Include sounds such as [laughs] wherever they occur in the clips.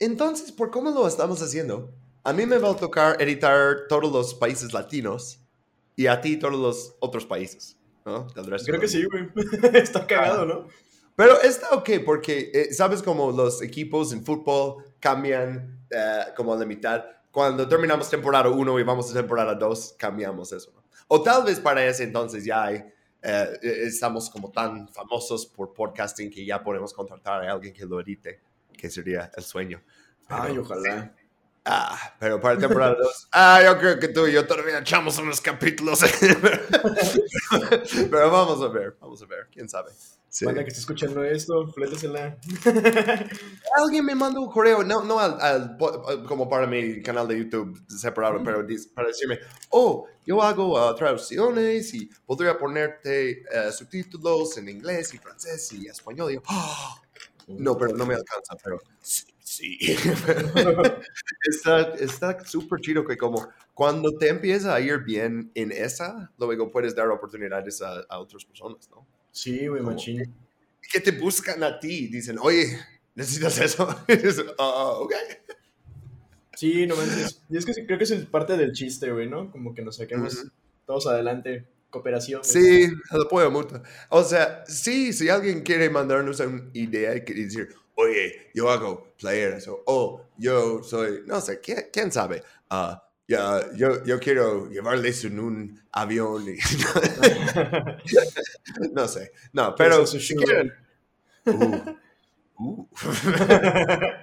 entonces, ¿por cómo lo estamos haciendo? A mí me va a tocar editar todos los países latinos y a ti todos los otros países, ¿no? Creo que sí, güey. [laughs] Está cagado, ¿no? Pero está ok porque, eh, ¿sabes cómo los equipos en fútbol cambian eh, como a la mitad? Cuando terminamos temporada 1 y vamos a temporada 2, cambiamos eso. ¿no? O tal vez para ese entonces ya hay, eh, estamos como tan famosos por podcasting que ya podemos contratar a alguien que lo edite, que sería el sueño. Ay, ojalá. Ah, pero para temporada 2. Ah, yo creo que tú y yo todavía echamos unos capítulos. [laughs] pero vamos a ver, vamos a ver, quién sabe. Sí. que esté escuchando esto, flétesela. [laughs] Alguien me mandó un correo, no, no al, como para mi canal de YouTube separado, pero para decirme, oh, yo hago uh, traducciones y podría ponerte uh, subtítulos en inglés y francés y español. Y yo, oh, no, pero no me alcanza, pero sí. [laughs] está súper chido que como cuando te empieza a ir bien en esa, luego puedes dar oportunidades a, a otras personas, ¿no? Sí, güey, machín. Que te buscan a ti, dicen, oye, ¿necesitas eso? [laughs] Ah, ok. Sí, no manches. Y es que creo que es parte del chiste, güey, ¿no? Como que nos saquemos todos adelante. Cooperación. Sí, lo apoyo mucho. O sea, sí, si alguien quiere mandarnos una idea y decir, oye, yo hago playeras, o oh, yo soy, no sé, ¿quién, quién sabe? Uh, ya, yo, yo quiero llevarles en un avión. Y, [laughs] no sé, no, pero si quieren... [laughs] Uh, uh. [laughs]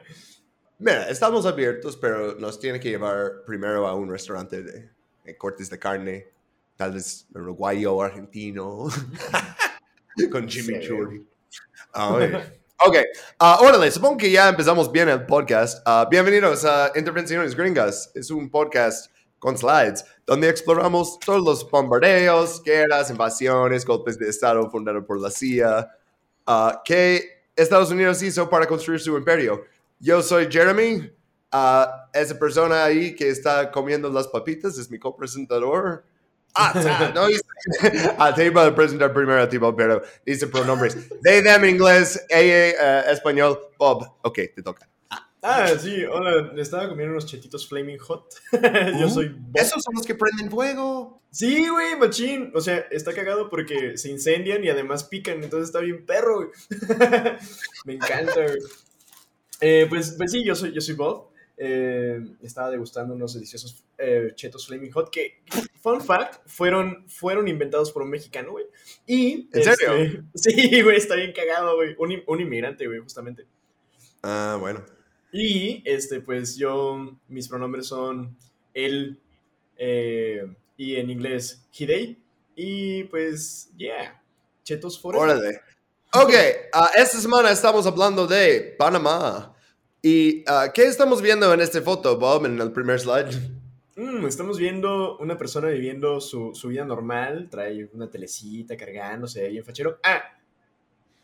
Mira, estamos abiertos, pero nos tiene que llevar primero a un restaurante de, cortes de carne, tal vez uruguayo o argentino, [laughs] con chimichurri. Ok, [laughs] uh, órale, supongo que ya empezamos bien el podcast. Uh, bienvenidos a Intervenciones Gringas. Es un podcast con slides donde exploramos todos los bombardeos, guerras, invasiones, golpes de Estado fundados por la CIA, uh, que Estados Unidos hizo para construir su imperio. Yo soy Jeremy, esa persona ahí que está comiendo las papitas es mi copresentador. Ah, no dice. Ah, te iba a presentar primero, tipo, pero dice pronombres. They, them, inglés, ella, uh, español, Bob. Ok, te toca. Ah, sí, hola, estaba comiendo unos chetitos Flaming Hot. [laughs] Yo uh, soy Bob. Esos son los que prenden fuego. Sí, güey, machín. O sea, está cagado porque se incendian y además pican, entonces está bien perro, güey. [laughs] Me encanta, güey. Eh, pues, pues sí, yo soy, yo soy Bob. Eh, estaba degustando unos deliciosos eh, chetos Flaming Hot que, fun fact, fueron, fueron inventados por un mexicano, güey. Y, ¿En serio? Este, [laughs] sí, güey, está bien cagado, güey. Un, un, inmigrante, güey, justamente. Ah, bueno. Y, este, pues yo, mis pronombres son él eh, y en inglés Hidei. Y pues, yeah, chetos forever. Órale. Ok, uh, esta semana estamos hablando de Panamá. ¿Y uh, qué estamos viendo en esta foto, Bob, en el primer slide? Mm, estamos viendo una persona viviendo su, su, vida normal, trae una telecita cargándose ahí en fachero. Ah,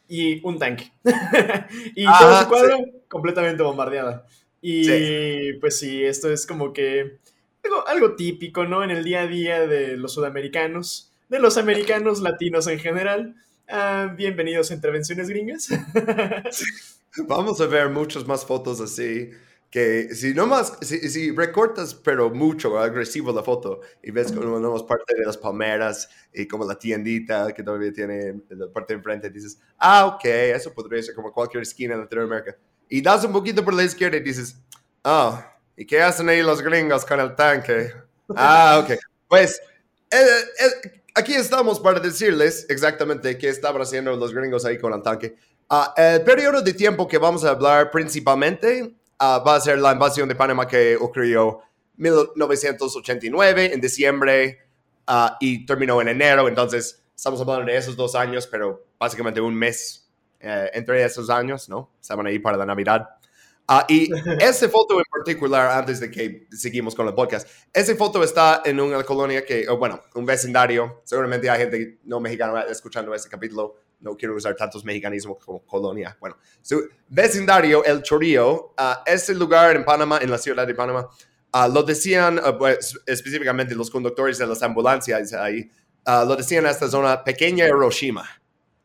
y un tanque. [laughs] y todo su cuadro completamente bombardeada. Y pues sí, esto es como que algo, algo típico, ¿no? En el día a día de los sudamericanos, de los americanos latinos en general. Ah, bienvenidos a Intervenciones Gringas. [laughs] [laughs] Vamos a ver muchas más fotos así. Que si no más, si, si recortas, pero mucho agresivo la foto y ves como no parte de las palmeras y como la tiendita que todavía tiene la parte de enfrente, dices, ah, ok, eso podría ser como cualquier esquina en Latinoamérica. Y das un poquito por la izquierda y dices, ah, oh, ¿y qué hacen ahí los gringos con el tanque? [laughs] Ah, ok. Pues, eh, eh, aquí estamos para decirles exactamente qué estaban haciendo los gringos ahí con el tanque. Uh, el periodo de tiempo que vamos a hablar principalmente uh, va a ser la invasión de Panamá que ocurrió en 1989, en diciembre, uh, y terminó en enero. Entonces, estamos hablando de esos dos años, pero básicamente un mes eh, entre esos años, ¿no? Estaban ahí para la Navidad. y [laughs] esa foto en particular, antes de que seguimos con el podcast, esa foto está en una colonia que, bueno, un vecindario. Seguramente hay gente no mexicana escuchando ese capítulo no quiero usar tantos mexicanismos como colonia. Bueno, su vecindario, El Chorío, uh, es el lugar en Panamá, en la ciudad de Panamá. Uh, lo decían uh, pues, específicamente los conductores de las ambulancias ahí, lo decían esta zona pequeña Hiroshima,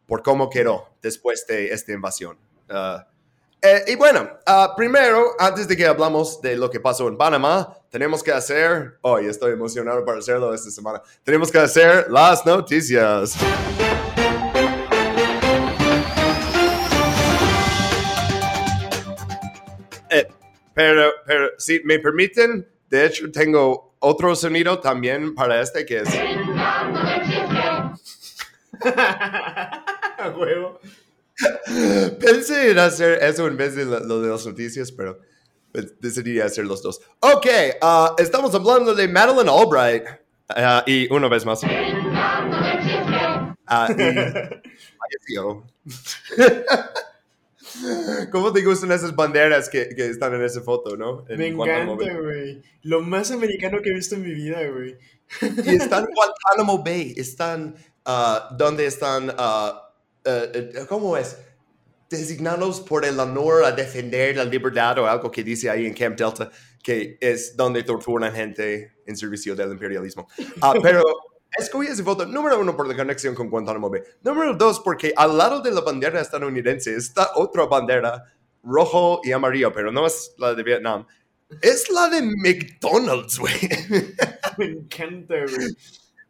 por cómo quedó después de esta invasión. Eh, y bueno, ah, primero, antes de que hablamos de lo que pasó en Panamá, tenemos que hacer, hoy estoy emocionado para hacerlo esta semana, tenemos que hacer las noticias. Pero, pero, si me permiten, de hecho tengo otro sonido también para este que es... [laughs] Huevo. Pensé en hacer eso en vez de lo de las noticias, pero pues, decidí hacer los dos. Ok, uh, estamos hablando de Madeleine Albright. Uh, y una vez más. Uh, [laughs] falleció. [laughs] ¿Cómo te gustan esas banderas que, que están en esa foto, no? En Me encanta, güey. Lo más americano que he visto en mi vida, güey. Y [laughs] están en Guantánamo Bay. Están, uh, ¿dónde están? Uh, uh, ¿Cómo es? Designados por el honor a defender la libertad o algo que dice ahí en Camp Delta, que es donde torturan gente en servicio del imperialismo. Ah, pero escogí esa foto, número uno, por la conexión con Guantánamo Bay. Número dos, porque al lado de la bandera estadounidense está otra bandera, rojo y amarillo, pero no es la de Vietnam. Es la de McDonald's, güey. [laughs] Me encanta, güey.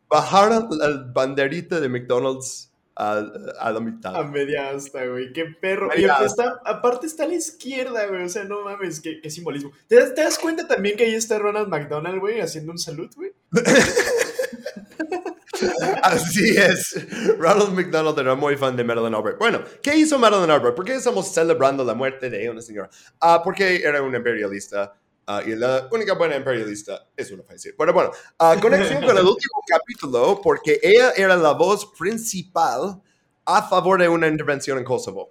Bajaron la banderita de McDonald's a, a, la mitad. A media asta, güey. Qué perro. Y está, aparte está a la izquierda, güey. O sea, no mames, qué, qué simbolismo. ¿Te das, ¿Te das, cuenta también que ahí está Ronald McDonald, güey, haciendo un salud, güey? [laughs] [laughs] Así es. Ronald McDonald era muy fan de Marilyn Albert. Bueno, ¿qué hizo Marilyn Albert? ¿Por qué estamos celebrando la muerte de una señora? Ah, porque era un imperialista. Uh, y la única buena imperialista es una país. Bueno, bueno, uh, conexión con el [laughs] último capítulo, porque ella era la voz principal a favor de una intervención en Kosovo.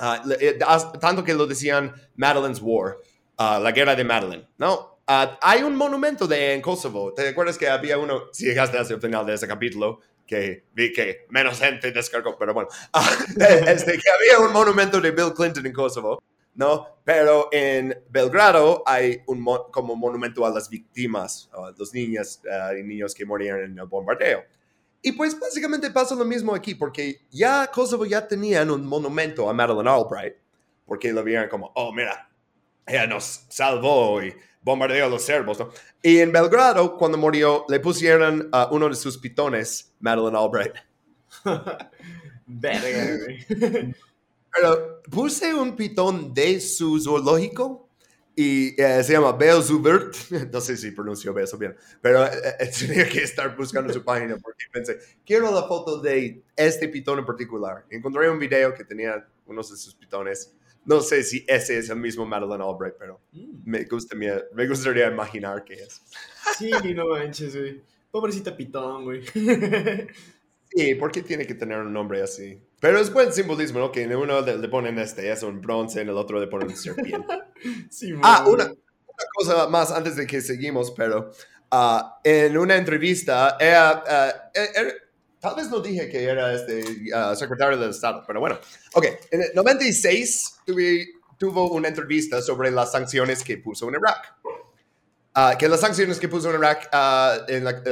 Uh, tanto que lo decían Madeline's War, la guerra de Madeline, ¿no? Hay un monumento de en Kosovo. ¿Te acuerdas que había uno, si llegaste hasta el final de ese capítulo, que vi que menos gente descargó, pero bueno, [laughs] este, que había un monumento de Bill Clinton en Kosovo. ¿no? Pero en Belgrado hay un como monumento a las víctimas, a los niños uh, y niños que morían en el bombardeo. Y pues básicamente pasa lo mismo aquí, porque ya Kosovo ya tenían un monumento a Madeleine Albright, porque lo vieron como, oh, mira, ella nos salvó y bombardeó a los serbos, ¿no? Y en Belgrado, cuando murió, le pusieron a uno de sus pitones, Madeleine Albright. [laughs] Pero puse un pitón de su zoológico y eh, se llama Beelzebub. [laughs] No sé si pronunció eso bien, pero eh, eh, [laughs] tenía que estar buscando su página porque pensé, quiero la foto de este pitón en particular. Encontré un video que tenía unos de sus pitones. No sé si ese es el mismo Madeleine Albright, pero mm. me, gusta, me gustaría imaginar que es. Sí, no manches, güey. Pobrecita pitón, güey. Sí, ¿por qué tiene que tener un nombre así? Pero es buen simbolismo, ¿no? Que en uno le, ponen este, es un bronce, en el otro le ponen serpiente. [laughs] sí, ah, una, una, cosa más antes de que seguimos, pero uh, en una entrevista, ella, uh, tal vez no dije que era este uh, secretario del Estado, pero bueno. Ok, en el 96 tuve, tuvo una entrevista sobre las sanciones que puso en Irak. que las sanciones que puso en Irak en la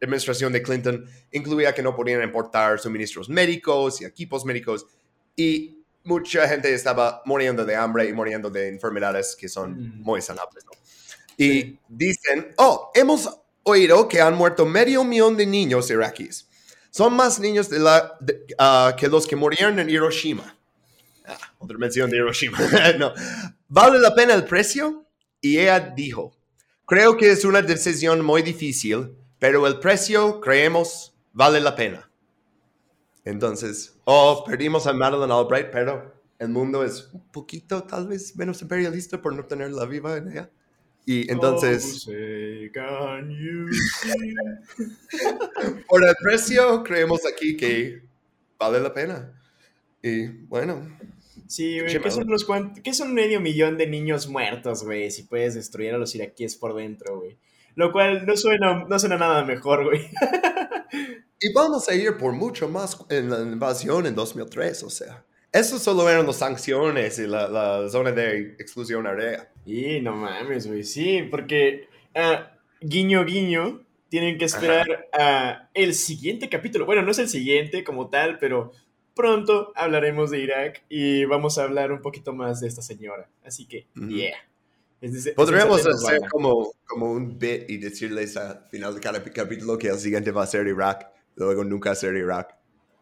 administración de Clinton incluía que no podían importar suministros médicos y equipos médicos y mucha gente estaba muriendo de hambre y muriendo de enfermedades que son mm. muy sanables. Y dicen, oh, hemos oído que han muerto medio millón de niños iraquíes. Son más niños ah, que los que murieron en Hiroshima. Ah, otra mención de Hiroshima. [laughs] ¿Vale la pena el precio? Y ella dijo, creo que es una decisión muy difícil pero el precio, creemos, vale la pena. Entonces, oh, perdimos a Madeleine Albright, pero el mundo es un poquito, tal vez, menos imperialista por no tenerla viva en ella. Y entonces... Oh, [laughs] por el precio, creemos aquí que vale la pena. Y bueno. Sí, güey, ¿qué son, los ¿qué son medio millón de niños muertos, güey? Si puedes destruir a los iraquíes por dentro, güey. Lo cual no suena, no suena nada mejor, güey. [laughs] Y vamos a ir por mucho más en la invasión en 2003, o sea. Eso solo eran las sanciones y la, la zona de exclusión área. Y no mames, güey, sí, porque uh, guiño guiño, tienen que esperar a el siguiente capítulo. Bueno, no es el siguiente como tal, pero pronto hablaremos de Irak y vamos a hablar un poquito más de esta señora. Así que, yeah. Podríamos hacer como, como un bit y decirles al final de cada capítulo que el siguiente va a ser Irak, luego nunca ser Irak.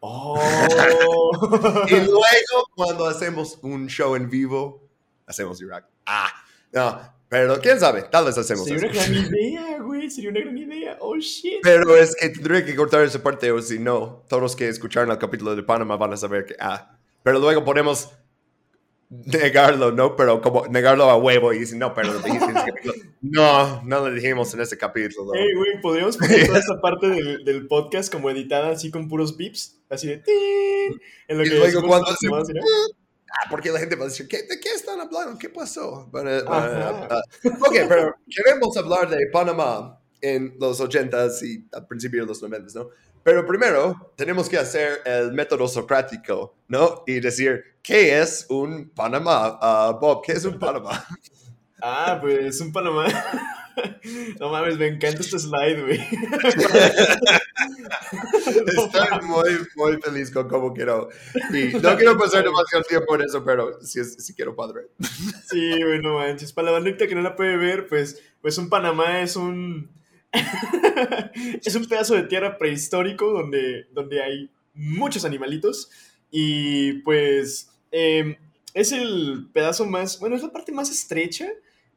Oh. [laughs] y luego cuando hacemos un show en vivo, hacemos Irak. Ah, no, pero quién sabe, tal vez hacemos Sería una gran [laughs] idea, güey, sería una gran idea. Oh, shit. Pero es que tendría que cortar esa parte o si no, todos los que escucharon el capítulo de Panamá van a saber que, ah, pero luego ponemos negarlo, ¿no? Pero como negarlo a huevo y decir, no, pero lo dijiste en ese capítulo. No, no lo dijimos en ese capítulo. Hey, güey, podríamos poner toda esta parte del, del, podcast como editada así con puros beeps, así de En lo y que luego cuando hacemos, ah, porque la gente va a decir, ¿qué, ¿de qué están hablando? ¿Qué pasó? Bueno, uh, ok, pero queremos hablar de Panamá en los 80s y al principio de los 90s, ¿no? Pero primero tenemos que hacer el método socrático, ¿no? Y decir, ¿qué es un Panamá? Uh, Bob, ¿qué es un Panamá? Ah, pues un Panamá. [laughs] No mames, me encanta este slide, güey. [laughs] Estoy muy, muy feliz con cómo quiero. Y no quiero pasar demasiado tiempo en eso, pero sí, sí quiero padre. Sí, güey, no manches. Para la bandita que no la puede ver, pues, pues un Panamá es un [laughs] es un pedazo de tierra prehistórico donde, donde hay muchos animalitos y pues em, es el pedazo más, bueno, es la parte más estrecha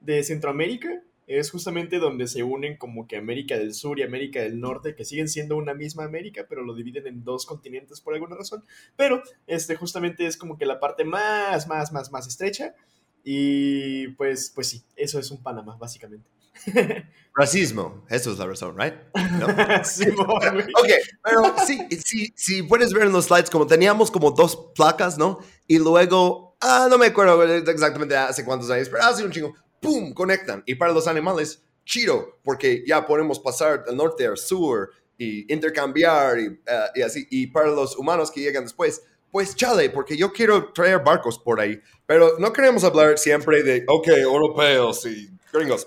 de Centroamérica. Es justamente donde se unen como que América del Sur y América del Norte, que siguen siendo una misma América, pero lo dividen en dos continentes por alguna razón. Pero este justamente es como que la parte más, más, más, más estrecha. Y pues, pues sí, eso es un Panamá, básicamente. [laughs] Racismo, eso es la razón, ¿right? [laughs] sí, [laughs] ok, pero sí, sí, sí, puedes ver en los slides como teníamos como dos placas, ¿no? Y luego, ah, no me acuerdo exactamente hace cuántos años, pero hace un chingo, ¡pum! Conectan. Y para los animales, chido, porque ya podemos pasar del norte al sur y intercambiar y, eh, y así. Y para los humanos que llegan después, pues chale, porque yo quiero traer barcos por ahí, pero no queremos hablar siempre de, ok, europeos y gringos.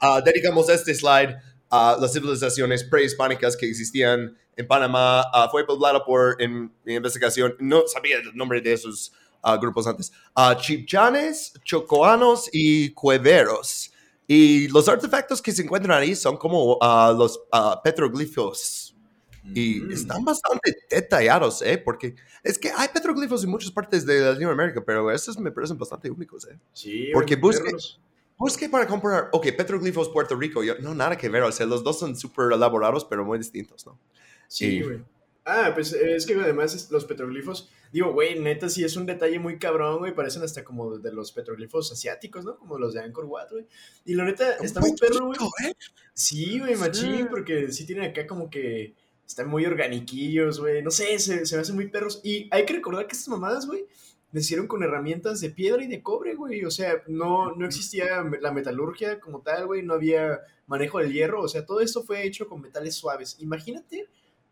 Uh, dedicamos este slide a las civilizaciones prehispánicas que existían en Panamá. Uh, fue poblado por, en mi investigación, no sabía el nombre de esos uh, grupos antes, chipchanes, chocoanos y cueveros. Y los artefactos que se encuentran ahí son como los petroglifos. Y mm. están bastante detallados, ¿eh? Porque es que hay petroglifos en muchas partes de Latinoamérica, pero estos me parecen bastante únicos, ¿eh? Sí, porque busquen, Busque para comprar, ok, petroglifos Puerto Rico, yo, no, nada que ver, o sea, los dos son súper elaborados, pero muy distintos, ¿no? Sí, güey. Ah, pues es que además los petroglifos, digo, güey, neta, sí es un detalle muy cabrón, güey, parecen hasta como de los petroglifos asiáticos, ¿no? Como los de Angkor Wat, güey. Y la neta, está muy perro, güey. ¿eh? Sí, güey, machín, porque sí tienen acá como que están muy organiquillos, güey, no sé, se, se me hacen muy perros. Y hay que recordar que estas mamadas, güey, me hicieron con herramientas de piedra y de cobre, güey. O sea, no, no existía la metalurgia como tal, güey. No había manejo del hierro. O sea, todo esto fue hecho con metales suaves. Imagínate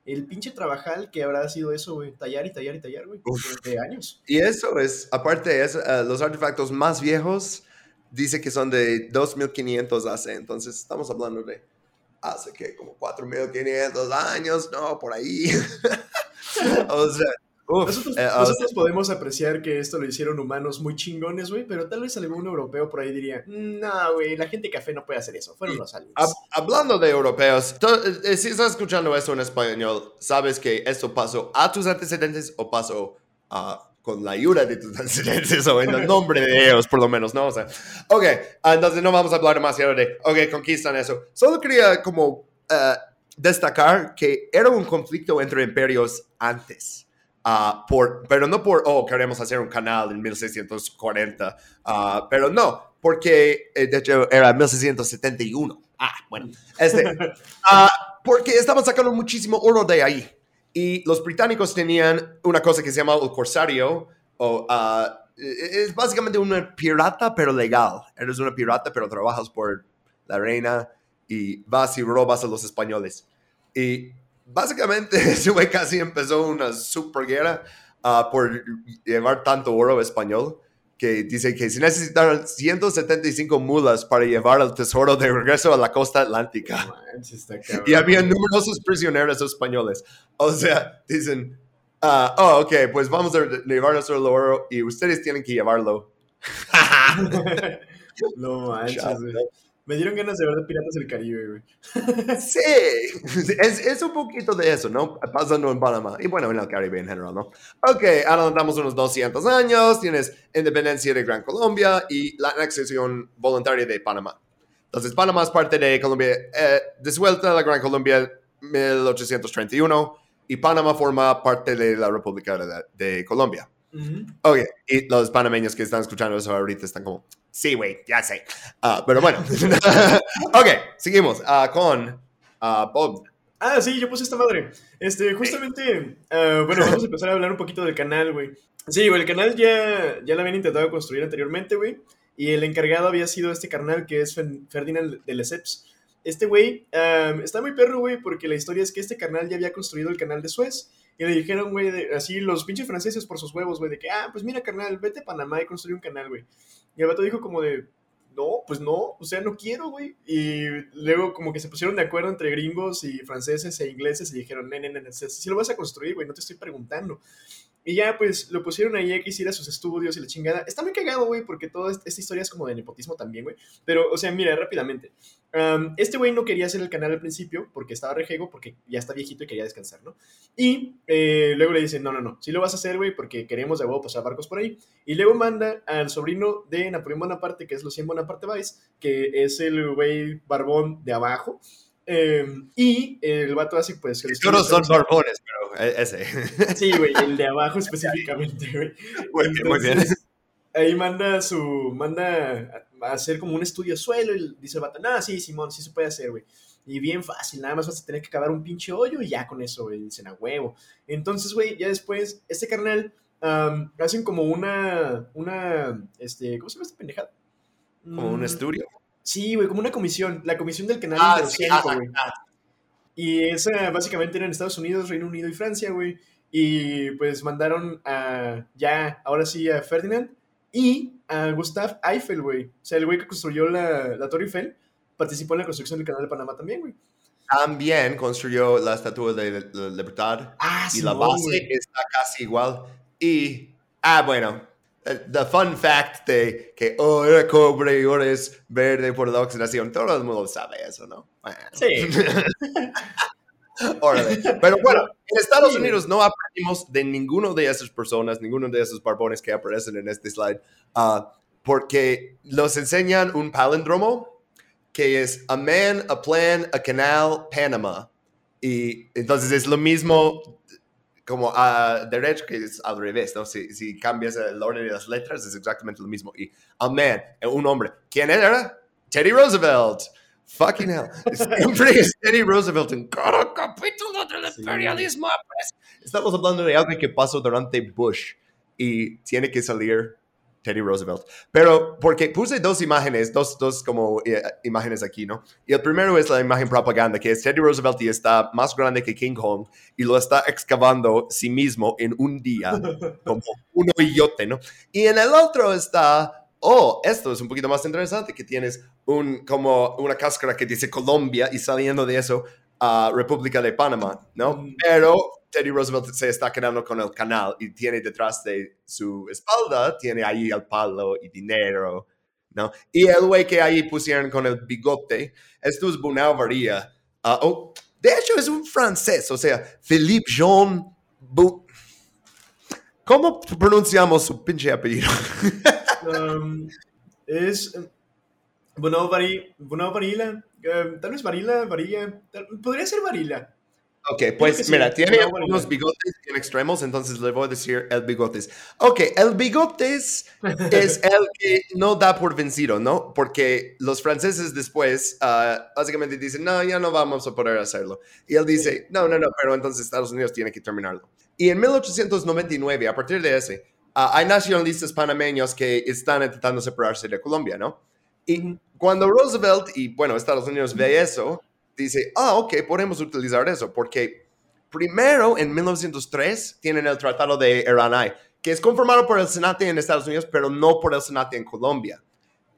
el pinche trabajal que habrá sido eso, güey. Tallar y tallar y tallar, güey. Durante años. Y eso es, aparte, es, uh, los artefactos más viejos dice que son de 2500 hace. Entonces, estamos hablando de hace que como 4500 años, no, por ahí. [laughs] o sea, nosotros, eh, nosotros podemos apreciar que esto lo hicieron humanos muy chingones, güey, pero tal vez algún europeo por ahí diría, no, güey, la gente café no puede hacer eso, fueron los aliens. hablando de europeos, eh, si estás escuchando eso en español, sabes que esto pasó a tus antecedentes o pasó con la ayuda de tus [laughs] antecedentes o en el nombre de ellos, por lo menos, ¿no? O sea, ok, entonces no vamos a hablar demasiado de, ok, conquistan eso. Solo quería como destacar que era un conflicto entre imperios antes. Ah, por, pero no por, oh, queremos hacer un canal en 1640, ah, pero no, porque eh, de hecho era 1671. Ah, bueno, este, uh, [laughs] porque estaban sacando muchísimo oro de ahí. Y los británicos tenían una cosa que se llama el corsario, o es básicamente una pirata, pero legal. Eres una pirata, pero trabajas por la reina y vas y robas a los españoles. Y básicamente [laughs] ese güey casi empezó una super guerra ah, por llevar tanto oro español que dice que se necesitaron 175 mulas para llevar el tesoro de regreso a la costa atlántica. [laughs] y había numerosos prisioneros españoles. O sea, dicen, Ah, oh, ok, pues vamos a llevar nuestro oro y ustedes tienen que llevarlo. [laughs] no manches. Me dieron ganas de ver de Piratas del Caribe, güey. [laughs] sí, es, es, un poquito de eso, ¿no? Pasando en Panamá y bueno, en el Caribe en general, ¿no? Ok, ahora andamos unos 200 años, tienes independencia de Gran Colombia y la anexión voluntaria de Panamá. Entonces, Panamá es parte de Colombia, eh, la Gran Colombia 1831 y Panamá forma parte de la República de, Colombia. Ok, y los panameños que están escuchando eso ahorita están como, sí, güey, ya sé. Ah, pero bueno, [laughs] [laughs] ok, seguimos uh, con uh, Bob. Ah, sí, yo puse esta madre. Este, justamente, bueno, vamos a empezar a hablar un poquito del canal, güey. Sí, güey, el canal ya, ya lo habían intentado construir anteriormente, güey. Y el encargado había sido este carnal que es Ferdinand de Lesseps. Este güey está muy perro, güey, porque la historia es que este canal ya había construido el canal de Suez. Y le dijeron, güey, así los pinches franceses por sus huevos, güey, de que, ah, pues mira, carnal, vete a Panamá y construye un canal, güey. Y el vato dijo como de, no, pues no, o sea, no quiero, güey. Y luego como que se pusieron de acuerdo entre gringos y franceses e ingleses y dijeron, no, no, no, si lo vas a construir, güey, no te estoy preguntando. Y ya, pues, lo pusieron ahí a que hiciera sus estudios y la chingada. Está muy cagado, güey, porque toda esta historia es como de nepotismo también, güey. Pero, o sea, mira, rápidamente. Este güey no quería hacer el canal al principio porque estaba rejego, porque ya está viejito y quería descansar, ¿no? Y eh, luego le dicen, no, no, no, sí lo vas a hacer, güey, porque queremos de huevo pasar barcos por ahí. Y luego manda al sobrino de Napoleón Bonaparte, que es Lucien Bonaparte Vice, que es el güey barbón de abajo. Em, y el vato así, pues... Todos son barbones, pero e-, ese. Sí, güey, el de abajo [laughs] específicamente, güey. Muy bien, Ahí manda su... Manda a hacer como un estudio suelo y dice el vato, nah, sí, Simón, sí se puede hacer, güey. Y bien fácil, nada más vas a tener que cavar un pinche hoyo y ya con eso, güey, dicen a huevo. Entonces, güey, ya después, este carnal, hacen como una, una, este, ¿cómo se llama esta pendejada? ¿Como un mm, estudio? Sí, güey, como una comisión, la comisión del canal ah, interoceánico, güey. Y esa básicamente era en Estados Unidos, Reino Unido y Francia, güey. Y pues mandaron a, ya, ahora sí, a Ferdinand y a Gustav Eiffel, güey. O sea, el güey que construyó la, la Torre Eiffel participó en la construcción del canal de Panamá también, güey. También construyó la Estatua de la Libertad. Ah, y la base está casi igual. Y, ah, bueno, the fun fact de que oh, era cobre y ahora es verde por la oxidación, todo el mundo sabe eso, ¿no? Sí. [laughs] [laughs] Pero bueno, en Estados Unidos no aprendimos de ninguno de esas personas, ninguno de esos barbones que aparecen en este slide, uh, porque los enseñan un palíndromo que es a man, a plan, a canal, Panama. Y entonces es lo mismo como a derecho que es al revés, ¿no? Si, si, cambias el orden de las letras es exactamente lo mismo. Y a man, un hombre. ¿Quién era? Teddy Roosevelt. Fucking hell. Siempre es Teddy Roosevelt en cada capítulo del imperialismo. Pues. Estamos hablando de algo que pasó durante Bush y tiene que salir Teddy Roosevelt. Pero porque puse dos imágenes, dos, dos como eh, imágenes aquí, ¿no? Y el primero es la imagen propaganda, que es Teddy Roosevelt y está más grande que King Kong y lo está excavando sí mismo en un día, [laughs] como un hoyote, ¿no? Y en el otro está, oh, esto es un poquito más interesante, que tienes un, como una cáscara que dice Colombia y saliendo de eso, a República de Panamá, ¿no? Mm. Pero Teddy Roosevelt se está quedando con el canal y tiene detrás de su espalda, tiene ahí el palo y dinero, ¿no? Y el güey que ahí pusieron con el bigote, esto es Bunau Varía. Ah, oh, de hecho, es un francés, o sea, Philippe Jean ¿Cómo pronunciamos su pinche apellido? [laughs] Um, es Bunau Varila, um, tal vez Varila, Varilla, podría ser Varila. Ok, pues mira, tiene unos bigotes en extremos, entonces le voy a decir el bigotes. Ok, el bigotes [laughs] es el que no da por vencido, ¿no? Porque los franceses después uh, básicamente dicen, no, ya no vamos a poder hacerlo. Y él dice, no, no, no, pero entonces Estados Unidos tiene que terminarlo. Y en 1899, a partir de ese, uh, hay nacionalistas panameños que están intentando separarse de Colombia, ¿no? Y cuando Roosevelt y, bueno, Estados Unidos ve eso, dice, ah, ok, podemos utilizar eso, porque primero en 1903 tienen el Tratado de Eranay, que es conformado por el Senate en Estados Unidos, pero no por el Senate en Colombia.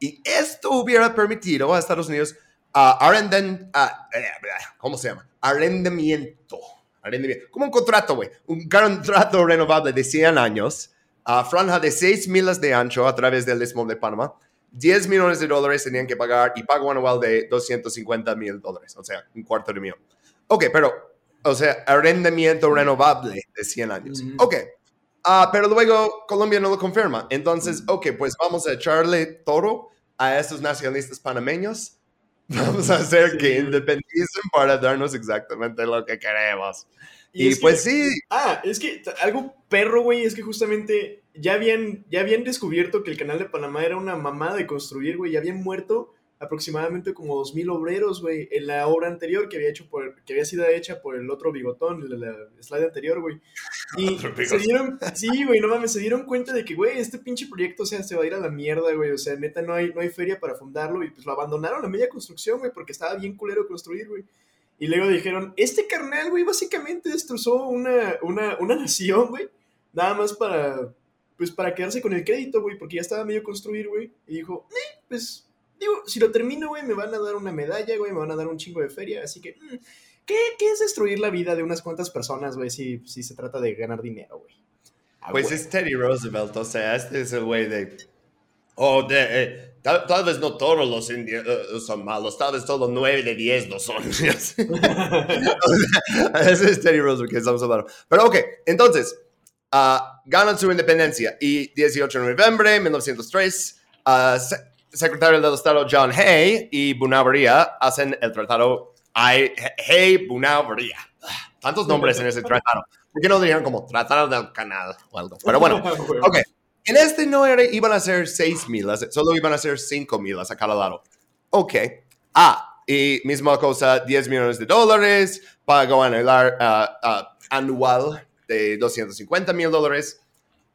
Y esto hubiera permitido a Estados Unidos uh, arrenden, uh, ¿cómo se llama? Arrendamiento. arrendamiento, como un contrato, güey, un contrato renovable de 100 años, a franja de 6 milas de ancho a través del Istmo de Panamá, 10 millones de dólares tenían que pagar y pago anual de 250 mil dólares, o sea, un cuarto de millón. Ok, pero, o sea, arrendamiento renovable de 100 años. Ok. Ah, pero luego Colombia no lo confirma. Entonces, ok, pues vamos a echarle toro a estos nacionalistas panameños. [laughs] Vamos a hacer que independicen para darnos exactamente lo que queremos. Y, pues sí. Ah, es que algo perro, güey, es que justamente ya habían, ya habían descubierto que el canal de Panamá era una mamada de construir, güey, ya habían muerto aproximadamente como 2.000 obreros, güey, en la obra anterior que había, hecho por, que había sido hecha por el otro bigotón, el, slide anterior, güey. [laughs] Y se dieron, sí, güey, no mames, se dieron cuenta de que, güey, este pinche proyecto, o sea, se va a ir a la mierda, güey, o sea, neta, no hay, no hay feria para fundarlo y pues lo abandonaron a media construcción, güey, porque estaba bien culero construir, güey. Y luego dijeron, este carnal, güey, básicamente destrozó una, una, una nación, güey, nada más para, pues, para quedarse con el crédito, güey, porque ya estaba medio construir, güey. Y dijo, eh, pues Digo, si lo termino, güey, me van a dar una medalla, güey, me van a dar un chingo de feria, así que, mm, ¿qué, ¿qué, es destruir la vida de unas cuantas personas, güey, si, si se trata de ganar dinero, güey? pues es Teddy Roosevelt, o sea, este es el güey de... Oh, de, eh, tal, vez no todos los indios uh, son malos, tal vez todos nueve de diez no son. [laughs] ese es Teddy Roosevelt que estamos hablando. Pero ok, entonces, uh, ganan su independencia y 18 de noviembre de 1903, uh, secretario del Estado John Hay y Bunauvaría hacen el tratado Hay-Bunauvaría. Tantos nombres en ese tratado. ¿Por qué no dirían como tratado del canal o algo? Pero bueno, [laughs] ok. En este no era, iban a ser 6 milas, solo iban a ser 5 milas a cada lado. Ok. Ah, y misma cosa, 10 millones de dólares, pago anual, uh, uh, anual de 250 mil dólares.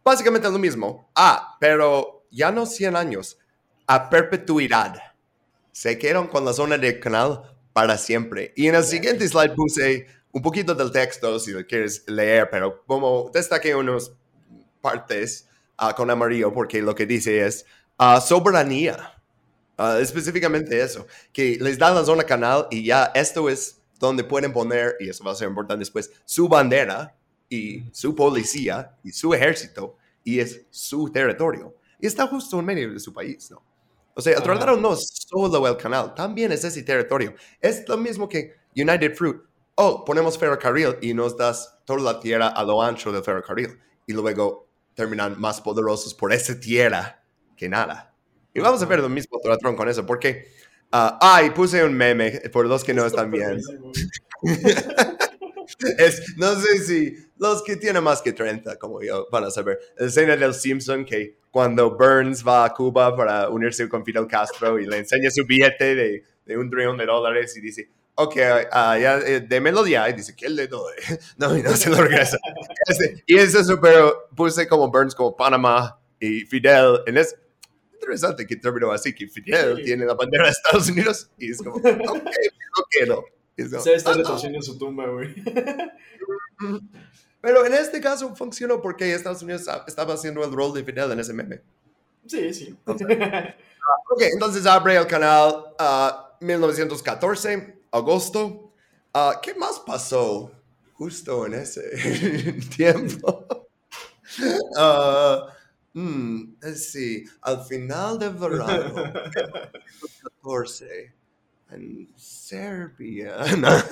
Básicamente lo mismo. Ah, pero ya no 100 años a perpetuidad. Se quedaron con la zona del canal para siempre. Y en el siguiente slide puse un poquito del texto, si lo quieres leer, pero como destaqué unas partes ah, con amarillo, porque lo que dice es uh, soberanía. Ah, específicamente eso, que les da la zona canal y ya esto es donde pueden poner, y eso va a ser importante después, su bandera y su policía y su ejército, y es su territorio. Y está justo en medio de su país, ¿no? O sea, el tratado no es solo el canal, también es ese territorio. Es lo mismo que United Fruit. Oh, ponemos ferrocarril y nos das toda la tierra a lo ancho del ferrocarril. Y luego terminan más poderosos por esa tierra que nada. Y vamos a ver lo mismo tratado con eso, porque... Uh, ah, y puse un meme por los que no están viendo. [laughs] es, no sé si los que tienen más que 30, como yo, van a saber. La escena del Simpson que cuando Burns va a Cuba para unirse con Fidel Castro y le enseña su billete de, de un trillón de dólares y dice, ok, uh, ya, eh, démelo ya. Y dice, ¿qué le doy? No, y no se lo regresa. Este, y es eso, pero puse como Burns, como Panamá y Fidel. En es interesante que terminó así, que Fidel tiene la bandera de Estados Unidos y es como, [laughs] ok, no quiero. Se está retorciendo en su tumba, güey. [laughs] Pero en este caso funcionó porque Estados Unidos estaba haciendo el rol de Fidel en ese meme. Sí, sí. ok, entonces abre el canal 1914, ah, agosto. Uh, ¿Qué más pasó justo en ese [laughs] tiempo? Uh, mm, sí, al final de verano, 14 en Serbia. [laughs]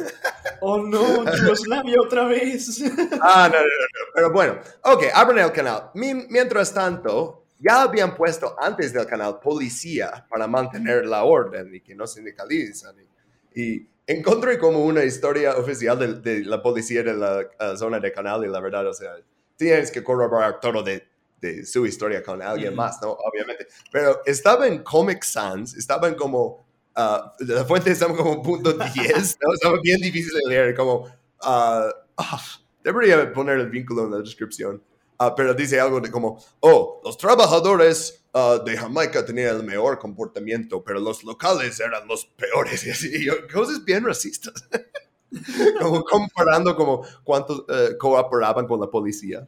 Oh no, Yugoslavia otra vez. [laughs] ah, no, no, no, Pero bueno, ok, abren el canal. Mientras tanto, ya habían puesto antes del canal policía para mantener la orden y que no sindicalizan. Y, encontré como una historia oficial de, la policía de la zona de canal y la verdad, o sea, tienes que corroborar todo de, de su historia con alguien más, ¿no? Obviamente. Pero estaba en Comic Sans, estaban como uh, la fuente estaba como punto [laughs] 10, ¿no? Estaba bien difícil de leer, como, uh, debería poner el vínculo en la descripción, uh, pero dice algo de como, oh, los trabajadores de Jamaica tenían el mejor comportamiento, pero los locales eran los peores, [laughs] y así, cosas bien racistas. [laughs] como comparando como cuántos cooperaban con la policía.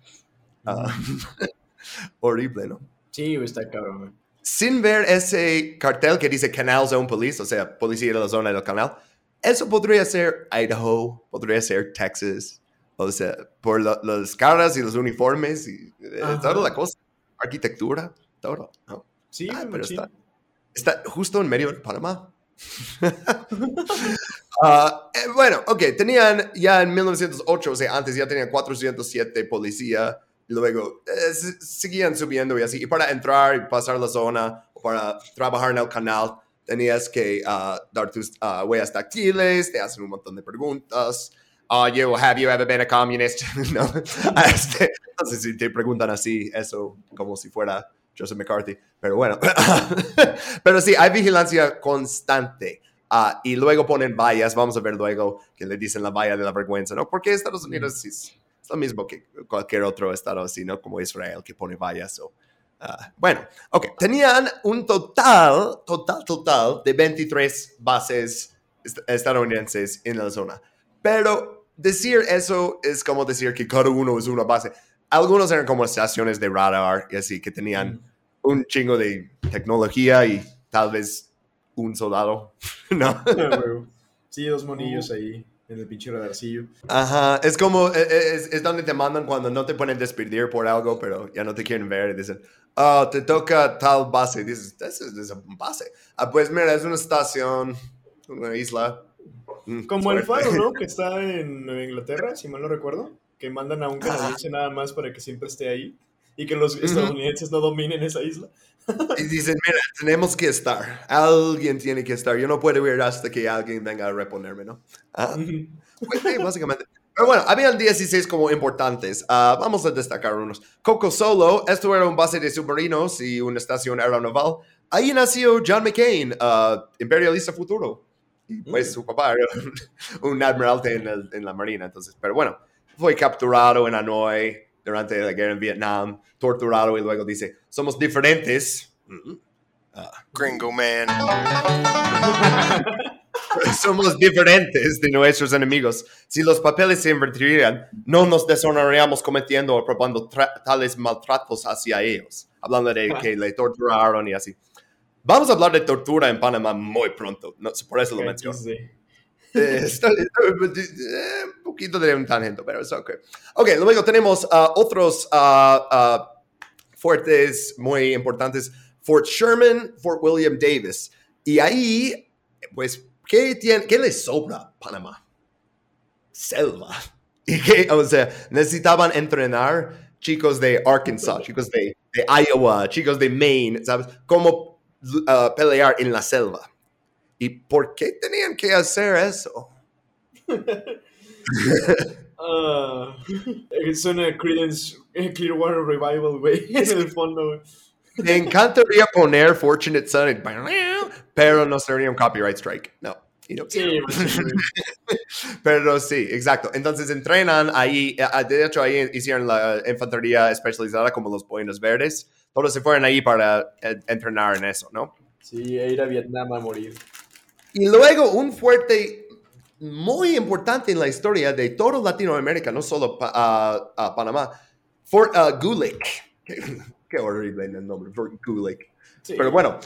[laughs] horrible, ¿no? Sí, está cabrón sin ver ese cartel que dice Canal Zone Police, o sea, policía de la zona del canal, eso podría ser Idaho, podría ser Texas, O sea, por las caras y los uniformes y eh, toda la cosa. Arquitectura, todo. ¿no? Sí, ah, pero Está, está justo en medio de Panamá. [laughs] Ah, eh, bueno, ok, tenían ya en 1908, o sea, antes ya tenían 407 policía, y luego eh, seguían subiendo y así. Y para entrar y pasar la zona, o para trabajar en el canal, tenías que uh, dar tus uh, huellas táctiles, te hacen un montón de preguntas. Uh, you, have you ever been a communist? [laughs] no. [laughs] Este, no sé si te preguntan así, eso como si fuera Joseph McCarthy, pero bueno. [laughs] pero sí, hay vigilancia constante. Uh, y luego ponen vallas, vamos a ver luego que le dicen la valla de la vergüenza, ¿no? Porque Estados Unidos es, es lo mismo que cualquier otro estado así, ¿no? Como Israel, que pone vallas. O, uh, bueno, ok. Tenían un total, total, total de 23 bases estadounidenses en la zona. Pero decir eso es como decir que cada uno es una base algunos eran como estaciones de radar y así, que tenían un chingo de tecnología y tal vez un soldado, [laughs] ¿no? [laughs] sí, dos monillos ahí en el pinche radarcillo. Ajá, es como, e, e, es, donde te mandan cuando no te pueden despedir por algo, pero ya no te quieren ver y dicen, oh, te toca tal base. Y dices, esa es una base. Ah, pues mira, es una estación, una isla. Mm, como el faro, ¿no? [laughs] Que está en Inglaterra, si mal no recuerdo que mandan a un canadiense nada más para que siempre esté ahí y que los estadounidenses no dominen esa isla. y dicen, mira, tenemos que estar, alguien tiene que estar, yo no puedo ir hasta que alguien venga a reponerme, ¿no? Ah, pues básicamente. Pero bueno, habían 16 como importantes. Ah, vamos a destacar unos. Coco Solo, esto era un base de submarinos y una estación aeronaval. Ahí nació John McCain, uh, imperialista futuro. Y pues mm. su papá era un [laughs] admiralty en, en la marina, entonces, pero bueno fue capturado en Hanoi durante la guerra en Vietnam, torturado y luego dice, somos diferentes. Uh, Gringo man. [laughs] somos diferentes de nuestros enemigos. Si los papeles se invertirían, no nos deshonraríamos cometiendo o probando tales maltratos hacia ellos. Hablando de que le torturaron y así. Vamos a hablar de tortura en Panamá muy pronto. No, por eso lo menciono. Eh, eh, un poquito de un tangente, pero es ok. Ok, luego tenemos uh, otros uh, fuertes muy importantes. Fort Sherman, Fort William Davis. Y ahí, pues, ¿qué, tiene, qué le sobra a Panamá? Selva. [laughs] Y que, o sea, necesitaban entrenar chicos de Arkansas, chicos de, de Iowa, chicos de Maine, ¿sabes? Cómo uh, pelear en la selva. ¿Y por qué tenían que hacer eso? [laughs] uh, suena Credence Clearwater Revival, güey, [laughs] en el fondo. Me encantaría poner Fortunate Son, pero no sería un copyright strike. No. sí, [laughs] pero sí, exacto. Entonces entrenan ahí, eh, de hecho ahí hicieron la infantería especializada como los Buenos Verdes. Todos se fueron ahí para eh, entrenar en eso, ¿no? Sí, ir a Vietnam a morir. Y luego un fuerte muy importante en la historia de todo Latinoamérica, no solo a Panamá, Fort uh, Gulick. [laughs] Qué, horrible el nombre, Fort Gulick. Pero bueno,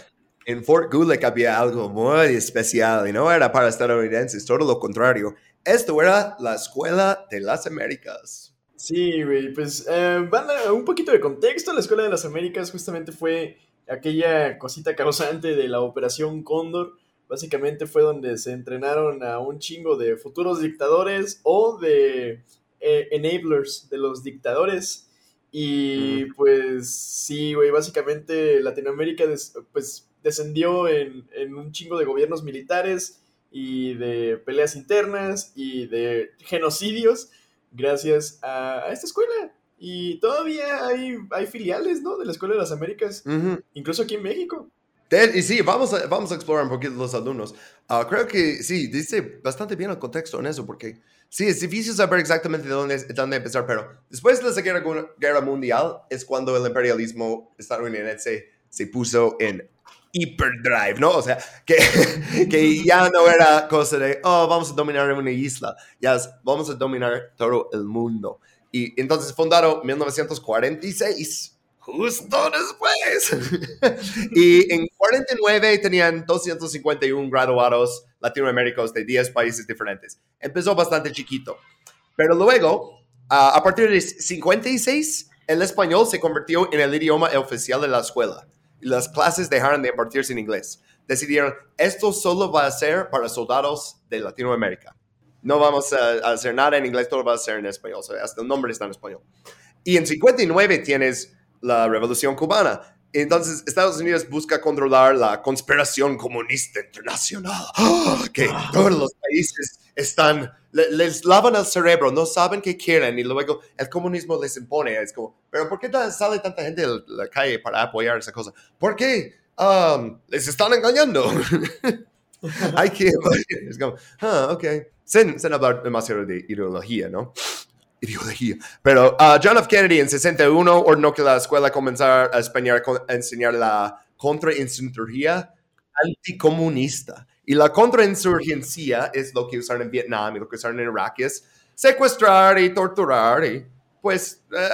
en Fort Gulick había algo muy especial y no era para estadounidenses, todo lo contrario. Esto era la Escuela de las Américas. Sí, güey, pues eh, un poquito de contexto. La Escuela de las Américas justamente fue aquella cosita causante de la Operación Cóndor Básicamente fue donde se entrenaron a un chingo de futuros dictadores o de eh, enablers de los dictadores. Y pues sí, güey, básicamente Latinoamérica pues descendió en, un chingo de gobiernos militares y de peleas internas y de genocidios gracias a, esta escuela. Y todavía hay, hay filiales, ¿no? De la Escuela de las Américas, incluso aquí en México y sí, vamos a, vamos a explorar un poquito los alumnos. Ah, creo que sí, dice bastante bien el contexto en eso, porque sí, es difícil saber exactamente de dónde, dónde empezar, pero después de la Segunda Guerra Mundial es cuando el imperialismo estadounidense se puso en hyperdrive, ¿no? O sea, que, [laughs] que ya no era cosa de, oh, vamos a dominar una isla, ya vamos a dominar todo el mundo. Y entonces fundaron 1946 justo después. [laughs] y en 49 tenían 251 graduados latinoamericanos de 10 países diferentes. Empezó bastante chiquito. Pero luego, Ah, a partir de 56, el español se convirtió en el idioma oficial de la escuela las clases dejaron de impartirse en inglés. Decidieron, esto solo va a ser para soldados de Latinoamérica. No vamos a, hacer nada en inglés, todo va a ser en español. O sea, hasta el nombre está en español. Y en 59 tienes la Revolución Cubana. Entonces, Estados Unidos busca controlar la conspiración comunista internacional, [gasps] que todos los países están, les lavan el cerebro, no saben qué quieren y luego el comunismo les impone. Es como, pero ¿por qué sale tanta gente de la calle para apoyar esa cosa? ¿Por qué um, les están engañando? [laughs] Hay que, [laughs] es como, ah, ok, sin, sin hablar demasiado de ideología, ¿no? ideología. Pero uh, John F. Kennedy en 61 ordenó que la escuela comenzara a, enseñar, a enseñar la contrainsurgencia anticomunista. Y la contrainsurgencia es lo que usaron en Vietnam y lo que usaron en Irak, es secuestrar y torturar y pues eh,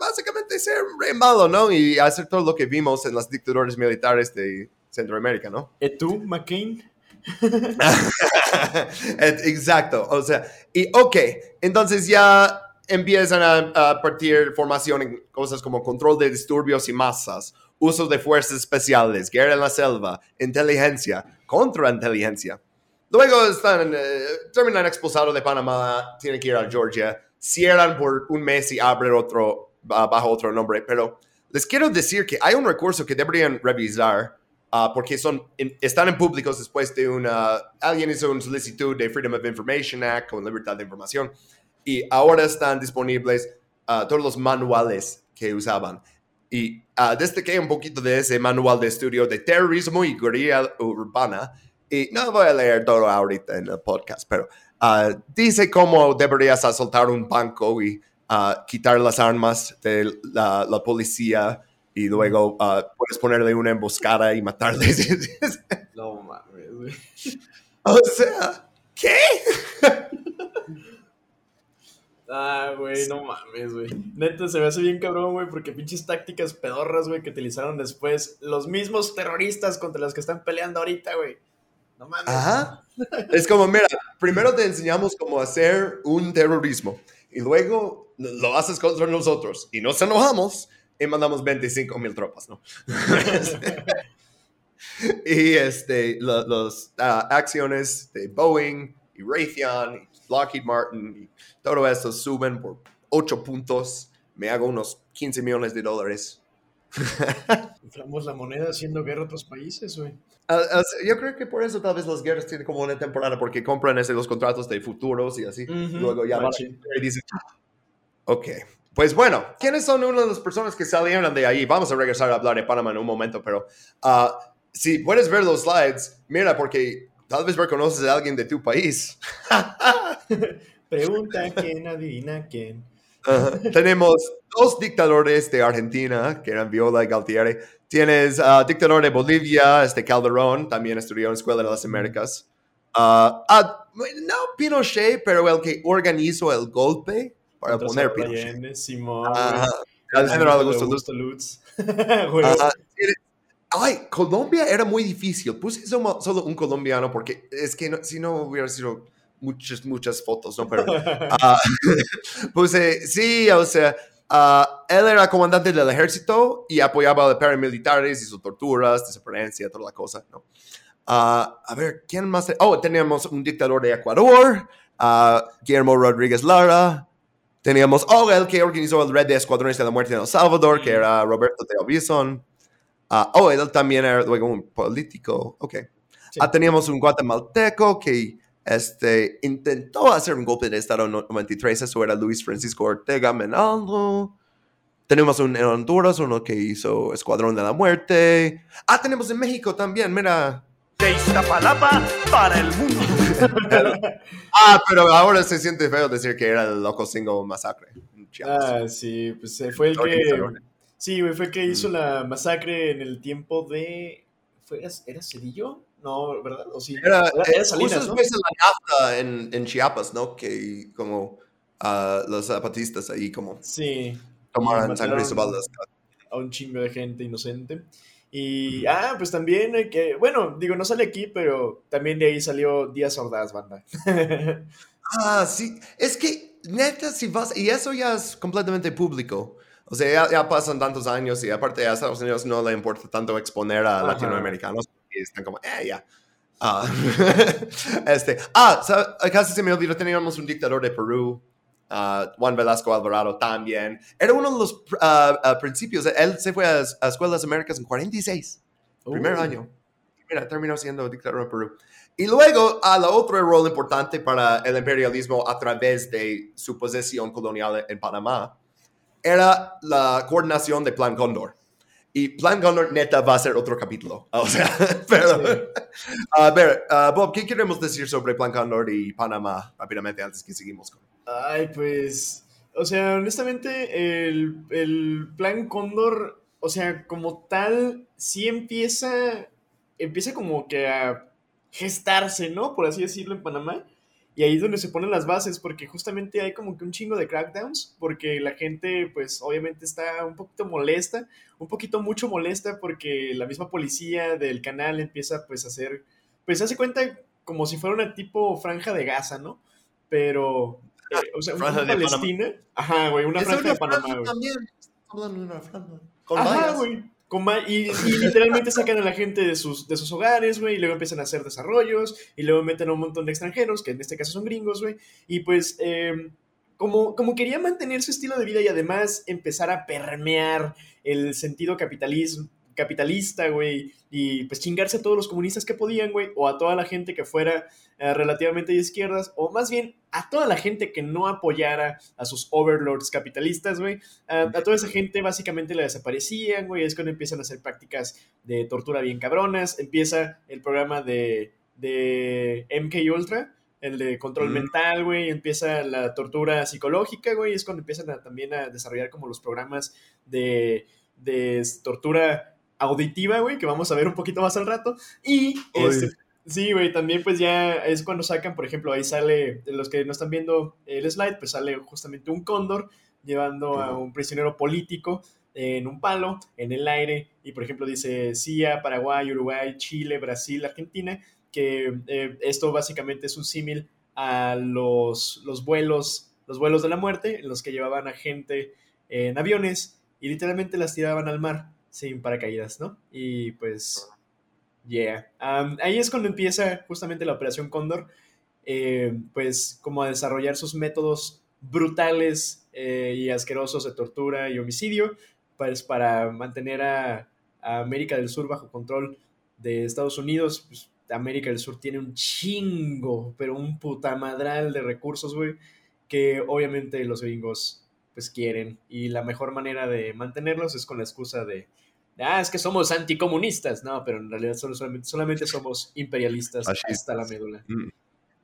básicamente ser re malo, ¿no? Y hacer todo lo que vimos en las dictaduras militares de Centroamérica, ¿no? ¿Y tú, McCain? [laughs] Exacto, o sea, y ok, entonces ya empiezan a, partir formación en cosas como control de disturbios y masas, uso de fuerzas especiales, guerra en la selva, inteligencia, contrainteligencia. Luego están, eh, terminan expulsados de Panamá, tienen que ir a Georgia, cierran por un mes y abren otro bajo otro nombre, pero les quiero decir que hay un recurso que deberían revisar Ah, porque son, están en públicos después de una, alguien hizo una solicitud de Freedom of Information Act con libertad de información y ahora están disponibles uh, todos los manuales que usaban. Y uh, destaqué un poquito de ese manual de estudio de terrorismo y guerrilla urbana. Y no voy a leer todo ahorita en el podcast, pero dice cómo deberías asaltar un banco y quitar las armas de la, la policía y luego uh, puedes ponerle una emboscada y matarle. [laughs] no mames. O sea, ¿qué? [laughs] Ah, güey, no mames, güey. Neta, se me hace bien cabrón, güey, porque pinches tácticas pedorras, güey, que utilizaron después los mismos terroristas contra los que están peleando ahorita, güey. No mames. Ajá. Es como, mira, primero te enseñamos cómo hacer un terrorismo y luego lo haces contra nosotros y nos enojamos y mandamos 25 mil tropas, ¿no? [laughs] y este, las ah, acciones de Boeing y Raytheon y Lockheed Martin y todo eso suben por 8 puntos. Me hago unos 15 millones de dólares. [laughs] Inflamos la moneda haciendo guerra a otros países, güey. Ah, ah, yo creo que por eso tal vez las guerras tienen como una temporada, porque compran ese, los contratos de futuros y así. Luego ya y dicen, ok, pues bueno, ¿quiénes son una de las personas que salieron de ahí? Vamos a regresar a hablar de Panamá en un momento, pero uh, si puedes ver los slides, mira, porque tal vez reconoces a alguien de tu país. [laughs] Pregunta quién, adivina quién. Tenemos dos dictadores de Argentina, que eran Viola y Galtieri. Tienes uh, dictador de Bolivia, este Calderón, también estudió en la Escuela de las Américas. Uh, no Pinochet, pero el que organizó el golpe para poner Pinochet. Simón. Al general Augusto Lutz. [laughs] Ay, Colombia era muy difícil. Puse solo un colombiano porque es que si no hubiera sido muchas, muchas fotos, ¿no? Pero uh, [laughs] [laughs] puse, sí, o sea, uh, él era comandante del ejército y apoyaba a los paramilitares, hizo torturas, desaparición, toda la cosa, ¿no? Uh, a ver, ¿quién más? Oh, teníamos un dictador de Ecuador, Guillermo Rodríguez Lara, Teníamos, oh, el que organizó el Red de Escuadrones de la Muerte en El Salvador, que era Roberto de Bison. Uh, oh, él también era luego un político. Ok. Ah, teníamos un guatemalteco que este, intentó hacer un golpe de Estado en 93. Eso era Luis Francisco Ortega Menaldo. Tenemos un en Honduras, uno que hizo Escuadrón de la Muerte. Ah, tenemos en México también, mira. De Iztapalapa para el mundo. [laughs] ah, pero ahora se siente feo decir que era el loco single masacre. Ah, sí, pues eh, fue el que. Sí, fue el que hizo la masacre en el tiempo de. ¿Fue, ¿Era Cedillo? No, ¿verdad? ¿O sí? Era, era, Salinas, ¿no? la en, en Chiapas, ¿no? Que como uh, los zapatistas ahí como. Sí. Tomaron sangre A un chingo de gente inocente. Y, ah, pues también hay que, bueno, digo, no sale aquí, pero también de ahí salió Díaz Ordaz, banda. [laughs] ah, sí, es que neta, si vas, y eso ya es completamente público. O sea, ya, ya pasan tantos años y aparte a Estados Unidos no le importa tanto exponer a Ajá. latinoamericanos. Y están como, eh, ya. Ah, [laughs] este, ah, casi se me olvidó, teníamos un dictador de Perú, ah, Juan Velasco Alvarado también. Era uno de los ah, principios, él se fue a, a Escuelas Américas en 46, primer Uh. año. Mira, terminó siendo dictador de Perú. Y luego, a la otro rol importante para el imperialismo a través de su posesión colonial en Panamá era la coordinación de Plan Cóndor. Y Plan Cóndor neta va a ser otro capítulo. O sea, [laughs] pero... A ver, ah, Bob, ¿qué queremos decir sobre Plan Cóndor y Panamá rápidamente antes que seguimos con... Ay, pues. O sea, honestamente, el, el plan Cóndor, o sea, como tal, sí empieza. Empieza como que a gestarse, ¿no? Por así decirlo, en Panamá. Y ahí es donde se ponen las bases, porque justamente hay como que un chingo de crackdowns, porque la gente, pues, obviamente está un poquito molesta, un poquito mucho molesta, porque la misma policía del canal empieza, pues, a hacer, pues, hace cuenta como si fuera una tipo franja de Gaza, ¿no? Pero, eh, o sea, Franja una de Palestina. Ajá, güey, una franja de Panamá, güey. También, una franja. Con Ajá, güey. Y, literalmente sacan a la gente de sus, de sus hogares, güey, y luego empiezan a hacer desarrollos, y luego meten a un montón de extranjeros, que en este caso son gringos, güey, y pues eh, como, como quería mantener su estilo de vida y además empezar a permear el sentido capitalismo, capitalista, güey, y pues chingarse a todos los comunistas que podían, güey, o a toda la gente que fuera eh, relativamente de izquierdas, o más bien a toda la gente que no apoyara a sus overlords capitalistas, güey, a, a toda esa gente básicamente la desaparecían, güey, es cuando empiezan a hacer prácticas de tortura bien cabronas, empieza el programa de, de MK Ultra, el de control Mm. mental, güey, empieza la tortura psicológica, güey, es cuando empiezan a- también a desarrollar como los programas de, de tortura auditiva, güey, que vamos a ver un poquito más al rato, y este, Sí, güey, también pues ya es cuando sacan, por ejemplo, ahí sale, los que no están viendo el slide, pues sale justamente un cóndor llevando a un prisionero político en un palo, en el aire, y por ejemplo dice CIA, Paraguay, Uruguay, Chile, Brasil, Argentina, que eh, esto básicamente es un símil a los, los vuelos, los vuelos de la muerte, en los que llevaban a gente en aviones y literalmente las tiraban al mar sin paracaídas, ¿no? Y pues Yeah. Ahí es cuando empieza justamente la Operación Cóndor, eh, pues como a desarrollar sus métodos brutales eh, y asquerosos de tortura y homicidio, pues para mantener a, a América del Sur bajo control de Estados Unidos. Pues, América del Sur tiene un chingo, pero un putamadral de recursos, güey, que obviamente los gringos pues quieren. Y la mejor manera de mantenerlos es con la excusa de ah, es que somos anticomunistas. No, pero en realidad solo- solamente, solamente somos imperialistas hasta la médula. Mm.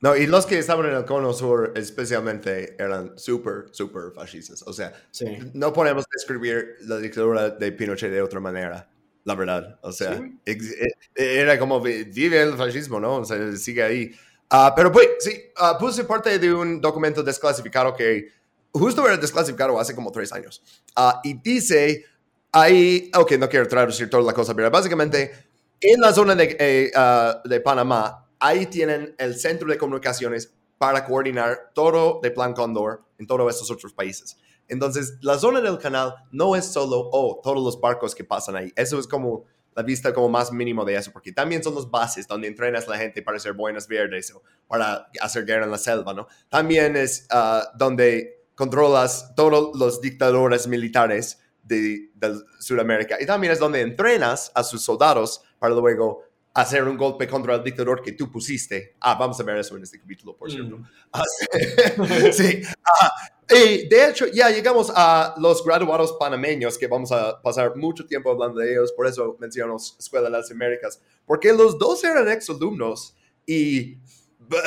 No, y los que estaban en el cono sur especialmente eran súper, súper fascistas. O sea, Sí. no podemos describir la dictadura de Pinochet de otra manera, la verdad. O sea, Sí, eh, era como vi- vive el fascismo, ¿no? O sea, sigue ahí. Ah, pero pues, sí, ah, puse parte de un documento desclasificado que justo era desclasificado hace como tres años. Ah, y dice, ahí, ok, no quiero traducir toda la cosa, pero básicamente en la zona de, eh, ah, de Panamá, ahí tienen el centro de comunicaciones para coordinar todo de Plan Condor en todos estos otros países. Entonces, la zona del canal no es solo, oh, todos los barcos que pasan ahí. Eso es como la vista como más mínimo de eso, porque también son los bases donde entrenas a la gente para hacer buenas verdes o para hacer guerra en la selva, ¿no? También es ah, donde controlas todos los dictadores militares de, de Sudamérica. Y también es donde entrenas a sus soldados para luego hacer un golpe contra el dictador que tú pusiste. Ah, vamos a ver eso en este capítulo, por cierto. Mm. Ah, sí. [laughs] sí. Ah, y de hecho, ya llegamos a los graduados panameños, que vamos a pasar mucho tiempo hablando de ellos, por eso menciono Escuela de las Américas, porque los dos eran exalumnos y b-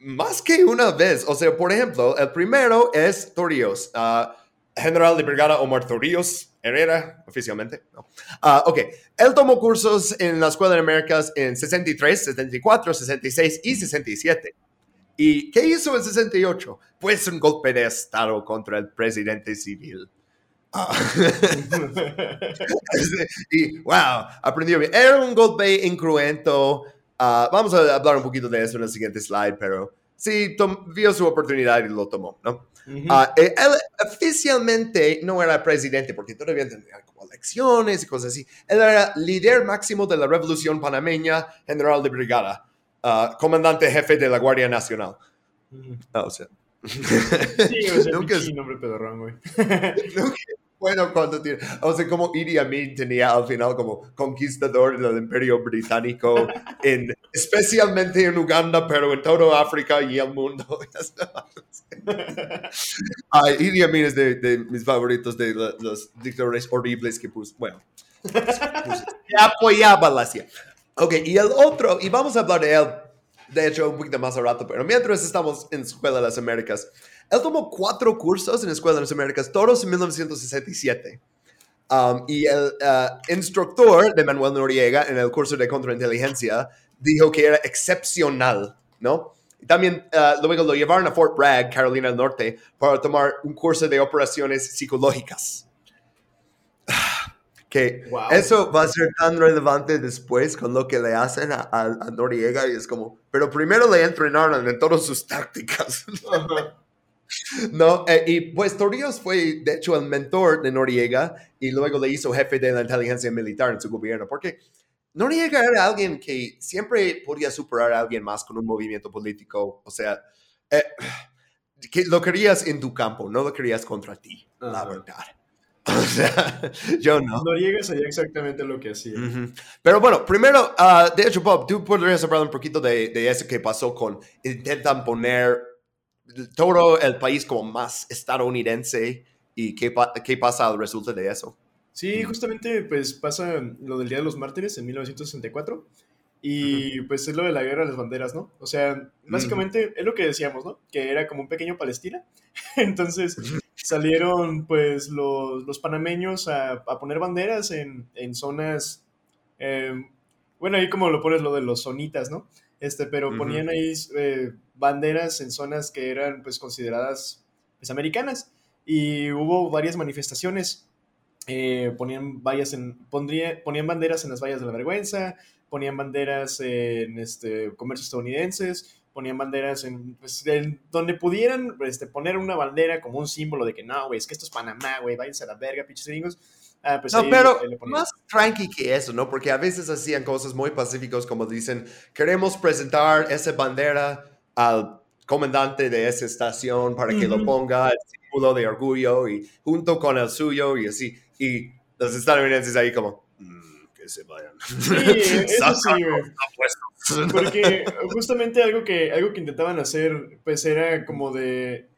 más que una vez, o sea, por ejemplo, el primero es Torrijos, ah, general de brigada Omar Torrijos Herrera, oficialmente, ¿no? Ah, ok, él tomó cursos en la Escuela de Américas en 63, 74, 66 y 67. ¿Y qué hizo en 68? Pues un golpe de Estado contra el presidente civil. Ah. [laughs] [laughs] y wow, aprendió bien. Era un golpe incruento. Ah, vamos a hablar un poquito de eso en el siguiente slide, pero sí, vio su oportunidad y lo tomó, ¿no? Ujú. Ah, eh, él oficialmente no era presidente porque todavía tenía como elecciones y cosas así. Él era líder máximo de la revolución panameña, general de brigada, ah, comandante jefe de la Guardia Nacional. Ah, o sea, Sí, o sea, [laughs] nunca nombre pedorrón, güey. [laughs] nunca bueno cuando tiene, o sea, como Idi Amin tenía al final como conquistador del imperio británico, [laughs] en, especialmente en Uganda, pero en todo África y el mundo. [laughs] Ah, Idi Amin es de, de mis favoritos de la- los dictadores horribles que puse. Bueno, puse- apoyaba la CIA. Ok, y el otro, y vamos a hablar de él, de hecho, un poquito más a rato, pero mientras estamos en Escuela de las Américas, él tomó cuatro cursos en Escuela de las Américas, todos en 1967. Um, y el uh, instructor de Manuel Noriega en el curso de contrainteligencia dijo que era excepcional, ¿no? También uh, luego lo llevaron a Fort Bragg, Carolina del Norte, para tomar un curso de operaciones psicológicas. [sighs] Que Wow. eso va a ser tan relevante después con lo que le hacen a, a- a Noriega y es como, pero primero le entrenaron en todas sus tácticas. No, eh, y pues Torrijos fue de hecho el mentor de Noriega y luego le hizo jefe de la inteligencia militar en su gobierno, porque Noriega era alguien que siempre podía superar a alguien más con un movimiento político, o sea, eh, que lo querías en tu campo, no lo querías contra ti, la verdad. [laughs] O sea, yo no. Noriega sabía exactamente lo que hacía. Pero bueno, primero, ah, de hecho, Bob, tú podrías hablar un poquito de, de eso que pasó con, intentan poner todo el país como más estadounidense y qué, pa- qué pasa al resultado de eso. Sí, justamente pues pasa lo del Día de los Mártires en 1964 y pues es lo de la guerra de las banderas, ¿no? O sea, básicamente es lo que decíamos, ¿no? Que era como un pequeño Palestina. [laughs] Entonces salieron pues los, los panameños a, a poner banderas en, en zonas, eh, bueno, ahí como lo pones lo de los zonitas, ¿no? Este, pero ponían ahí eh, banderas en zonas que eran pues consideradas pues americanas. Y hubo varias manifestaciones. Eh, ponían vallas en pondría- ponían banderas en las vallas de la vergüenza ponían banderas en este comercios estadounidenses ponían banderas en, pues, en donde pudieran este, poner una bandera como un símbolo de que no güey es que esto es Panamá güey váyanse a la verga pinches gringos Ah, pues no, ahí- pero más tranqui que eso, ¿no? Porque a veces hacían cosas muy pacíficos como dicen, queremos presentar esa bandera al comandante de esa estación para que lo ponga el símbolo de orgullo y junto con el suyo y así. Y los estadounidenses ahí como, "Mm, que se vayan. Sí, eso sí. [laughs] Porque [laughs] justamente algo que, algo que intentaban hacer, pues era como de.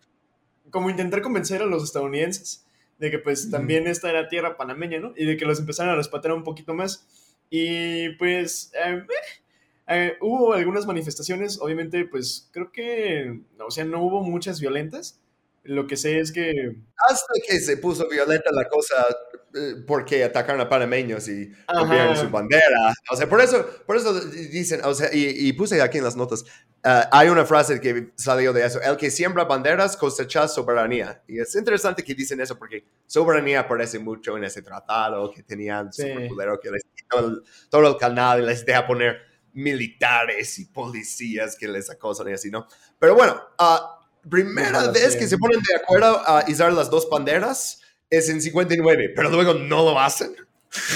como intentar convencer a los estadounidenses de que, pues, también esta era tierra panameña, ¿no? Y de que los empezaran a respetar un poquito más. Y pues. eh, eh, hubo algunas manifestaciones, obviamente, pues creo que. O sea, no hubo muchas violentas. Lo que sé es que. Hasta que se puso violenta la cosa eh, porque atacaron a panameños y rompieron su bandera. O sea, por eso, por eso dicen, o sea, y, y puse aquí en las notas, ah, hay una frase que salió de eso, el que siembra banderas cosecha soberanía. Y es interesante que dicen eso porque soberanía aparece mucho en ese tratado que tenían Sí. super culero que les quitó el- todo el canal y les deja poner militares y policías que les acosan y así, ¿no? Pero bueno, ah, primera vez que se ponen de acuerdo a izar las dos banderas es en 59, pero luego no lo hacen.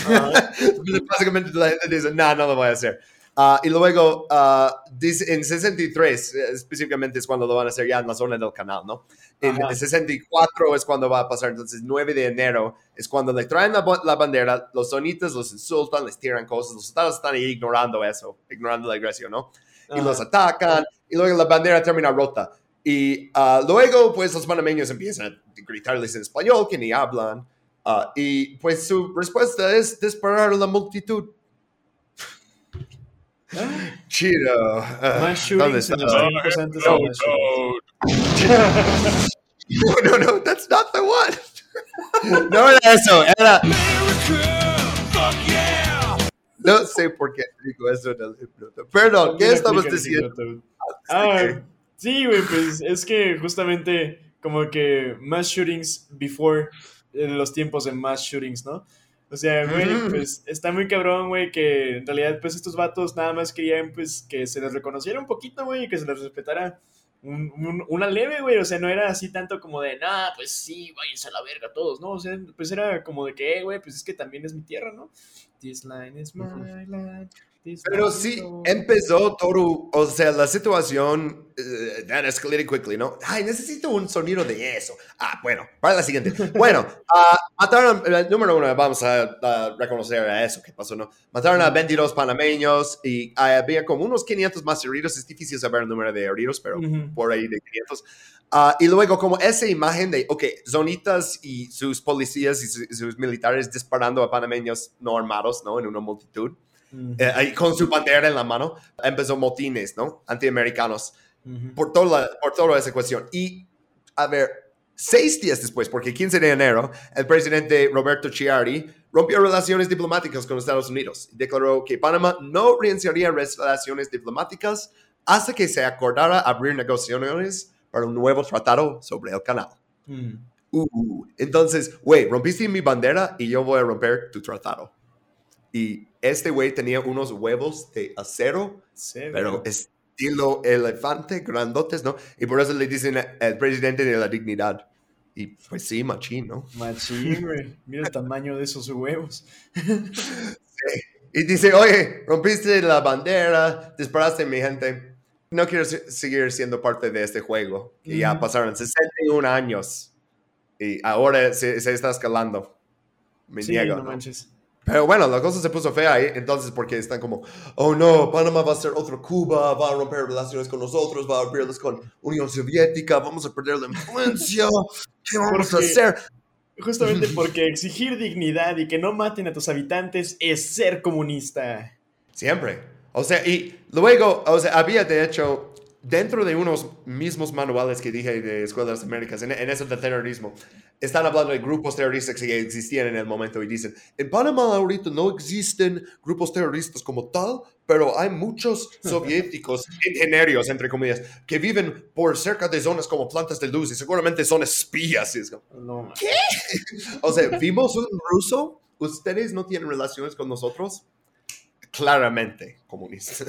ah, [laughs] Básicamente la gente dice, no, no lo voy a hacer. Ah, y luego, ah, dice, en 63 eh, específicamente es cuando lo van a hacer ya en la zona del canal, ¿no? En Ajá. 64 es cuando va a pasar, entonces 9 de enero es cuando le traen la, la bandera, los sonitas los insultan, les tiran cosas, los estados están ahí ignorando eso, ignorando la agresión, ¿no? y los ajá. atacan, y luego la bandera termina rota. Y ah, luego, pues los panameños empiezan a gritarles en español, que ni hablan, ah, y pues su respuesta es disparar a la multitud. Ah, Chido. No. No, no, no, that's not the one. no era eso, era... No sé por qué digo eso en el libro. Perdón, ¿qué estabas diciendo? Ah, sí, güey, pues es que justamente como que mass shootings before los tiempos de mass shootings, ¿no? O sea, güey, pues está muy cabrón, güey, que en realidad pues estos vatos nada más querían pues que se les reconociera un poquito, güey, y que se les respetara un- un- una leve, güey. O sea, no era así tanto como de, nah, pues sí, váyanse a la verga todos, ¿no? O sea, pues era como de que, eh, güey, pues es que también es mi tierra, ¿no? This line is my land. Pero sí, empezó todo, o sea, la situación, eh, that escalated quickly, ¿no? Ay, necesito un sonido de eso. Ah, bueno, para la siguiente. [laughs] Bueno, ah, mataron, eh, número uno, vamos a, reconocer a eso que pasó, ¿no? Mataron a 22 panameños y ah, había como unos 500 más heridos. Es difícil saber el número de heridos, pero Ujú. por ahí de 500. Ah, y luego como esa imagen de, ok, zonitas y sus policías y su- sus militares disparando a panameños no armados, ¿no? En una multitud Eh, con su bandera en la mano, empezó motines, ¿no? Antiamericanos, por, toda la- por toda esa cuestión. Y, a ver, seis días después, porque 15 de enero, el presidente Roberto Chiari rompió relaciones diplomáticas con Estados Unidos y declaró que Panamá no reiniciaría relaciones diplomáticas hasta que se acordara abrir negociaciones para un nuevo tratado sobre el canal. Ujú. Uh, entonces, güey, rompiste mi bandera y yo voy a romper tu tratado. Y este güey tenía unos huevos de acero, Severo. pero estilo elefante, grandotes, ¿no? Y por eso le dicen el presidente de la dignidad. Y pues sí, machín, ¿no? Machín, güey. Mira el tamaño de esos huevos. Y dice, oye, rompiste la bandera, disparaste a mi gente. No quiero se- seguir siendo parte de este juego. Y ya Ujú. pasaron 61 años. Y ahora se, se está escalando. Me sí, niego, no ¿no? manches. Pero bueno, la cosa se puso fea ahí, entonces porque están como, oh no, Panamá va a ser otro Cuba, va a romper relaciones con nosotros, va a abrirlas con Unión Soviética, vamos a perder la influencia, ¿qué vamos a hacer? Justamente [laughs] porque exigir dignidad y que no maten a tus habitantes es ser comunista. Siempre. O sea, y luego, o sea, había de hecho, dentro de unos mismos manuales que dije de Escuelas Américas, en, en eso del terrorismo, están hablando de grupos terroristas que existían en el momento y dicen, en Panamá ahorita no existen grupos terroristas como tal, pero hay muchos [laughs] soviéticos, ingenieros, entre comillas, que viven por cerca de zonas como plantas de luz y seguramente son espías. Es como, No, man. [laughs] o sea, vimos un ruso, ustedes no tienen relaciones con nosotros, claramente comunistas.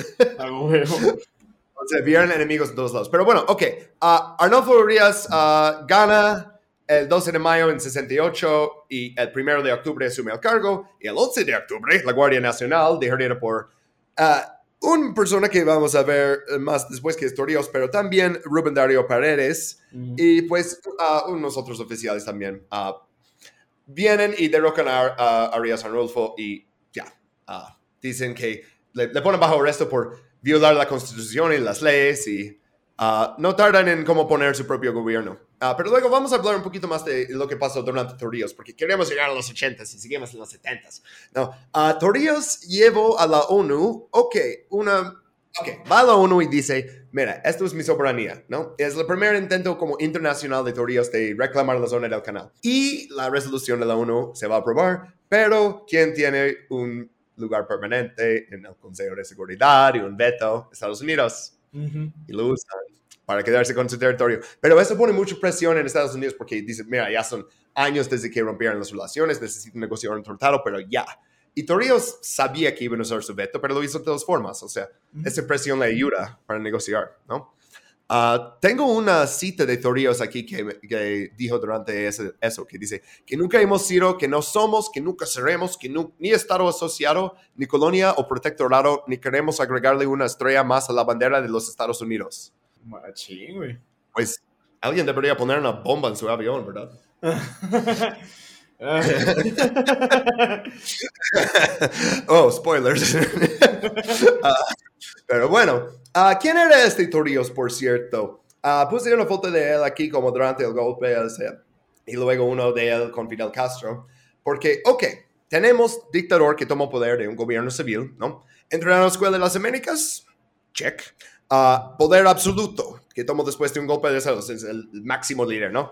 O sea, vieron enemigos de todos lados. Pero bueno, ok. ah, Arnolfo Urias ah, gana el 12 de mayo en 68 y el 1 de octubre asume el cargo. Y el 11 de octubre, la Guardia Nacional, dirigida por ah, una persona que vamos a ver eh, más después que es Torrijos, pero también Rubén Darío Paredes y pues unos otros oficiales también. vienen y derrocan a, a Arias Arnulfo y ya. dicen que le, le ponen bajo arresto por violar la constitución y las leyes y ah, no tardan en cómo poner su propio gobierno. Ah, pero luego vamos a hablar un poquito más de lo que pasó durante Torrijos, porque queremos llegar a los 80s y seguimos en los 70s. No, Torrijos llevó a la ONU, ok, una... Ok, va a la ONU y dice, mira, esto es mi soberanía, ¿no? Es el primer intento como internacional de Torrijos de reclamar la zona del canal. Y la resolución de la ONU se va a aprobar, pero ¿quién tiene un lugar permanente en el Consejo de Seguridad y un veto? Estados Unidos. Ujú. Y lo usan para quedarse con su territorio. Pero eso pone mucha presión en Estados Unidos porque dicen, mira, ya son años desde que rompieron las relaciones, necesitan negociar un tratado, pero ya. Y Torrijos sabía que iban a usar su veto, pero lo hizo de todas formas. O sea, Ujú. esa presión le ayuda para negociar, ¿no? Ah, tengo una cita de Torrijos aquí que, que dijo durante ese- eso, que dice que nunca hemos sido, que no somos, que nunca seremos, que nu- ni Estado asociado, ni colonia o protectorado, ni queremos agregarle una estrella más a la bandera de los Estados Unidos. Machín, güey. Pues alguien debería poner una bomba en su avión, ¿verdad? [laughs] Ah. [laughs] oh, spoilers. [laughs] Ah, pero bueno, ah, ¿quién era este Torrijos, por cierto? Puse una foto de él aquí como durante el golpe, y luego uno de él con Fidel Castro, porque, ok, tenemos dictador que tomó poder de un gobierno civil, ¿no? Entró en la Escuela de las Américas, check. Poder absoluto, que tomó después de un golpe de Estado, es el máximo líder, ¿no?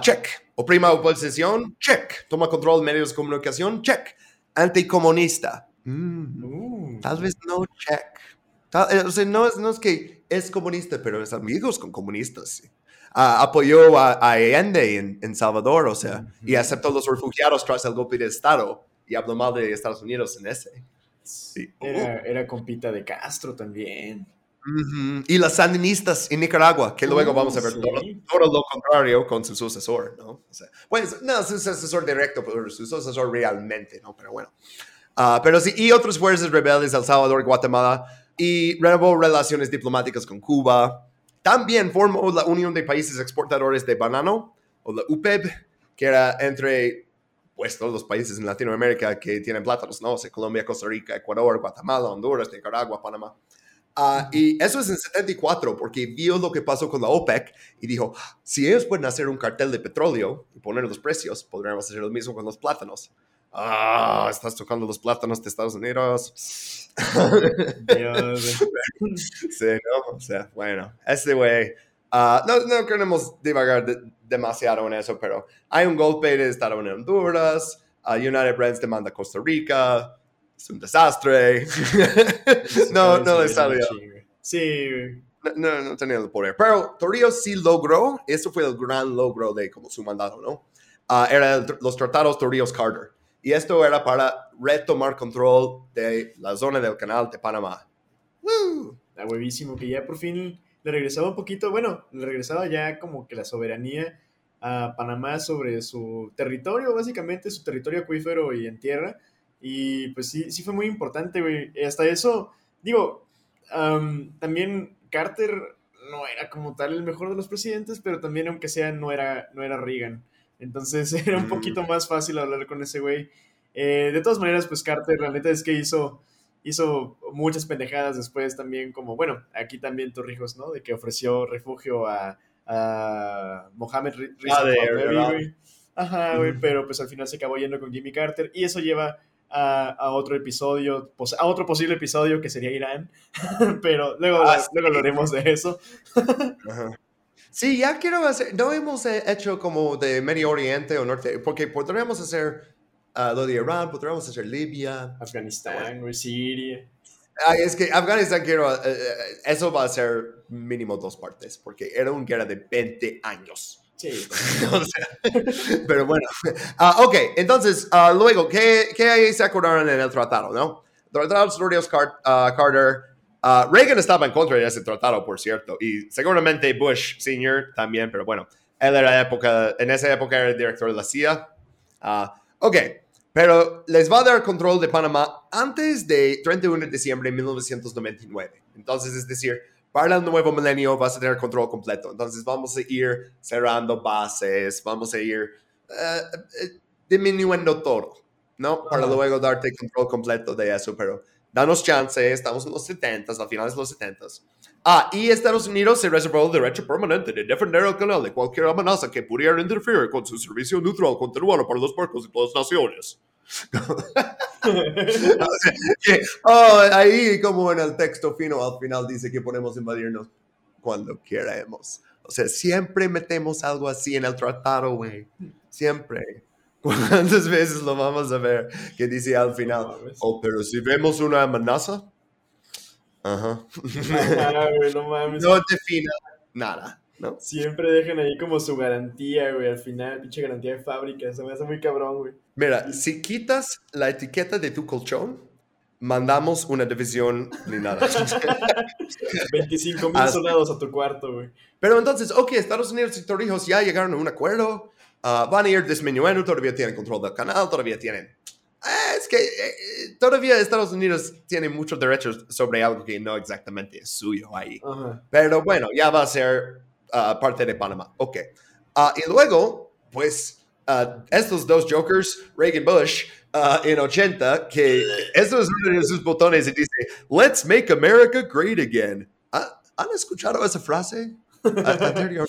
Check. Oprima oposición, check. Toma control de medios de comunicación, check. Anticomunista. Mm, Uh. tal vez no, check. Tal- eh, o sea, no es, no es que es comunista, pero es amigos con comunistas. sí. Ah, apoyó a, a Allende en, en Salvador, o sea, y aceptó los refugiados tras el golpe de Estado y habló mal de Estados Unidos en ese. Sí. Era, era compita de Castro también. Ujú. Y las sandinistas en Nicaragua, que luego Uh, vamos a ver sí. todo, todo lo contrario con su sucesor, ¿no? O sea, pues no su sucesor directo, pero su sucesor realmente, ¿no? Pero bueno. Ah, pero sí, y otras fuerzas rebeldes, El Salvador, Guatemala, y renovó relaciones diplomáticas con Cuba. También formó la Unión de Países Exportadores de Banano, o la UPEB, que era entre pues todos los países en Latinoamérica que tienen plátanos, ¿no? O sea, Colombia, Costa Rica, Ecuador, Guatemala, Honduras, Nicaragua, Panamá. Ah, y eso es en 74, porque vio lo que pasó con la OPEC y dijo, si ellos pueden hacer un cartel de petróleo y poner los precios, podríamos hacer lo mismo con los plátanos. Ah, estás tocando los plátanos de Estados Unidos. Dios. [laughs] Sí, ¿no? O sea, bueno, este güey. ah, no, no queremos divagar de- demasiado en eso, pero hay un golpe de Estado en Honduras. ah, United Brands demanda Costa Rica. Es un desastre. no, no le salió. Sí. No, no, no tenía el poder. Pero Torrijos sí logró, eso fue el gran logro de como su mandato, ¿no? Ah, era el- los tratados Torrijos-Carter. Y esto era para retomar control de la zona del canal de Panamá. ¡Woo! Está huevísimo que ya por fin le regresaba un poquito, bueno, le regresaba ya como que la soberanía a Panamá sobre su territorio, básicamente su territorio acuífero y en tierra. Y pues sí, sí fue muy importante, güey. Hasta eso, digo, am, también Carter no era como tal el mejor de los presidentes, pero también aunque sea no era, no era Reagan. Entonces [laughs] era un Mm. poquito más fácil hablar con ese güey. Eh, de todas maneras, pues Carter, la neta es que hizo hizo muchas pendejadas después también, como, bueno, aquí también Torrijos, ¿no? De que ofreció refugio a, a Mohamed Ri- Reza Ah. Ajá, güey, pero pues al final se acabó yendo con Jimmy Carter y eso lleva a, a otro episodio, a otro posible episodio que sería Irán, [laughs] pero luego, Ah, sí. luego hablaremos de eso. Ajá. Sí, ya quiero hacer, no hemos hecho como de Medio Oriente o Norte, porque podríamos hacer ah, lo de Irán, podríamos hacer Libia. Afganistán, güey, Siria. Ay, es que Afganistán quiero, eh, eh, eso va a ser mínimo dos partes, porque era una guerra de 20 años. Sí, [laughs] sea, pero bueno, Ah, ok, entonces, ah, luego, ¿qué, ¿qué se acordaron en el tratado, no? Tratado Studios Car- ah, Carter, Reagan estaba en contra de ese tratado, por cierto, y seguramente Bush Sr. también, pero bueno, él era época, en esa época era el director de la CIA. Ok, pero les va a dar control de Panamá antes de 31 de diciembre de 1999. Entonces, es decir, para el nuevo milenio vas a tener control completo. Entonces, vamos a ir cerrando bases, vamos a ir eh, disminuyendo todo, ¿no? Para luego darte control completo de eso, pero danos chance, estamos en los 70, a finales de los 70. Ah, y Estados Unidos se reservó el derecho permanente de defender el canal de cualquier amenaza que pudiera interferir con su servicio neutral continuado para los barcos de todas las naciones. O sea, que, oh, ahí como en el texto fino al final dice que podemos invadirnos cuando queramos. O sea, siempre metemos algo así en el tratado, güey. Siempre. ¿Cuántas veces lo vamos a ver que dice al final? Oh, pero si vemos una amenaza. Ajá. Güey, no mames. no defina nada, ¿no? Siempre dejan ahí como su garantía, güey, al final, pinche garantía de fábrica. Se me hace muy cabrón, güey. Mira, si quitas la etiqueta de tu colchón, mandamos una división ni nada. [laughs] 25 mil soldados a tu cuarto, güey. Pero entonces, ok, Estados Unidos y Torrijos ya llegaron a un acuerdo. ah, van a ir disminuyendo, todavía tienen control del canal, todavía tienen. Ah, es que eh, todavía Estados Unidos tiene muchos derechos sobre algo que no exactamente es suyo ahí. Pero bueno, ya va a ser ah, parte de Panamá. Ok. Ah, y luego, pues, ah, estos dos jokers, Reagan Bush, ah, en 80, que esto es uno de sus botones y dice, Let's make America great again. ¿Ha- ¿Han escuchado esa frase [laughs]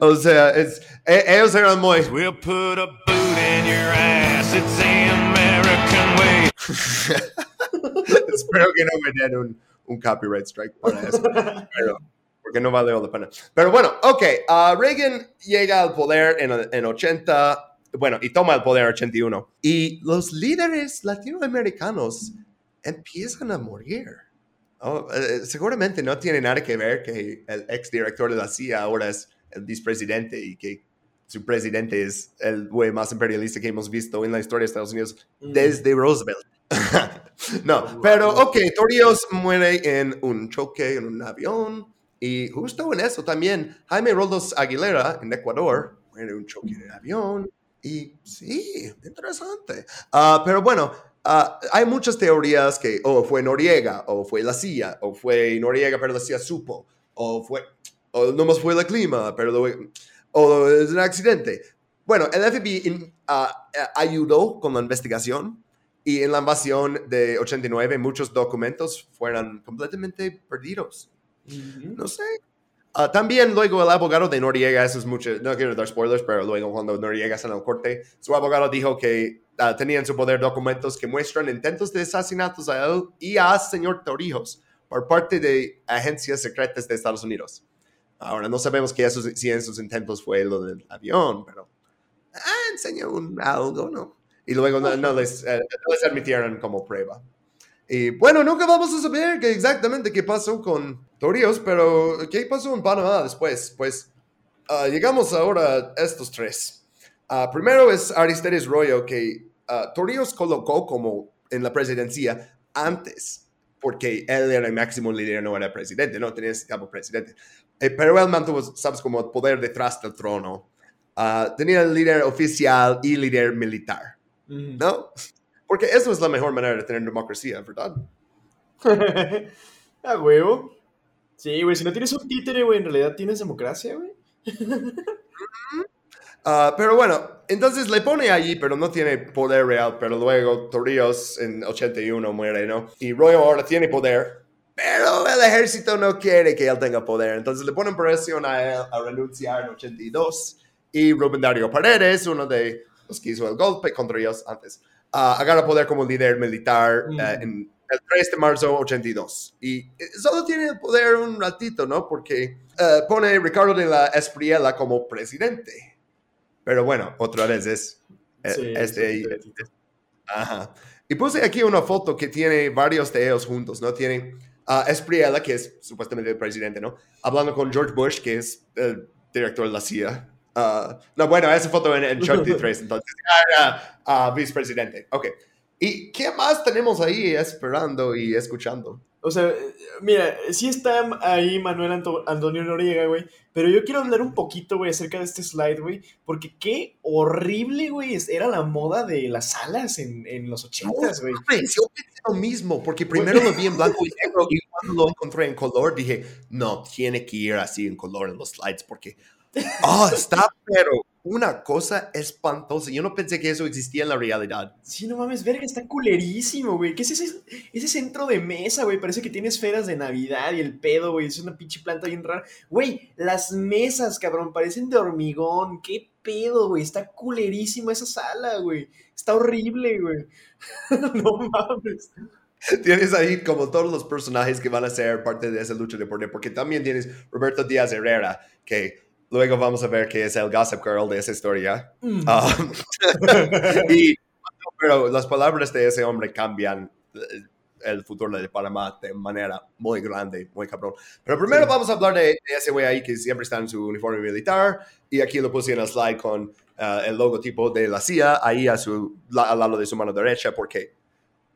o sea, es, ellos eran muy... We'll put a boot in your ass. It's the American way. [laughs] Espero que no me den un, un copyright strike para eso. Pero, porque no vale la pena. Pero bueno, ok. ah, Reagan llega al poder en, en 80, bueno, y toma el poder en 81. Y los líderes latinoamericanos empiezan a morir. Oh, eh, seguramente no tiene nada que ver que el exdirector de la CIA ahora es el vicepresidente y que su presidente es el güey más imperialista que hemos visto en la historia de Estados Unidos Mm. desde Roosevelt. [laughs] No, pero ok, Torrijos muere en un choque en un avión. Y justo en eso también, Jaime Roldos Aguilera en Ecuador muere un choque el avión. Y sí, interesante. Ah, pero bueno, ah, hay muchas teorías que o fue Noriega, o fue la CIA, o fue Noriega, pero la CIA supo, o fue, o nomás fue el clima, pero luego- o es un accidente. Bueno, el FBI ah, ayudó con la investigación y en la invasión de 89 muchos documentos fueron completamente perdidos. No sé. Ah, también luego el abogado de Noriega, eso es mucho, no quiero dar spoilers, pero luego cuando Noriega salió en corte, su abogado dijo que ah, tenía en su poder documentos que muestran intentos de asesinatos a él y a señor Torrijos por parte de agencias secretas de Estados Unidos. Ahora no sabemos que si en sus intentos fue lo del avión, pero ah, enseñó un, algo, ¿no? Y luego no les, eh, no les admitieron como prueba. Y bueno, nunca vamos a saber que exactamente qué pasó con Torrijos, pero qué pasó en Panamá después. Pues ah, llegamos ahora a estos tres. Ah, primero es Aristides Royo, que ah, Torrijos colocó como en la presidencia antes, porque él era el máximo líder, no era presidente, no tenía ese como presidente. Eh, pero él mantuvo, sabes, como el poder detrás del trono. Ah, tenía el líder oficial y líder militar. ¿no? Porque eso es la mejor manera de tener democracia, ¿verdad? [laughs] A huevo. Sí, güey, si no tienes un títere, güey, en realidad tienes democracia, güey. [laughs] Ah, pero bueno, entonces le pone allí, pero no tiene poder real. Pero luego Torrijos en 81 muere, ¿no? Y Royo ahora tiene poder, pero el ejército no quiere que él tenga poder. Entonces le ponen presión a él a renunciar en 82. Y Rubén Darío Paredes, uno de los que hizo el golpe contra ellos antes, agarra poder como líder militar Mm. eh, en el 3 de marzo 82. Y eh, solo tiene el poder un ratito, ¿no? Porque eh, pone Ricardo de la Espriella como presidente. Pero bueno, otra vez es Sí, este. sí. Ajá. Y puse aquí una foto que tiene varios de ellos juntos, ¿no? Tiene a Espriella, que es supuestamente el presidente, ¿no? Hablando con George Bush, que es el director de la CIA. Ah, no, bueno, esa foto en, en Chuck D3, entonces, era ah, vicepresidente. Ok. ¿Y qué más tenemos ahí esperando y escuchando? O sea, mira, sí está ahí Manuel Anto- Antonio Noriega, güey, pero yo quiero hablar un poquito, güey, acerca de este slide, güey, porque qué horrible, güey, era la moda de las alas en, en los ochentas, güey. Mames, Yo pensé lo mismo, porque primero lo vi en blanco y negro y cuando lo encontré en color dije, no, tiene que ir así en color en los slides porque, oh, está, pero una cosa espantosa. Yo no pensé que eso existía en la realidad. Sí, no mames, verga, está culerísimo, güey. ¿Qué es ese, ese centro de mesa, güey? Parece que tiene esferas de Navidad y el pedo, güey. Es una pinche planta bien rara. Güey, las mesas, cabrón, parecen de hormigón. ¿Qué pedo, güey? Está culerísimo esa sala, güey. Está horrible, güey. [laughs] no mames. Tienes ahí como todos los personajes que van a ser parte de esa lucha de poder, porque también tienes Roberto Díaz Herrera, que luego vamos a ver que es el Gossip Girl de esa historia. Mm. Ah, [laughs] y, pero las palabras de ese hombre cambian eh, el futuro de Panamá de manera muy grande, muy cabrón. Pero primero Sí. vamos a hablar de, de ese güey ahí que siempre está en su uniforme militar y aquí lo puse en el slide con eh, el logotipo de la CIA ahí a su, la- al lado de su mano derecha porque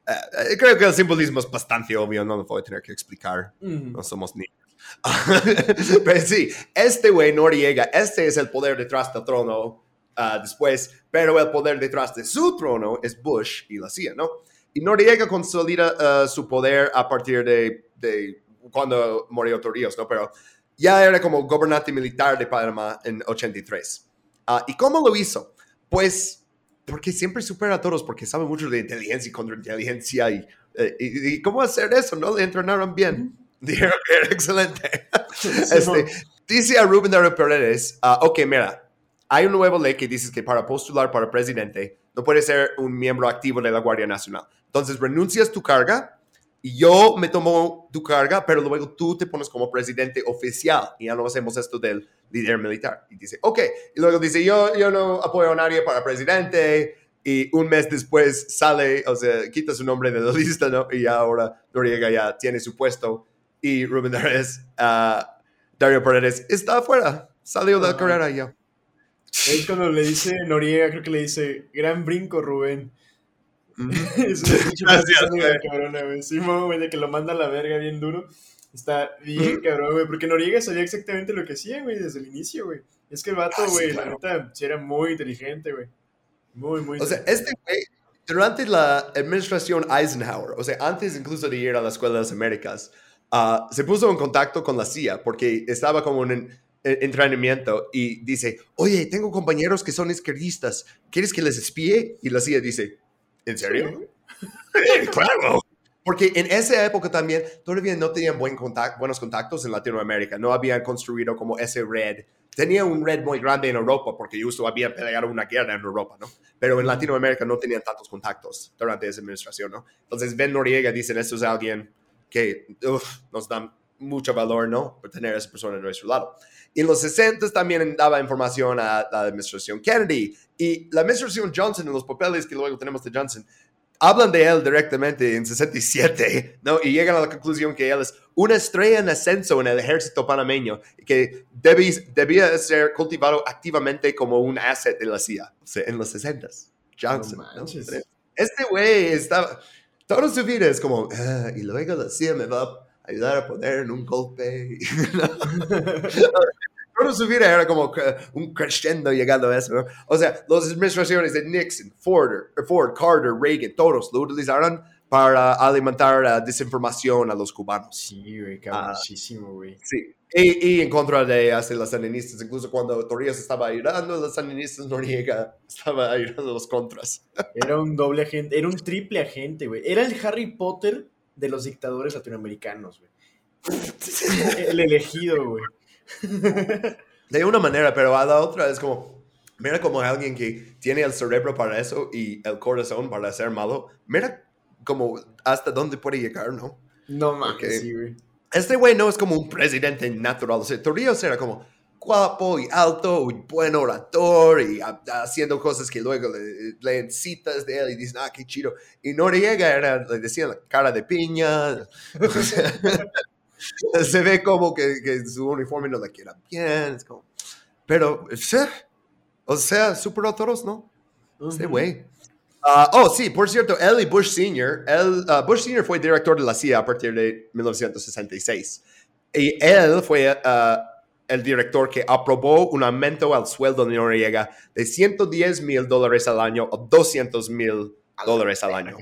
eh, creo que el simbolismo es bastante obvio, no lo voy a tener que explicar Mm. no somos niños. [laughs] pero sí, este güey Noriega, este es el poder detrás del trono ah, después, pero el poder detrás de su trono es Bush y la CIA, ¿no? Y Noriega consolida ah, su poder a partir de, cuando murió Torrijos, ¿no? Pero ya era como gobernante militar de Panamá en 83. Ah, ¿Y cómo lo hizo? Pues porque siempre supera a todos, porque sabe mucho de inteligencia y contrainteligencia y, eh, cómo hacer eso, ¿no? Le entrenaron bien. Dijeron que era excelente. [laughs] Este, dice a Rubén Darío Paredes, ah, ok, mira, hay una nueva ley que dice que para postular para presidente no puedes ser un miembro activo de la Guardia Nacional. Entonces renuncias tu carga y yo me tomo tu carga, pero luego tú te pones como presidente oficial y ya no hacemos esto del líder militar. Y dice, ok. Y luego dice, yo, yo no apoyo a nadie para presidente. Y un mes después sale, o sea, quita su nombre de la [laughs] lista, ¿no? Y ahora Noriega ya tiene su puesto. Y Rubén Darío, ah, Darío Paredes está afuera. Salió de la Ah. carrera ya. Es cuando le dice Noriega, creo que le dice, gran brinco, Rubén. [laughs] Es una pinche frase Gracias, güey. cabrona, güey. Güey, de que lo manda a la verga bien duro. Está bien cabrón, güey. Porque Noriega sabía exactamente lo que hacía, güey, desde el inicio, güey. Es que el vato, Ah, sí, güey, claro. la neta, sí era muy inteligente, güey. Muy, muy O sea, este güey, durante la administración Eisenhower, o sea, antes incluso de ir a la Escuela de las Américas, ah, se puso en contacto con la CIA porque estaba como en en- entrenamiento y dice, oye, tengo compañeros que son izquierdistas, ¿quieres que les espíe? Y la CIA dice, ¿en serio? "Eh, [laughs] claro. Porque en esa época también todavía no tenían buen buenos contactos en Latinoamérica, no habían construido como ese red. Tenía un red muy grande en Europa porque justo había peleado una guerra en Europa, ¿no? Pero en Latinoamérica no tenían tantos contactos durante esa administración, ¿no? Entonces Ben Noriega dicen, esto es alguien que uf, nos da mucho valor, ¿no? Por tener a esa persona a nuestro lado. Y en los 60 también daba información a la administración Kennedy y la administración Johnson, en los papeles que luego tenemos de Johnson, hablan de él directamente en 67, ¿no? Y llegan a la conclusión que él es una estrella en ascenso en el ejército panameño y que debí- debía ser cultivado activamente como un asset de la CIA, o sea, en los 60. Johnson, No. Este güey estaba, toda su vida es como, "Ah, y luego la CIA me va a ayudar a poner en un golpe. Toda su vida era como un crescendo llegando a eso, ¿no? O sea, las administraciones de Nixon, Ford, Ford, Carter, Reagan, todos lo utilizaron para alimentar la desinformación a los cubanos. Sí, güey, cabroncísimo, güey. Sí. Y, y en contra de hacer los sandinistas, incluso cuando Torrijos estaba ayudando los sandinistas, Noriega estaba ayudando a los contras. Era un doble agente, era un triple agente, güey. Era el Harry Potter de los dictadores latinoamericanos, güey. El elegido, güey. De una manera, pero a la otra es como, mira como alguien que tiene el cerebro para eso y el corazón para ser malo, mira como hasta dónde puede llegar, ¿no? No mames, sí, güey. Este güey no es como un presidente natural, o sea, Torrijos era como guapo y alto y buen orador y ha- haciendo cosas que luego le, leen citas de él y dicen, ah, qué chido. Y Noriega era, le decían cara de piña. [laughs] O sea, [laughs] se ve como que, que su uniforme no la quiera bien. Es como, pero, o sea, superó a todos, ¿no? Este güey. Ah, oh, sí, por cierto, y Bush Sr., él, ah, Bush Sr. fue director de la CIA a partir de 1966. Y él fue ah, el director que aprobó un aumento al sueldo de Noriega de 110 mil dólares al año o 200 mil dólares al año.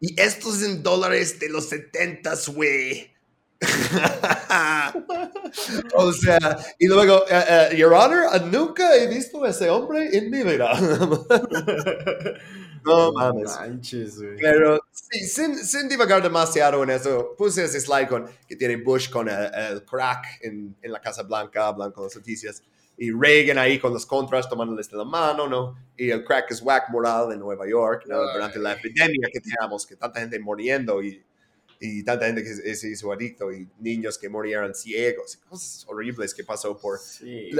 Y esto es en dólares de los 70, güey. [laughs] o sea, y luego, eh, eh, Your Honor, nunca he visto a ese hombre en mi vida. [laughs] no mames. manches. Pero sí, sin, sin divagar demasiado en eso, puse ese slide con, que tiene Bush con el, el crack en, en la Casa Blanca, hablando con las noticias, y Reagan ahí con los contras tomándoles de la mano, ¿no? Y el crack es whack moral en Nueva York, ¿no? Durante la epidemia que teníamos, que tanta gente muriendo y, y tanta gente que se- se hizo adicto y niños que morían ciegos, cosas horribles que pasó por Sí.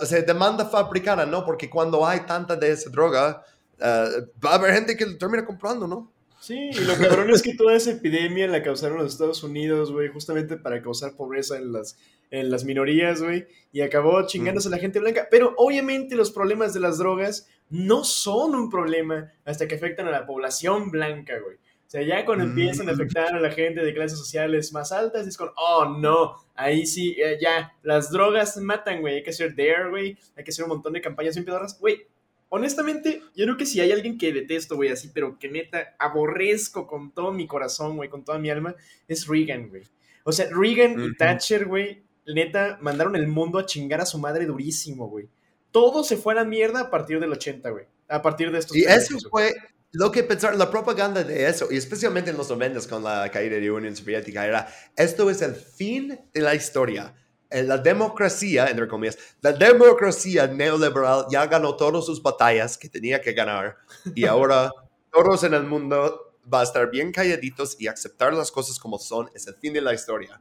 o sea, demanda fabricada, ¿no? Porque cuando hay tanta de esa droga, eh, va a haber gente que lo termina comprando, ¿no? Sí, y lo cabrón es que toda esa epidemia la causaron los Estados Unidos, güey, justamente para causar pobreza en las, en las minorías, güey, y acabó chingándose a la gente blanca. Pero obviamente los problemas de las drogas no son un problema hasta que afectan a la población blanca, güey. O sea, ya cuando Mm. empiezan a afectar a la gente de clases sociales más altas, es con, oh, no, ahí sí, eh, ya, las drogas matan, güey, hay que hacer dare, güey, hay que hacer un montón de campañas pedorras, güey. Honestamente, yo creo que si hay alguien que detesto, güey, así, pero que neta aborrezco con todo mi corazón, güey, con toda mi alma, es Reagan, güey. O sea, Reagan y. Thatcher, güey, neta, mandaron el mundo a chingar a su madre durísimo, güey. Todo se fue a la mierda a partir del 80, güey. A partir de estos Y eso fue lo que pensaron, la propaganda de eso, y especialmente en los 90 con la caída de la Unión Soviética, era, esto es el fin de la historia. Eh, La democracia, entre comillas, la democracia neoliberal ya ganó todas sus batallas que tenía que ganar, y [laughs] ahora todos en el mundo va a estar bien calladitos y aceptar las cosas como son, es el fin de la historia.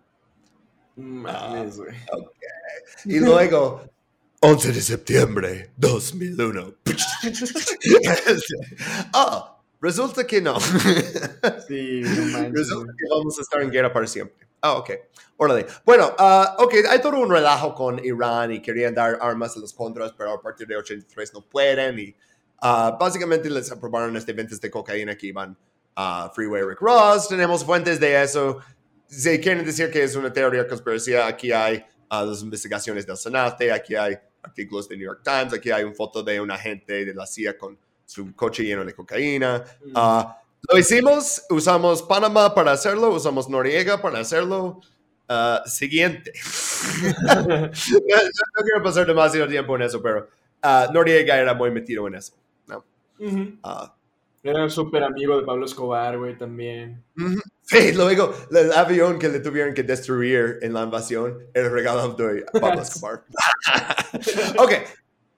Y luego, 11 de septiembre 2001. [laughs] Ah, resulta que no. [laughs] Sí, no Resulta que vamos a estar en guerra para siempre. Ah, ok. Órale. Bueno, ah, ok, hay todo un relajo con Irán y querían dar armas a los contras, pero a partir de 83 no pueden y Ah, básicamente les aprobaron este ventas de cocaína que iban a Freeway Rick Ross. Tenemos fuentes de eso. Si quieren decir que es una teoría de conspiración, aquí hay ah, las investigaciones del Senate, aquí hay artículos de New York Times, aquí hay una foto de un agente de la CIA con su coche lleno de cocaína. Mm. Ah, lo hicimos, usamos Panamá para hacerlo, usamos Noriega para hacerlo. Ah, siguiente. [laughs] no, no- quiero pasar demasiado tiempo en eso, pero ah, Noriega era muy metido en eso. ¿no? Ujú. Era súper amigo de Pablo Escobar, güey, también. Sí, luego el avión que le tuvieron que destruir en la invasión era regalado de Pablo [laughs] Escobar. [laughs] ok,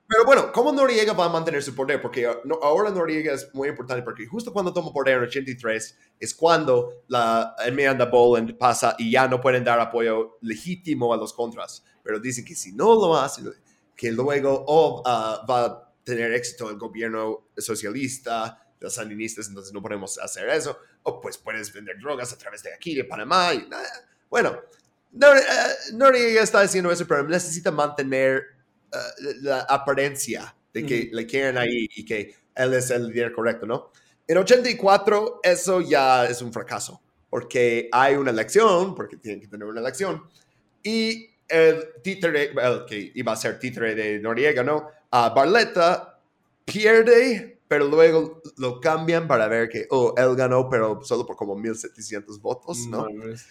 pero bueno, ¿cómo Noriega va a mantener su poder? Porque uh, ahora Noriega es muy importante porque justo cuando toma poder en 83 es cuando la enmienda Boland pasa y ya no pueden dar apoyo legítimo a los contras. Pero dicen que si no lo hacen, que luego oh, ah, va a tener éxito el gobierno socialista, los sandinistas, entonces no podemos hacer eso. O pues puedes vender drogas a través de aquí, de Panamá. Y, bueno, Nor- eh, Noriega está diciendo eso, pero necesita mantener eh, la apariencia de que le quieren ahí y que él es el líder correcto, ¿no? En 84 eso ya es un fracaso, porque hay una elección, porque tienen que tener una elección, y el títere, el que iba a ser títere de Noriega, ¿no? Ah, Barletta pierde, pero luego lo cambian para ver que, oh, él ganó, pero solo por como 1.700 votos, ¿no? Mames.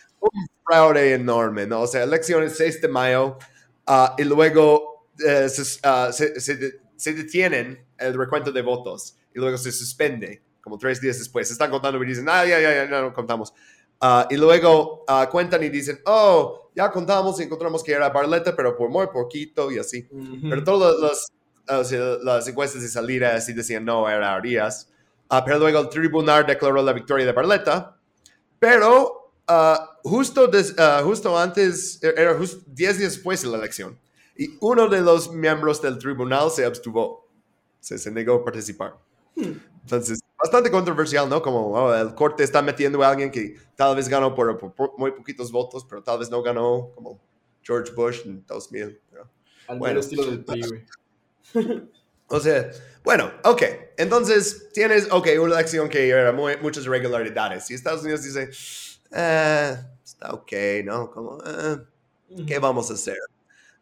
fraude enorme, ¿no? O sea, elecciones 6 de mayo ah, y luego eh, se, ah, se- se se detienen el recuento de votos y luego se suspende como tres días después. Se están contando y dicen, ah, ya, ya, ya, no, no contamos. Ah, y luego cuentan y dicen, oh, ya contamos y encontramos que era Barletta, pero por muy poquito y así. Ujú. Pero todas las, o sea, las encuestas de salida sí decían no, era Arias. Ah, pero luego el tribunal declaró la victoria de Barletta. Pero ah, justo, des- ah, justo antes, era justo 10 días después de la elección. Y uno de los miembros del tribunal se abstuvo. Se, se negó a participar. Entonces, bastante controversial, ¿no? Como oh, el corte está metiendo a alguien que tal vez ganó por, por- por muy poquitos votos, pero tal vez no ganó como George Bush en 2000. pero- Al bueno. estilo del PRI. [laughs] O sea, bueno, ok. Entonces tienes, ok, una elección que era muy, muchas irregularidades. Y Estados Unidos dice, eh, está ok, ¿no? Como, eh, ¿qué vamos a hacer?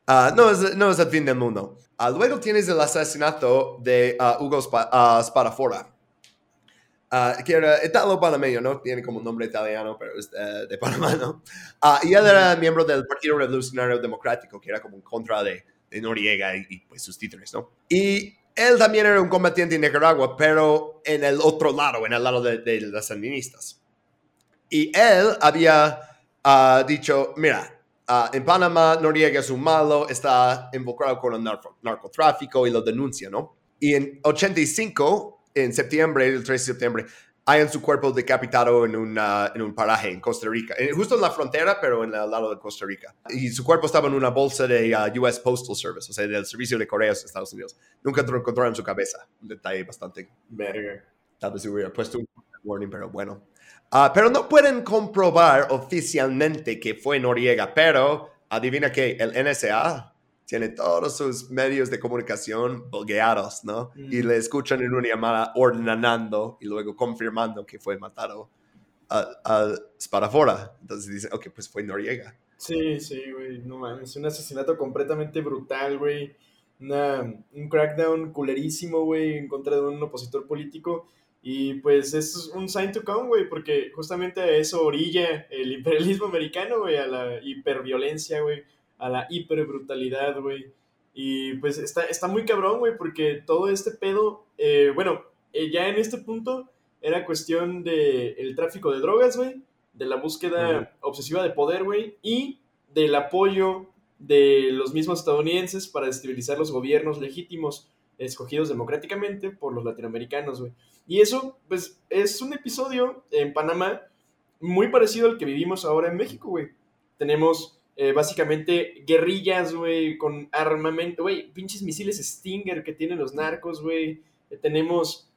Ah, no, es, no es el fin del mundo. Ah, luego tienes el asesinato de ah, Hugo Spa- Spadafora. Ah, que era italo-panameño, ¿no? Tiene como un nombre italiano, pero es eh, de Panamá, ¿no? Y él era miembro del Partido Revolucionario Democrático, que era como en contra de Noriega y, y, pues sus títeres, ¿no? Y él también era un combatiente en Nicaragua, pero en el otro lado, en el lado de, de las sandinistas. Y él había ah, dicho, mira, ah, en Panamá Noriega es un malo, está involucrado con el narco- narcotráfico y lo denuncia, ¿no? Y en 85, en septiembre, el 13 de septiembre, hayan su cuerpo decapitado en, una, en un paraje en Costa Rica, en- justo en la frontera, pero en el lado de Costa Rica. Y su cuerpo estaba en una bolsa de ah, US Postal Service, o sea, del Servicio de Correos de Estados Unidos. Nunca lo encontraron su cabeza. Un detalle bastante Verga. Tal vez hubiera puesto un warning, pero bueno. Ah, pero no pueden comprobar oficialmente que fue Noriega, pero adivina que el NSA tiene todos sus medios de comunicación bugueados, ¿no? Y Mm. le escuchan en una llamada ordenando y luego confirmando que fue matado a, a Spadafora. Entonces dicen, ok, pues fue Noriega. Sí, sí, güey, no mames. Un asesinato completamente brutal, güey. Un crackdown culerísimo, güey, en contra de un opositor político. Y pues es un sign to come, güey, porque justamente a eso orilla el imperialismo americano, güey, a la hiperviolencia, güey, a la hiperbrutalidad, güey. Y pues está, está muy cabrón, güey, porque todo este pedo, eh, bueno, eh, ya en este punto era cuestión de el tráfico de drogas, güey, de la búsqueda obsesiva de poder, güey, y del apoyo de los mismos estadounidenses para destabilizar los gobiernos legítimos escogidos democráticamente por los latinoamericanos, güey. Y eso, pues, es un episodio en Panamá muy parecido al que vivimos ahora en México, güey. Tenemos eh, básicamente guerrillas, güey, con armamento, güey, pinches misiles Stinger que tienen los narcos, güey. Eh, tenemos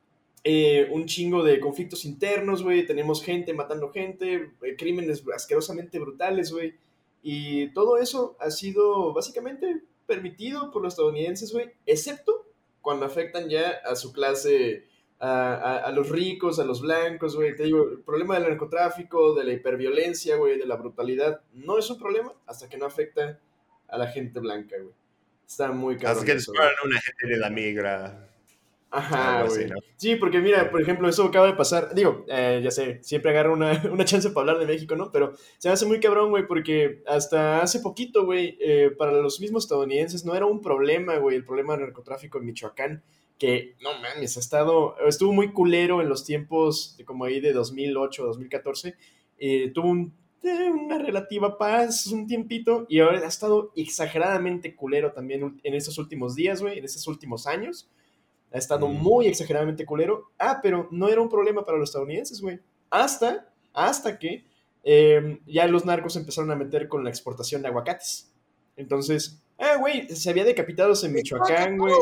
eh, un chingo de conflictos internos, güey. Tenemos gente matando gente, crímenes asquerosamente brutales, güey. Y todo eso ha sido básicamente permitido por los estadounidenses, güey, excepto cuando afectan ya a su clase, a, a- a los ricos, a los blancos, güey. Te digo, el problema del narcotráfico, de la hiperviolencia, güey, de la brutalidad, no es un problema hasta que no afecta a la gente blanca, güey. Está muy cabrón. Así que disparan a una gente de la migra. Ajá, así, güey. ¿no? Sí, porque mira, por ejemplo, eso acaba de pasar. Digo, eh, ya sé, siempre agarro una, [laughs] una chance para hablar de México, ¿no? Pero se me hace muy cabrón, güey, porque hasta hace poquito, güey, eh, para los mismos estadounidenses no era un problema, güey, el problema del narcotráfico en Michoacán, que, no mames, ha estado, estuvo muy culero en los tiempos de como ahí de 2008, 2014. eh, tuvo un- eh, una relativa paz, un tiempito, y ahora ha estado exageradamente culero también en estos últimos días, güey, en estos últimos años. Ha estado Mm. muy exageradamente culero. Ah, pero no era un problema para los estadounidenses, güey. Hasta, hasta que eh, ya los narcos empezaron a meter con la exportación de aguacates. Entonces, ah, güey, se había decapitados en Michoacán, güey.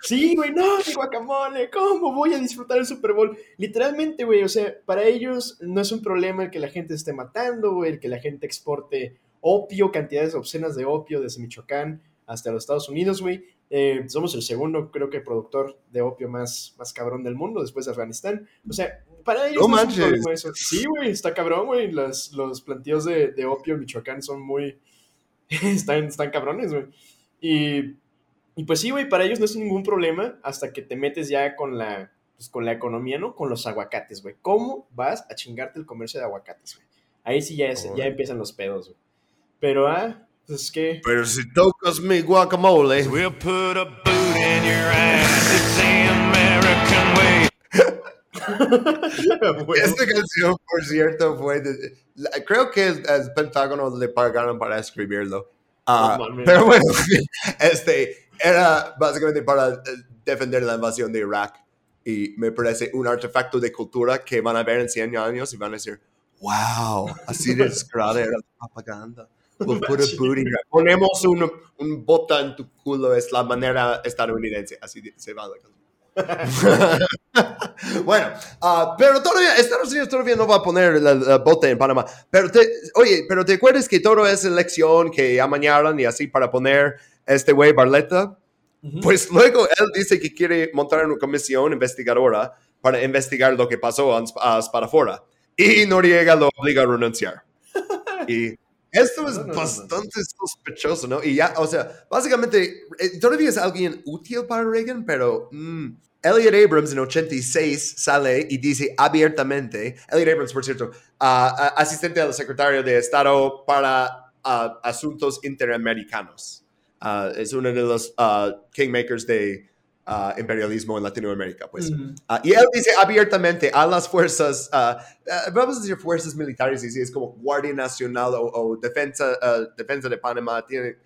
Sí, güey, no, mi guacamole, ¿cómo voy a disfrutar el Super Bowl? Literalmente, güey, o sea, para ellos no es un problema el que la gente esté matando, güey, el que la gente exporte opio, cantidades obscenas de opio desde Michoacán hasta los Estados Unidos, güey. Eh, somos el segundo, creo que, productor de opio más, más cabrón del mundo después de Afganistán. O sea, para ellos No no, es un problema eso. Sí, güey, está cabrón, güey. Las- Los plantíos de, de opio en Michoacán son muy... [laughs] están, están cabrones, güey. Y, y pues sí, güey, para ellos no es ningún problema hasta que te metes ya con la, pues, con la economía, ¿no? Con los aguacates, güey. ¿Cómo vas a chingarte el comercio de aguacates, güey? Ahí sí ya, es- ya empiezan los pedos, güey. Pero, ah, pues es que... Pero si tocas mi guacamole. We'll put a boot in your ass. It's the American way. [laughs] Esta canción, por cierto, fue de- la- creo que el, el Pentágono le pagaron para escribirlo. Ah, mames. pero bueno, [laughs] este era básicamente para eh, defender la invasión de Irak. Y me parece un artefacto de cultura que van a ver en 100 años y van a decir, wow, así de descarada era la propaganda. Ponemos un, un bota en tu culo, es la manera estadounidense. Así se va la canción. [laughs] bueno, ah, pero todavía, Estados Unidos todavía no va a poner la, la bota en Panamá. Pero te, oye, pero te acuerdas que todo es elección que amañaron y así para poner este güey Barletta? Pues luego él dice que quiere montar una comisión investigadora para investigar lo que pasó a, a Spadafora. Y Noriega lo obliga a renunciar. [laughs] Y esto es No, no, no, no. bastante sospechoso, ¿no? Y ya, o sea, básicamente, eh, todavía es alguien útil para Reagan, pero mm, Elliot Abrams en 86 sale y dice abiertamente, Elliot Abrams, por cierto, ah, ah, asistente del secretario de Estado para ah, asuntos interamericanos. Ah, es uno de los ah, kingmakers de ah, imperialismo en Latinoamérica, pues. Ah, y él dice abiertamente a las fuerzas, ah, ah, vamos a decir fuerzas militares, y si es como Guardia Nacional o, o defensa, defensa de Panamá, tiene,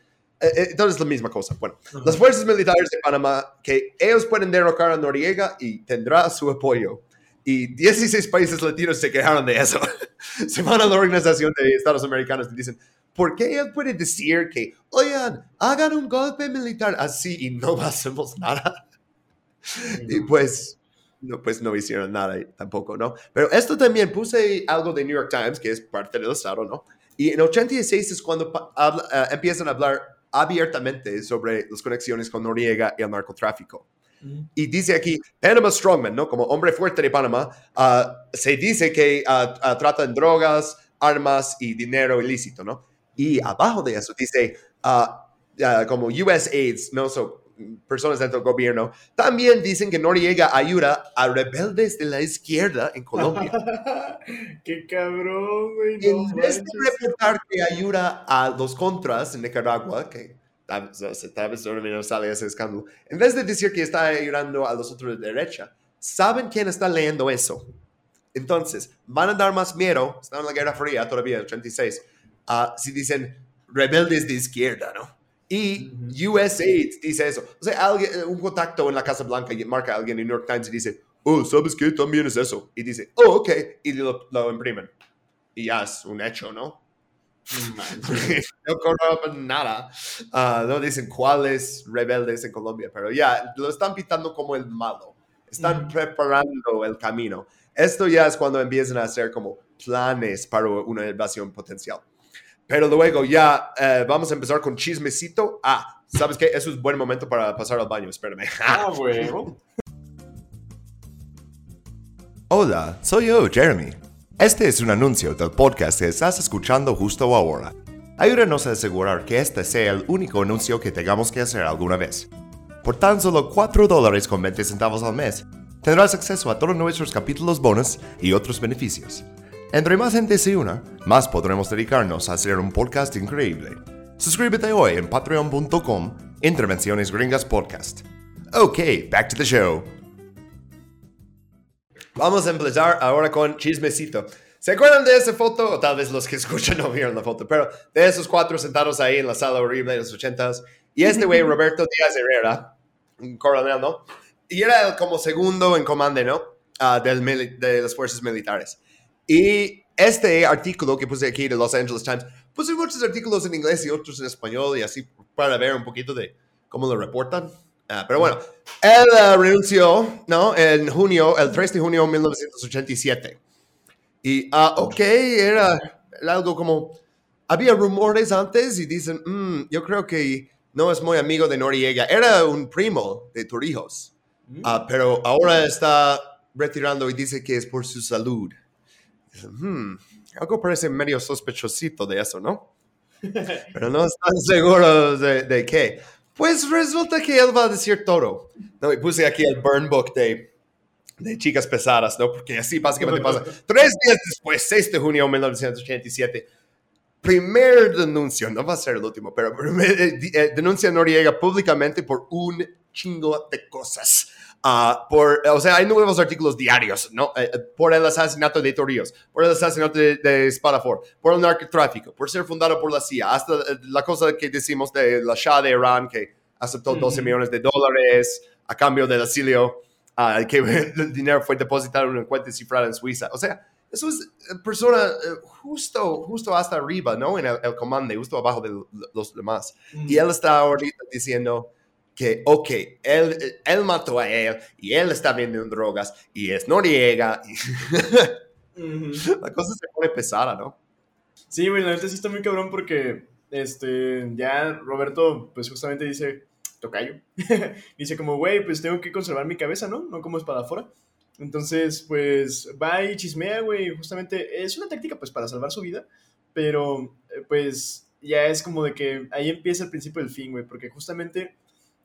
eh, eh, todo es la misma cosa. Bueno, Ajá. las fuerzas militares de Panamá, que ellos pueden derrocar a Noriega y tendrá su apoyo. Y 16 países latinos se quejaron de eso. [laughs] se van a la Organización de Estados Americanos y dicen, ¿por qué él puede decir que, oigan, hagan un golpe militar así y no [laughs] hacemos nada? Y pues no, pues no hicieron nada tampoco, ¿no? Pero esto también puse algo de New York Times, que es parte del Estado, ¿no? Y en 86 es cuando habla- eh, empiezan a hablar abiertamente sobre las conexiones con Noriega y el narcotráfico. Ujú. Y dice aquí, Panama Strongman, ¿no? Como hombre fuerte de Panamá, ah, se dice que ah, tratan drogas, armas y dinero ilícito, ¿no? Y abajo de eso dice, ah, ah, como US AIDS, ¿no? So, personas dentro del gobierno, también dicen que Noriega ayuda a rebeldes de la izquierda en Colombia. [laughs] Qué cabrón, güey. No en vez de reportar que ayuda a los contras en Nicaragua, que tal, vez no sale ese escándalo, en vez de decir que está ayudando a los otros de derecha, ¿saben quién está leyendo eso? Entonces, van a dar más miedo, están en la Guerra Fría todavía, 86, ah, si dicen rebeldes de izquierda, ¿no? Y USAID dice eso. O sea, alguien, un contacto en la Casa Blanca y marca a alguien en New York Times y dice, oh, ¿sabes qué? También es eso. Y dice, oh, ok. Y lo, lo imprimen. Y ya es un hecho, ¿no? No [laughs] corroboran nada. Ah, no dicen cuáles rebeldes en Colombia, pero ya lo están pintando como el malo. Están preparando el camino. Esto ya es cuando empiezan a hacer como planes para una invasión potencial. Pero luego ya eh, vamos a empezar con chismecito. Ah, ¿Sabes qué? Eso es buen momento para pasar al baño, espérame. [laughs] Ah, huevo. Hola, soy yo, Jeremy. Este es un anuncio del podcast que estás escuchando justo ahora. Ayúdanos a asegurar que este sea el único anuncio que tengamos que hacer alguna vez. Por tan solo 4 dólares con 20 centavos al mes, tendrás acceso a todos nuestros capítulos bonus y otros beneficios. Entre más gente se una, más podremos dedicarnos a hacer un podcast increíble. Suscríbete hoy en patreon.com Intervenciones Gringas Podcast. Ok, back to the show. Vamos a empezar ahora con chismecito. ¿Se acuerdan de esa foto? O tal vez los que [laughs] escuchan no vieron la foto, pero de esos cuatro sentados ahí en la sala horrible de los ochentas. Y este güey, [laughs] Roberto Díaz Herrera, un coronel, ¿no? Y era como segundo en comando, ¿no? Ah, del de las fuerzas militares. Y este artículo que puse aquí de Los Angeles Times, puse muchos artículos en inglés y otros en español y así para ver un poquito de cómo lo reportan. Ah, pero bueno, él ah, renunció, ¿no? En junio, el 3 de junio de 1987. Y, ah, ok, era, algo como, había rumores antes y dicen, "Mm, yo creo que no es muy amigo de Noriega. Era un primo de Torrijos, Ah, pero ahora está retirando y dice que es por su salud. "Hmm, algo parece medio sospechosito de eso, ¿no? [laughs] Pero no están seguros de, de qué. Pues resulta que él va a decir todo. No, y puse aquí el burn book de, de chicas pesadas, ¿no? Porque así básicamente pasa. [laughs] Tres días después, 6 de junio de 1987, primer denuncio, no va a ser el último, pero [laughs] primer, eh, eh, denuncia a Noriega públicamente por un chingo de cosas. Ah, por, o sea, hay nuevos artículos diarios, ¿no? Eh, eh, por el asesinato de Torrijos, por el asesinato de, de por el narcotráfico, por ser fundado por la CIA, hasta eh, la cosa que decimos de la Shah de Irán, que aceptó 12 Ujú. millones de dólares a cambio del asilio, ah, que [laughs] el dinero fue depositado en una cuenta cifrada en Suiza. O sea, eso es persona justo, justo hasta arriba, ¿no? En el, el comando, justo abajo de los demás. Y él está ahorita diciendo que, ok, él, él mató a él y él está vendiendo drogas y es Noriega. Y [laughs] la cosa se pone pesada, ¿no? Sí, güey, la neta sí está muy cabrón porque este, ya Roberto, pues justamente dice, tocayo, [laughs] dice como, güey, pues tengo que conservar mi cabeza, ¿no? No como espadafora. Entonces, pues va y chismea, güey, justamente es una táctica, pues, para salvar su vida, pero, eh, pues, ya es como de que ahí empieza el principio del fin, güey, porque justamente,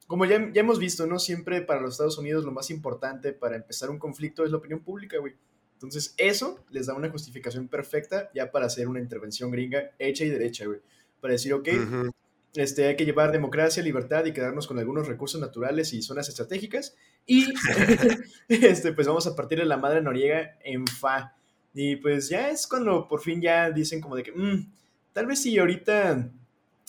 como ya, ya hemos visto, ¿no? Siempre para los Estados Unidos lo más importante para empezar un conflicto es la opinión pública, güey. Entonces, eso les da una justificación perfecta ya para hacer una intervención gringa hecha y derecha, güey. Para decir, ok, Ujú. este, hay que llevar democracia, libertad y quedarnos con algunos recursos naturales y zonas estratégicas. Y, [laughs] [laughs] este, pues vamos a partir de la madre Noriega en fa. Y pues ya es cuando por fin ya dicen como de que, "Mm, tal vez sí, ahorita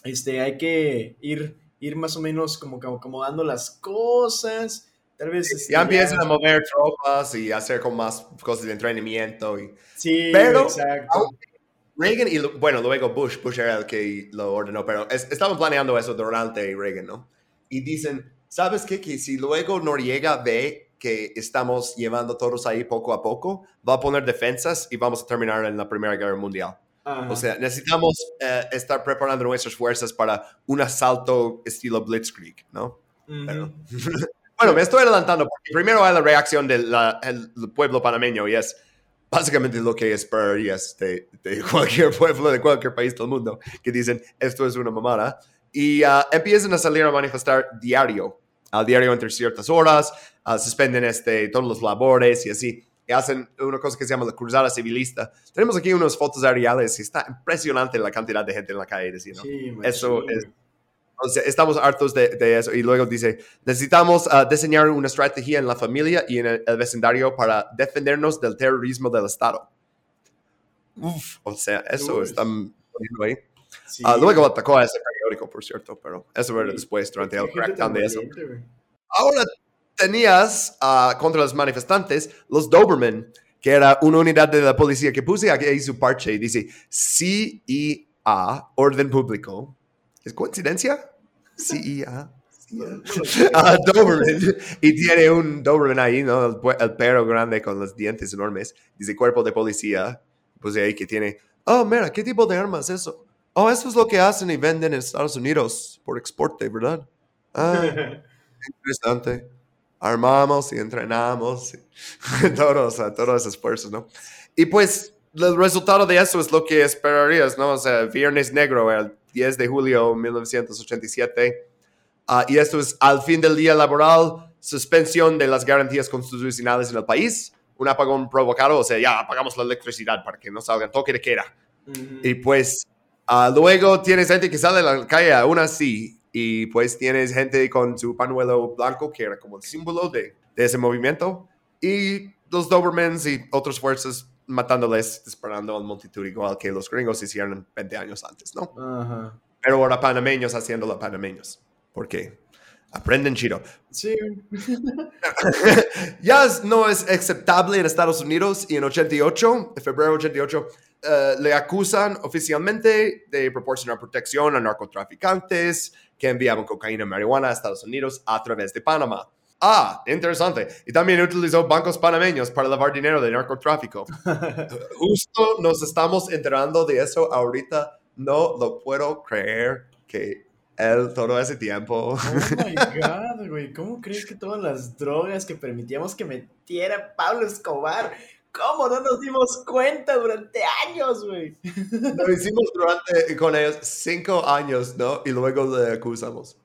este, hay que ir, ir más o menos como que acomodando las cosas. Tal vez... este, Ya empiezan a mover tropas y hacer con más cosas de entrenamiento. Y... Sí, Pero- exacto. Reagan y, bueno, luego Bush, Bush era el que lo ordenó, pero es- estaban planeando eso durante Reagan, ¿no? Y dicen, ¿sabes qué? Que si luego Noriega ve que estamos llevando todos ahí poco a poco, va a poner defensas y vamos a terminar en la Primera Guerra Mundial. Ajá. O sea, necesitamos eh, estar preparando nuestras fuerzas para un asalto estilo Blitzkrieg, ¿no? Ujú. pero- [laughs] Bueno, me estoy adelantando porque primero hay la reacción del el pueblo panameño y es básicamente lo que esperarías de, de [laughs] cualquier pueblo, de cualquier país del mundo, que dicen esto es una mamada. Y ah, empiezan a salir a manifestar diario, al diario entre ciertas horas, ah, suspenden este, todos los labores y así. Y hacen una cosa que se llama la cruzada civilista. Tenemos aquí unas fotos aéreas y está impresionante la cantidad de gente en la calle diciendo. Sí, Eso es- estamos hartos de, de eso. Y luego dice, necesitamos ah, diseñar una estrategia en la familia y en el, el vecindario para defendernos del terrorismo del Estado. Uf, o sea, eso poniendo ahí. Sí, Ah, luego atacó a ese periódico, por cierto, pero eso era después, durante el crackdown de eso. Ahora tenías ah, contra los manifestantes los Doberman, que era una unidad de la policía que puse aquí su parche y dice CIA, orden público. ¿Es coincidencia? CIA. CIA. [laughs] Ah, Doberman. Y tiene un Doberman ahí, ¿no? El, el perro grande con los dientes enormes. Dice cuerpo de policía. Puse ahí que tiene, oh, mira, ¿qué tipo de arma es eso? oh, eso es lo que hacen y venden en Estados Unidos por exporte, ¿verdad? Ah, [laughs] interesante. Armamos y entrenamos, [laughs] y todos, a todos esos esfuerzos, ¿no? Y pues el resultado de eso es lo que esperarías, ¿no? O sea, Viernes Negro, el 10 de julio de 1987. ah, y esto es al fin del día laboral, suspensión de las garantías constitucionales en el país, un apagón provocado, o sea, ya apagamos la electricidad para que no salgan toque de queda. Y pues ah, luego tienes gente que sale a la calle aún así y pues tienes gente con su panuelo blanco que era como el símbolo de, de ese movimiento y los Dobermans y otras fuerzas matándoles, disparando a multitud igual que los gringos hicieron 20 años antes, ¿no? Ajá. Pero ahora panameños haciéndolo panameños. porque Aprenden chido. Sí. [laughs] ya no es aceptable en Estados Unidos y en 88, en febrero 88, eh, le acusan oficialmente de proporcionar protección a narcotraficantes que enviaban cocaína y marihuana a Estados Unidos a través de Panamá. Ah, interesante. Y también utilizó bancos panameños para lavar dinero de narcotráfico. [laughs] Justo nos estamos enterando de eso ahorita. No lo puedo creer que él todo ese tiempo... Oh my [laughs] god, güey. ¿Cómo crees que todas las drogas que permitíamos que metiera Pablo Escobar, cómo no nos dimos cuenta durante años, güey? [laughs] Lo hicimos durante con ellos cinco años, ¿no? Y luego le acusamos.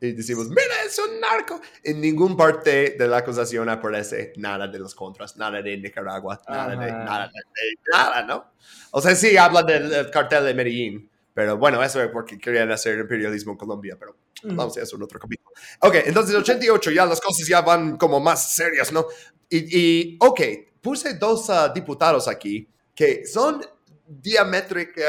Y decimos, mira, es un narco. En ningún parte de la acusación aparece nada de los contras, nada de Nicaragua, nada de nada, de nada, ¿no? O sea, sí hablan del, del cartel de Medellín, pero bueno, eso es porque querían hacer imperialismo en Colombia, pero vamos a hacer otro capítulo. Ok, entonces 88 ya las cosas ya van como más serias, ¿no? Y, y ok, puse dos ah, diputados aquí que son diamétricamente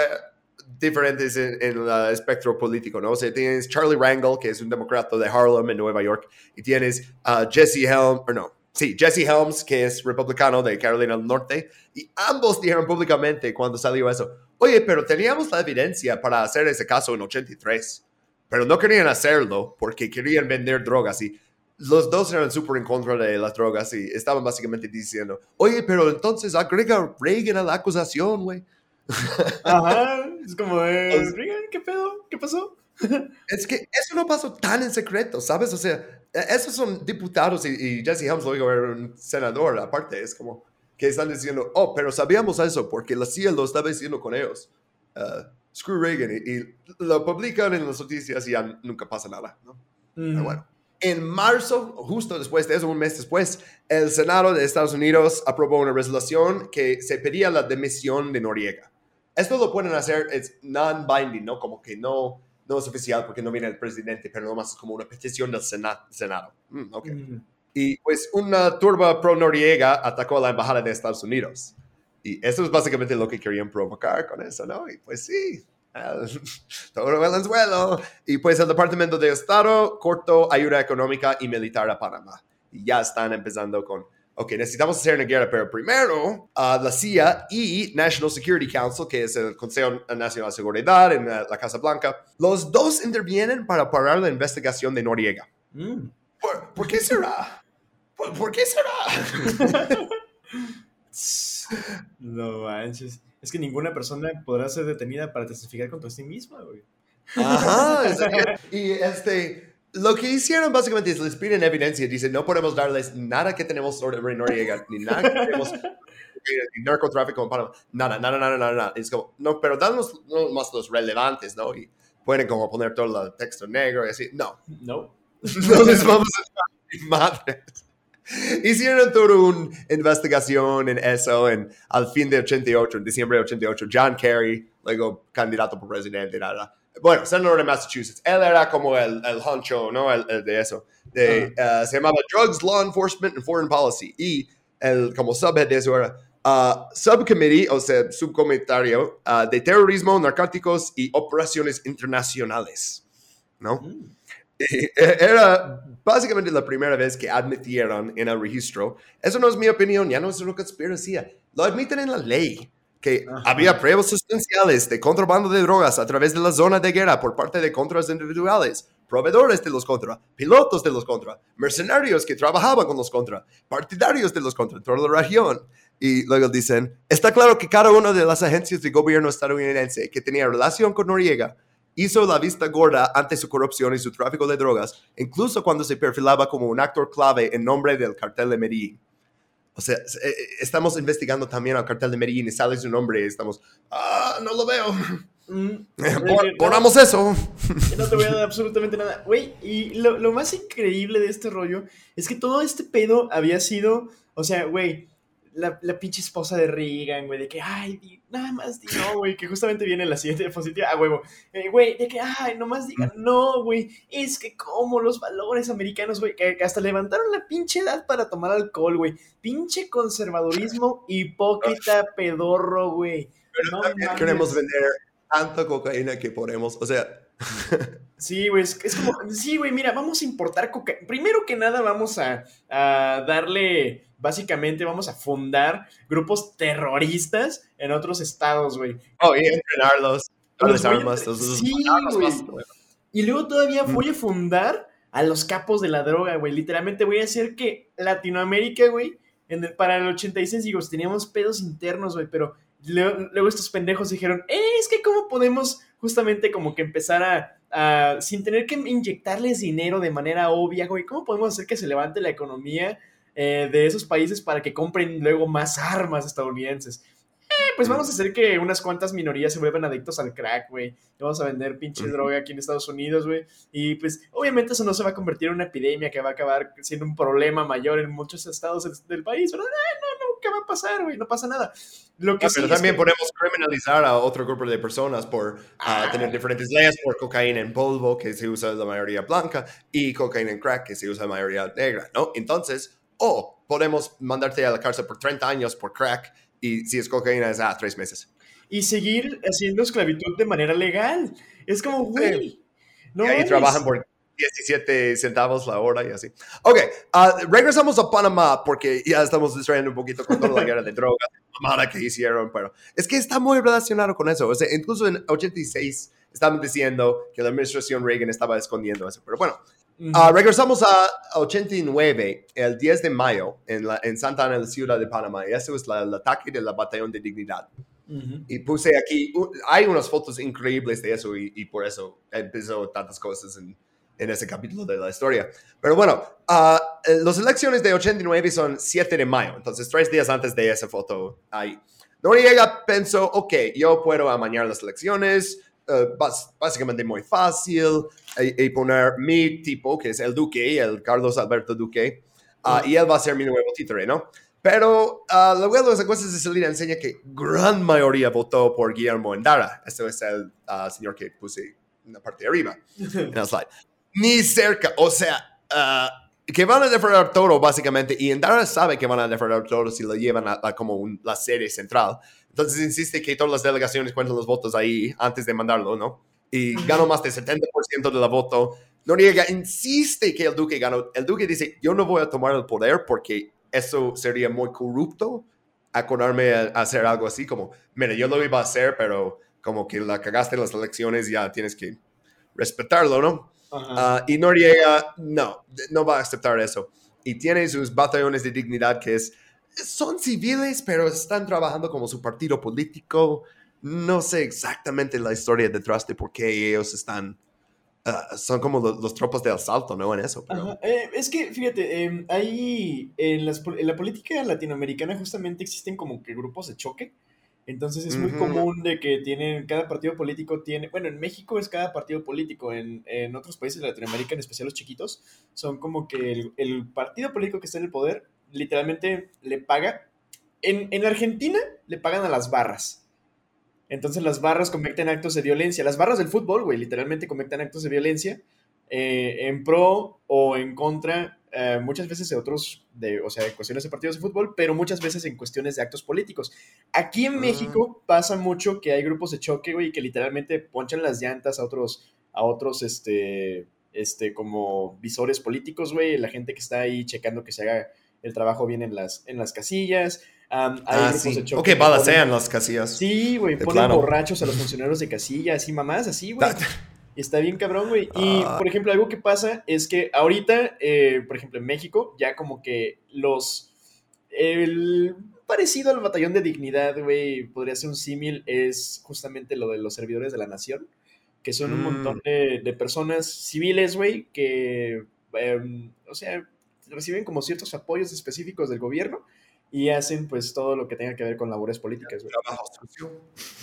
diferentes en, en el espectro político, ¿no? O sea, tienes Charlie Rangel, que es un demócrata de Harlem en Nueva York, y tienes ah, Jesse Helms, o no, sí, Jesse Helms, que es republicano de Carolina del Norte, y ambos dijeron públicamente cuando salió eso, oye, pero teníamos la evidencia para hacer ese caso en 83, pero no querían hacerlo porque querían vender drogas y los dos eran súper en contra de las drogas y estaban básicamente diciendo, oye, pero entonces agrega Reagan a la acusación, güey. [laughs] Ajá. Es como de. Reagan, ¿qué pedo? ¿Qué pasó? [laughs] Es que eso no pasó tan en secreto, ¿sabes? O sea, e- esos son diputados y, y Jesse Helms luego era un senador, aparte, es como que están diciendo, oh, pero sabíamos eso porque la CIA lo estaba diciendo con ellos. Uh, screw Reagan y, y lo publican en las noticias y ya nunca pasa nada, ¿no? Pero bueno. En marzo, justo después de eso, un mes después, el Senado de Estados Unidos aprobó una resolución que se pedía la demisión de Noriega. Esto lo pueden hacer, es non-binding, ¿no? Como que no, no es oficial porque no viene el presidente, pero nomás es como una petición del Sena- Senado. Mm, ok. Mm. Y pues una turba pro Noriega atacó a la embajada de Estados Unidos. Y eso es básicamente lo que querían provocar con eso, ¿no? Y pues sí, todo el anzuelo. Y pues el Departamento de Estado cortó ayuda económica y militar a Panamá. Y ya están empezando con, ok, necesitamos hacer una guerra, pero primero ah, la CIA y National Security Council, que es el Consejo Nacional de Seguridad en la, la Casa Blanca, los dos intervienen para parar la investigación de Noriega. Mm. ¿Por, por qué será? ¿Por, por qué será? [laughs] No manches. Es que ninguna persona podrá ser detenida para testificar contra sí misma, güey. Ajá. [laughs] es- y este, lo que hicieron básicamente es les piden evidencia. Dicen, no podemos darles nada que tenemos sobre Noriega, ni nada que tenemos ni narcotráfico en Panamá. Nada, nada, nada, nada, nada. Es como, no, pero danos no, más los relevantes, ¿no? Y pueden como poner todo el texto negro y así. No, No. no les vamos a dar madres. [laughs] Hicieron toda una investigación en eso en, al fin de 88, en diciembre de 88. John Kerry, luego candidato por presidente, nada. Bueno, senador de Massachusetts. Él era como el, el honcho, ¿no? El, el de eso. De, uh, se llamaba Drugs, Law Enforcement and Foreign Policy. Y el, como subhead de eso era uh, Subcommittee, o sea, subcomentario uh, de terrorismo, narcóticos y operaciones internacionales. ¿No? Mm. Y [laughs] Era básicamente la primera vez que admitieron en el registro. Eso no es mi opinión, ya no es una conspiración. Lo admiten en la ley. Que Ajá. había pruebas sustanciales de contrabando de drogas a través de la zona de guerra por parte de contras individuales, proveedores de los contra, pilotos de los contra, mercenarios que trabajaban con los contra, partidarios de los contra toda la región. Y luego dicen, está claro que cada una de las agencias de gobierno estadounidense que tenía relación con Noriega hizo la vista gorda ante su corrupción y su tráfico de drogas, incluso cuando se perfilaba como un actor clave en nombre del cartel de Medellín. O sea, eh, eh, estamos investigando también al cartel de Medellín y sale su nombre y estamos, ah, no lo veo. Mm, [laughs] Ponamos eso. no te voy a dar absolutamente nada. Güey, y lo, lo más increíble de este rollo es que todo este pedo había sido, o sea, güey, la, la pinche esposa de Reagan, güey, de que, ay, di- nada más di no, güey, que justamente viene la siguiente diapositiva, ah, huevo, eh, güey, de que, ay, nomás digan, no, güey, es que como los valores americanos, güey, que, hasta levantaron la pinche edad para tomar alcohol, güey, pinche conservadurismo hipócrita, pedorro, güey. No También mames. queremos vender tanta cocaína que podemos. O sea, [laughs] Sí, güey, es, es como, sí, güey, mira, vamos a importar cocaína. Primero que nada vamos a, a darle, básicamente vamos a fundar grupos terroristas en otros estados, güey. oh, y entrenarlos, armas. sí, güey. Y luego todavía Mm. voy a fundar a los capos de la droga, güey. Literalmente voy a hacer que Latinoamérica, güey, en el- para el 86, digo, teníamos pedos internos, güey, pero luego, luego estos pendejos dijeron, "Eh, es que cómo podemos justamente como que empezar a, a- sin tener que inyectarles dinero de manera obvia, güey, ¿cómo podemos hacer que se levante la economía eh, de esos países para que compren luego más armas estadounidenses? Eh, pues vamos a hacer que unas cuantas minorías se vuelvan adictos al crack, güey. Vamos a vender pinche droga aquí en Estados Unidos, güey. Y pues obviamente eso no se va a convertir en una epidemia que va a acabar siendo un problema mayor en muchos estados del, del país, ¿verdad? Ah, no, no, ¿qué va a pasar, güey? No pasa nada. Lo que Ah, sí pero también que- podemos criminalizar a otro grupo de personas por ah, Ah. tener diferentes leyes, por cocaína en polvo, que se usa la mayoría blanca, y cocaína en crack, que se usa la mayoría negra, ¿no? Entonces, o podemos mandarte a la cárcel por 30 años por crack, y si es cocaína es a tres meses. y seguir haciendo esclavitud de manera legal. Es como, güey. No y ahí trabajan por 17 centavos la hora y así. Ok, ah, regresamos a Panamá porque ya estamos distrayendo un poquito con toda la guerra de [laughs] drogas, la mamada que hicieron, pero es que está muy relacionado con eso. O sea, incluso en 86 estaban diciendo que la administración Reagan estaba escondiendo eso. Pero bueno, Ah, regresamos a 89, el 10 de mayo, en, la, en Santa Ana, la ciudad de Panamá. Y eso es la- el ataque de la Batallón de Dignidad. Y puse aquí, hay unas fotos increíbles de eso y, y por eso empezó tantas cosas en, en ese capítulo de la historia. Pero bueno, ah, eh, las elecciones de 89 son 7 de mayo, entonces tres días antes de esa foto ahí. Noriega pensó, ok, yo puedo amañar las elecciones, eh, básicamente muy fácil, y, y poner mi tipo, que es el Duque, el Carlos Alberto Duque, ah, y él va a ser mi nuevo títere, ¿no? Pero uh, luego de las encuestas de salida enseña que gran mayoría votó por Guillermo Endara. Este es el ah, señor que puse en la parte de arriba [laughs] en el slide. Ni cerca, o sea, ah, que van a defraudar todo básicamente. Y Endara sabe que van a defraudar todo si lo llevan a, a como un- la sede central. Entonces insiste que todas las delegaciones cuentan los votos ahí antes de mandarlo, ¿no? Y ganó más del 70% de la voto. Noriega insiste que el Duque ganó. El Duque dice, yo no voy a tomar el poder porque eso sería muy corrupto acordarme a, hacer algo así como, mira, yo lo iba a hacer, pero como que la cagaste en las elecciones, ya tienes que respetarlo, ¿no? Ah, y Noriega, no, no va a aceptar eso. Y tiene sus batallones de dignidad que es, son civiles, pero están trabajando como su partido político. No sé exactamente la historia detrás de por qué ellos están, ah, son como los, los tropas de asalto, ¿no? En eso. Pero, eh, es que, fíjate, em, ahí en, las en la política latinoamericana justamente existen como que grupos de choque. Entonces es muy Ujú. común de que tienen, cada partido político tiene, bueno, en México es cada partido político, en, en otros países de Latinoamérica, en especial los chiquitos, son como que el, el partido político que está en el poder literalmente le paga. En, en Argentina le pagan a las barras. Entonces las barras cometen actos de violencia. Las barras del fútbol, güey, literalmente cometen actos de violencia eh, en pro o en contra, eh, muchas veces de otros, de, o sea, de cuestiones de partidos de fútbol, pero muchas veces en cuestiones de actos políticos. Aquí en Ah. México pasa mucho que hay grupos de choque, güey, que literalmente ponchan las llantas a otros, a otros, este, este, como visores políticos, güey, la gente que está ahí checando que se haga el trabajo bien en las, en las casillas. Am, hay ah, sí. de Ok, balacean las casillas. Sí, güey, ponen plano. borrachos a los [laughs] funcionarios de casilla, así mamás, así, güey. Y está bien cabrón, güey. Y, Ah. por ejemplo, algo que pasa es que ahorita, eh, por ejemplo, en México, ya como que los... El, parecido al batallón de dignidad, güey, podría ser un símil, es justamente lo de los servidores de la nación, que son un Mm. montón de, de personas civiles, güey, que, em, o sea, reciben como ciertos apoyos específicos del gobierno y hacen pues todo lo que tenga que ver con labores políticas, güey. Trabajo sucio.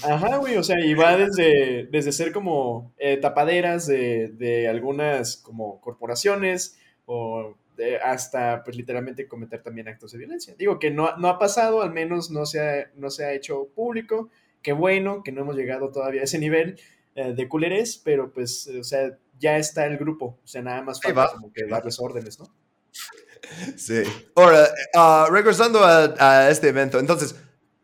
Ajá, güey, o sea, y va desde, desde ser como eh, tapaderas de, de algunas como corporaciones o de- hasta pues literalmente cometer también actos de violencia. Digo que no, no ha pasado, al menos no se ha, no se ha hecho público, qué bueno que no hemos llegado todavía a ese nivel eh, de culerés, pero pues, eh, o sea, ya está el grupo, o sea, nada más falta como que darles órdenes, ¿no? Sí. Ahora, ah, regresando a, este evento, entonces,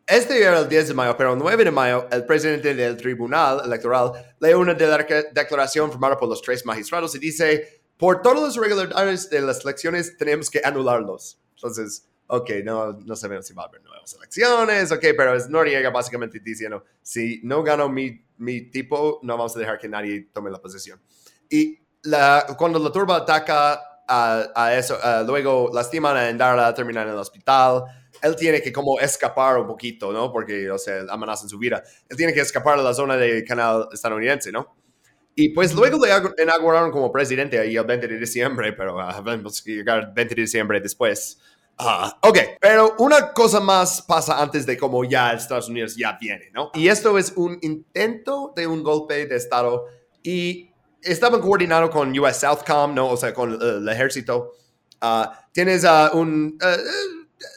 este era el 10 de mayo, pero el 9 de mayo, el presidente del Tribunal Electoral lee una de- declaración firmada por los tres magistrados y dice, por todas las irregularidades de las elecciones tenemos que anularlos. Entonces, ok, no, no sabemos si va a haber nuevas elecciones, ok, pero es Noriega básicamente diciendo, si no gano mi, mi tipo, no vamos a dejar que nadie tome la posición. Y la, cuando la turba ataca a, a eso, ah, luego lastiman a Endara, terminan en el hospital, él tiene que como escapar un poquito, ¿no? Porque, o sea, amenazan su vida. Él tiene que escapar de la zona del canal estadounidense, ¿no? Y pues luego le inauguraron como presidente ahí el 20 de diciembre, pero ah, vamos a llegar el 20 de diciembre después. Ah, ok, pero una cosa más pasa antes de como ya Estados Unidos ya viene, ¿no? Y esto es un intento de un golpe de Estado y estaban coordinados con US Southcom, ¿no? O sea, con eh, el ejército. Ah, tienes a un... eh,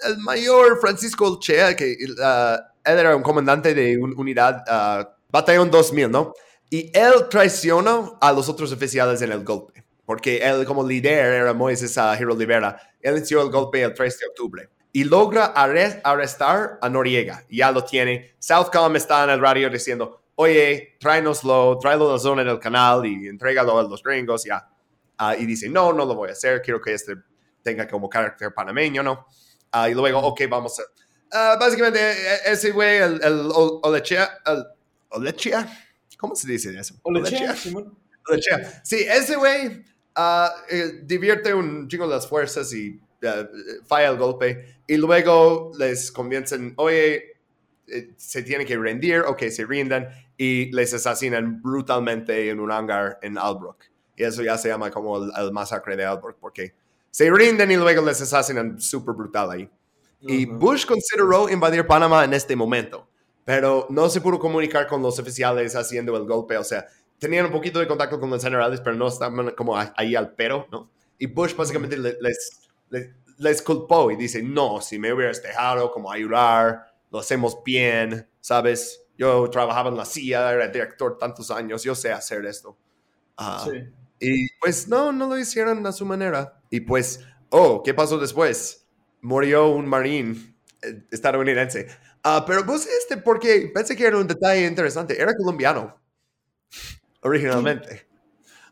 el mayor Francisco Chea, que ah, él era un comandante de una unidad, ah, Batallón 2000, ¿no? Y él traiciona a los otros oficiales en el golpe, porque él como líder era Moisés uh, Hiro Rivera. Él inició el golpe el 3 de octubre y logra arre- arrestar a Noriega. Ya lo tiene. Southcom está en el radio diciendo, oye, tráenoslo, tráelo zona del canal y entrégalo a los gringos, ya. Ah, y dice, no, no lo voy a hacer, quiero que este tenga como carácter panameño, ¿no? Ah, y luego, ok, vamos a... Ah, básicamente, e- ese güey, el, el Olechea, el, Olechea, ¿cómo se dice eso? Olechea, Simón. Olechea. Sí, ese güey eh, divierte un chingo las fuerzas y ah, falla el golpe. Y luego les convencen, oye, eh, se tiene que rendir, ok, se rinden y les asesinan brutalmente en un hangar en Albrook. Y eso ya se llama como el, el masacre de Albrook, porque se rinden y luego les asesinan súper brutal ahí. Y. Bush consideró invadir Panamá en este momento, pero no se pudo comunicar con los oficiales haciendo el golpe. O sea, tenían un poquito de contacto con los generales, pero no estaban como ahí al pero, ¿no? Y Bush básicamente le- les, les, les culpó y dice, no, si me hubieras dejado como ayudar, lo hacemos bien, ¿sabes? Yo trabajaba en la CIA, era director tantos años, yo sé hacer esto. Ah, Sí. y pues no, no lo hicieron a su manera. Y pues, oh, ¿qué pasó después? Murió un marín eh, estadounidense. Ah, pero pues este, porque pensé que era un detalle interesante. Era colombiano, originalmente.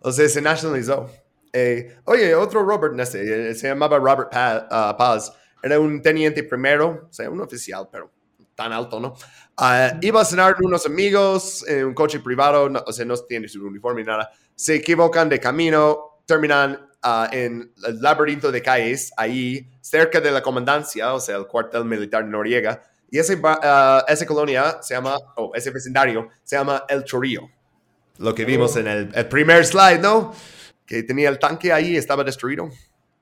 O sea, se nacionalizó. Eh, oye, otro Robert Nesse, eh, se llamaba Robert Pa- ah, Paz. Era un teniente primero, o sea, un oficial, pero tan alto, ¿no? Ah, iba a cenar con unos amigos en un coche privado, no- o sea, no tiene su uniforme ni nada. Se equivocan de camino, terminan ah, en el laberinto de calles, ahí cerca de la comandancia, o sea, el cuartel militar de Noriega. Y ese, ah, esa colonia se llama, o ese vecindario se llama El Chorillo. Lo que vimos en el, el primer slide, ¿no? Que tenía el tanque ahí, estaba destruido.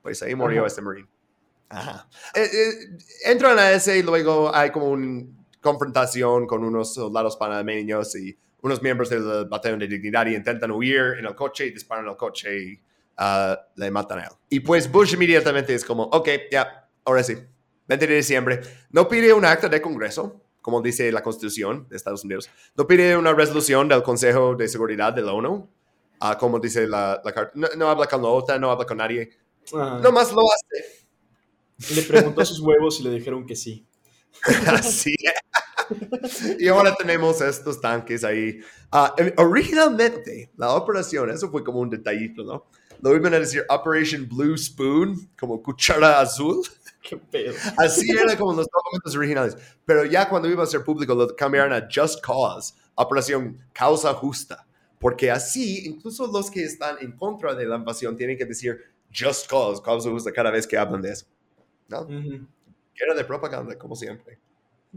Pues ahí murió Ajá. este marine. Ajá. Eh, eh, entran a ese y luego hay como una confrontación con unos soldados panameños y unos miembros del batallón de dignidad y intentan huir en el coche y disparan al coche y ah, le matan a él. Y pues Bush inmediatamente es como, ok, ya, ahora sí, 20 de diciembre. No pide un acta de Congreso, como dice la Constitución de Estados Unidos. No pide una resolución del Consejo de Seguridad de la ONU, ah, como dice la, la carta. No, no habla con la OTAN, no habla con nadie. Ajá. Nomás lo hace. Le preguntó a sus huevos y le dijeron que sí. [laughs] Así. y ahora tenemos estos tanques ahí. Ah, eh, originalmente, la operación, eso fue como un detallito, ¿no? Lo iban a decir Operation Blue Spoon, como cuchara azul. [laughs] Qué pedo. Así era como los documentos originales. Pero ya cuando iba a ser público, lo cambiaron a Just Cause, Operación Causa Justa. Porque así, incluso los que están en contra de la invasión tienen que decir Just Cause, causa justa, cada vez que hablan de eso. ¿No? Ujú. Era de propaganda, como siempre.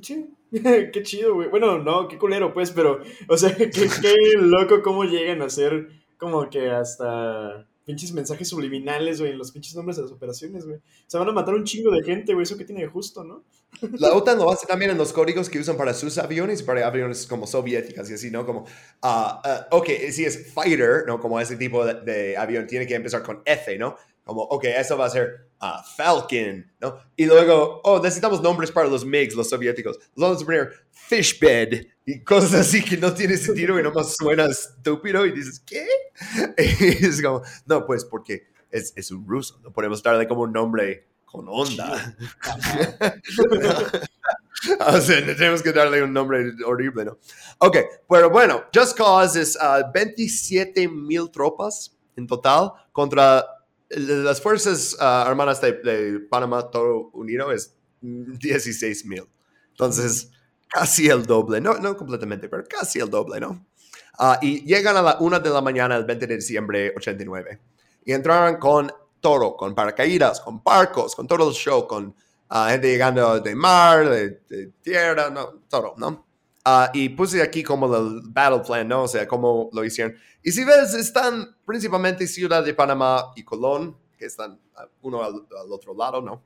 Sí, [laughs] qué chido, güey. Bueno, no, qué culero, pues, pero, o sea, [laughs] qué, qué loco cómo llegan a ser como que hasta pinches mensajes subliminales, güey, en los pinches nombres de las operaciones, güey. Se van a matar un chingo de gente, güey, eso que tiene de justo, ¿no? [laughs] La OTAN lo hace también en los códigos que usan para sus aviones y para aviones como soviéticas y así, ¿no? Como, ah, ah, ok, si es fighter, ¿no? Como ese tipo de, de avión tiene que empezar con F, ¿no? Como, ok, eso va a ser Falcon, ¿no? Y luego, oh, necesitamos nombres para los MiGs, los soviéticos. Los vamos a poner Fishbed y cosas así que no tiene sentido y nomás suena estúpido y dices, ¿qué? [laughs] Y es como, no, pues porque es, es un ruso, no podemos darle como un nombre con onda. [laughs] o sea, tenemos que darle un nombre horrible, ¿no? Ok, pero bueno, Just Cause es ah, 27 mil tropas en total contra las fuerzas ah, armadas de, de Panamá, todo unido, es 16 mil. Entonces, casi el doble, no, no completamente, pero casi el doble, ¿no? Ah, y llegan a la 1 de la mañana el 20 de diciembre 89 y entraron con todo, con paracaídas, con barcos, con todo el show, con ah, gente llegando de mar, de, de tierra, no, todo, ¿no? Ah, y puse aquí como el battle plan, ¿no? O sea, cómo lo hicieron. Y si ves, están principalmente Ciudad de Panamá y Colón, que están uno al, al otro lado, ¿no?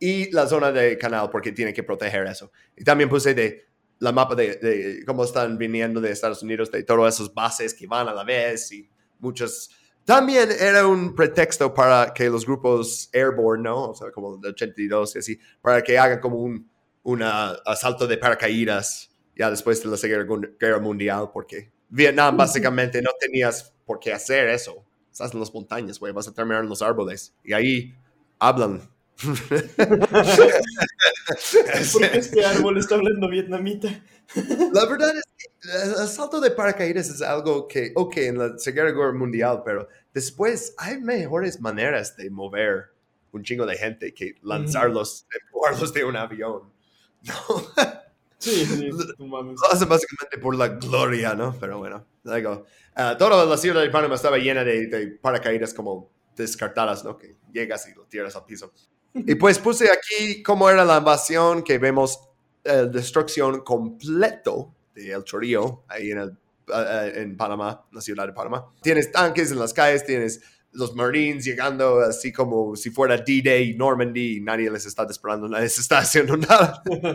Y la zona de canal, porque tiene que proteger eso. Y también puse de la mapa de, de cómo están viniendo de Estados Unidos, de todas esas bases que van a la vez y muchos... También era un pretexto para que los grupos airborne, ¿no? O sea, como el 82 y así, para que hagan como un un ah, asalto de paracaídas ya después de la Segunda Guerra Mundial, porque Vietnam básicamente no tenías por qué hacer eso. Estás en las montañas, güey, vas a terminar en los árboles. Y ahí hablan. [laughs] ¿Por qué este árbol está hablando vietnamita? La verdad es que el asalto de paracaídas es algo que, ok, en la Segunda Guerra Mundial, pero después hay mejores maneras de mover un chingo de gente que lanzarlos, empujarlos de un avión. [laughs] No. Sí, sí. [laughs] Lo hacen básicamente por la gloria, ¿no? Pero bueno, digo, ah, toda la ciudad de Panamá estaba llena de, de paracaídas como descartadas, ¿no? Que llegas y lo tiras al piso. Y pues puse aquí cómo era la invasión, que vemos eh, destrucción completo de El Chorillo, ahí en, el, eh, en Panamá, la ciudad de Panamá. Tienes tanques en las calles, tienes los Marines llegando así como si fuera D-Day, Normandy, y nadie les está disparando, nadie les está [laughs] haciendo nada. [laughs]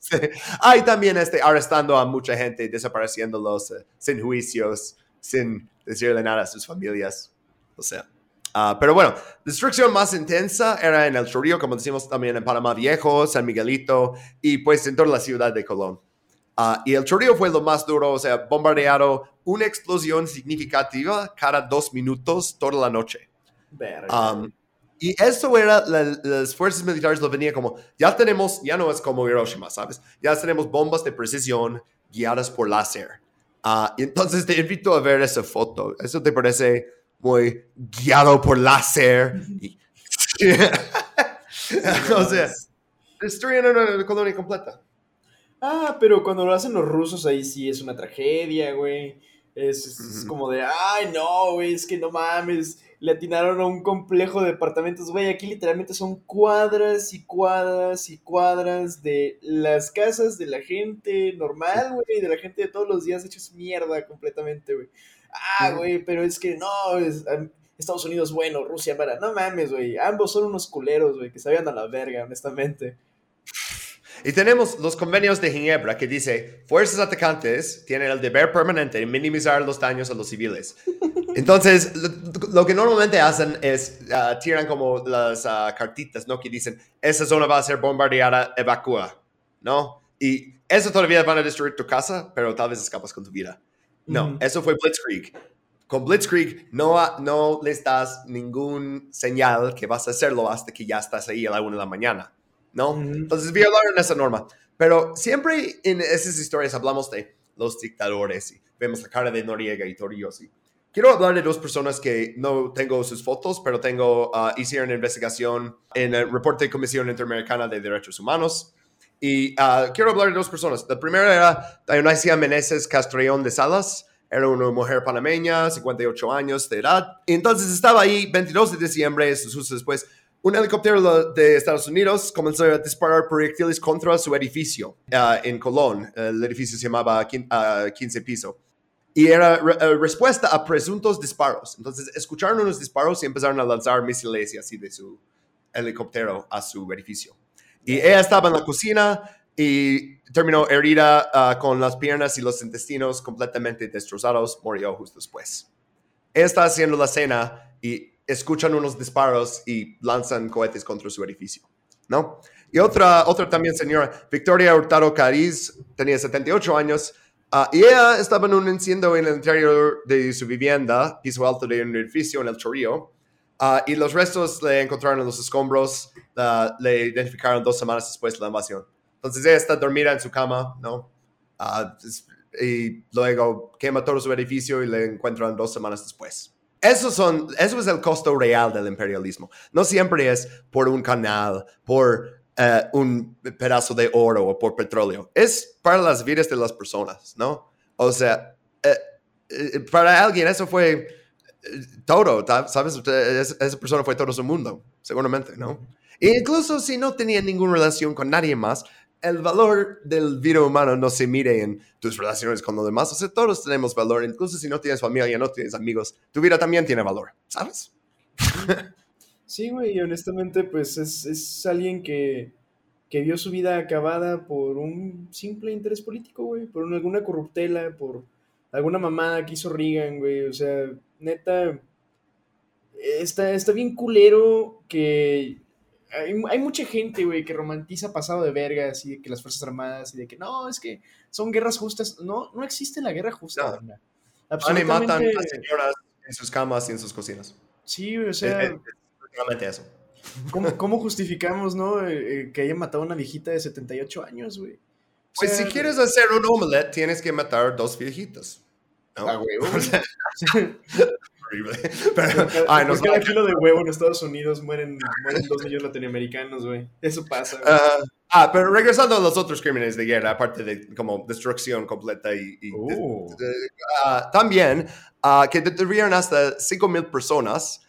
Sí. Hay también este, arrestando a mucha gente, desapareciéndolos eh, sin juicios, sin decirle nada a sus familias. O sea, ah, pero bueno, destrucción más intensa era en el Chorillo, como decimos también en Panamá Viejo, San Miguelito y pues en toda la ciudad de Colón. Ah, y el Chorillo fue lo más duro, o sea, bombardeado, una explosión significativa cada dos minutos toda la noche. Um, y eso era, la- las fuerzas militares lo venía como, ya tenemos, ya no es como Hiroshima, ¿sabes? Ya tenemos bombas de precisión guiadas por láser. Y entonces te invito a ver esa foto. ¿Eso te parece muy guiado por láser? Y- [laughs] [laughs] o sea, destruyen una colonia completa. Ah, pero cuando lo hacen los rusos ahí sí es una tragedia, güey. Es, es- es Ujú. como de, ay, no, güey, es que no mames. Le atinaron a un complejo de departamentos, güey. Aquí literalmente son cuadras y cuadras y cuadras de las casas de la gente normal, güey. De la gente de todos los días hechos mierda completamente, güey. Ah, güey, pero es que no, es- Estados Unidos bueno, Rusia mala. No mames, güey. Ambos son unos culeros, güey, que se vayan a la verga, honestamente. Y tenemos los convenios de Ginebra que dice, fuerzas atacantes tienen el deber permanente de minimizar los daños a los civiles. Entonces, lo, lo que normalmente hacen es ah, tiran como las ah, cartitas, ¿no? Que dicen, esa zona va a ser bombardeada, evacúa, ¿no? Y eso todavía van a destruir tu casa, pero tal vez escapas con tu vida. No, eso fue Blitzkrieg. Con Blitzkrieg no, no les das ningún señal que vas a hacerlo hasta que ya estás ahí a la una de la mañana, ¿no? Entonces violaron esa norma. Pero siempre en esas historias hablamos de los dictadores y vemos la cara de Noriega y Torrijos. Y quiero hablar de dos personas que no tengo sus fotos, pero tengo, ah, hicieron investigación en el reporte de Comisión Interamericana de Derechos Humanos. Y ah, quiero hablar de dos personas. La primera era Dionisía Meneses Castrellón de Salas. Era una mujer panameña, 58 años de edad. Y entonces estaba ahí 22 de diciembre, eso después, un helicóptero de Estados Unidos comenzó a disparar proyectiles contra su edificio ah, en Colón. El edificio se llamaba Quin- ah, 15 Piso. Y era eh, respuesta a presuntos disparos. Entonces escucharon unos disparos y empezaron a lanzar misiles y así de su helicóptero a su edificio. Y ella estaba en la cocina y terminó herida ah, con las piernas y los intestinos completamente destrozados. Murió justo después. Ella está haciendo la cena y escuchan unos disparos y lanzan cohetes contra su edificio, ¿no? Y otra, otra también señora, Victoria Hurtado Cariz, tenía 78 años, ah, y ella estaba en un incendio en el interior de su vivienda, piso alto de un edificio en el Chorrillo, ah, y los restos le encontraron en los escombros, le identificaron dos semanas después de la invasión. Entonces ella está dormida en su cama, ¿no? Ah, y luego quema todo su edificio y le encuentran dos semanas después. Eso, son, eso es el costo real del imperialismo. No siempre es por un canal, por eh, un pedazo de oro o por petróleo. Es para las vidas de las personas, ¿no? O sea, eh, eh, para alguien eso fue todo, ¿sabes? Es- Esa persona fue todo su mundo, seguramente, ¿no? E incluso si no tenía ninguna relación con nadie más, el valor del vida humano no se mide en tus relaciones con los demás. O sea, todos tenemos valor, incluso si no tienes familia, no tienes amigos, tu vida también tiene valor, ¿sabes? [laughs] Sí, güey, y honestamente, pues es, es alguien que, que vio su vida acabada por un simple interés político, güey, por una- alguna corruptela, por alguna mamada que hizo Reagan, güey, o sea, neta, está, está bien culero que hay, hay mucha gente, güey, que romantiza pasado de verga, así de que las Fuerzas Armadas y de que no, es que son guerras justas, no, no existe la guerra justa, No. Van y matan a Absolutamente- señoras en sus camas y en sus cocinas. Sí, o Es, sea... es- es literalmente eso. ¿Cómo, cómo justificamos, no? Eh, eh, que haya matado a una viejita de 78 años, güey. O Pues sea, si quieres hacer un omelette, tienes que matar dos viejitos. ¿no? [laughs] horrible. [laughs] Pero, ay, no cada kilo de huevo en Estados Unidos mueren, mueren dos millones latinoamericanos, güey. Eso pasa, güey. Ah, pero regresando a los otros crímenes de guerra, aparte de como destrucción completa y, y- Oh. ah, también ah, que detuvieron hasta 5.000 personas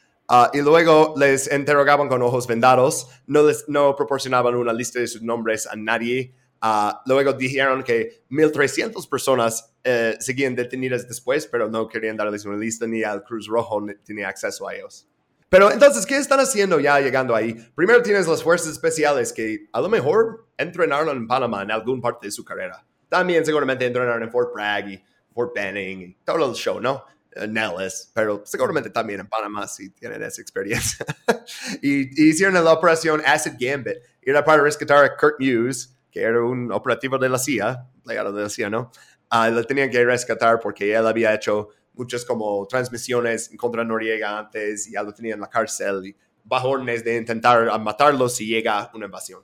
y luego les interrogaban con ojos vendados, no, les, no proporcionaban una lista de sus nombres a nadie. Ah, luego dijeron que 1.300 personas eh, seguían detenidas después, pero no querían darles una lista ni al Cruz Rojo tenía acceso a ellos. Pero entonces, ¿qué están haciendo ya llegando ahí? Primero tienes las fuerzas especiales que a lo mejor entrenaron en Panamá en alguna parte de su carrera. También seguramente entrenaron en Fort Bragg y Fort Benning y todo el show, ¿no? Eh, Nellis, pero seguramente también en Panamá si tienen esa experiencia. [laughs] y, y hicieron la operación Acid Gambit. Y era para rescatar a Kurt Hughes, que era un operativo de la CIA, legado de la CIA, ¿no? Ah, lo tenían que rescatar porque él había hecho muchas como transmisiones contra Noriega antes y ya lo tenía en la cárcel y bajo órdenes de intentar matarlo si llega una invasión.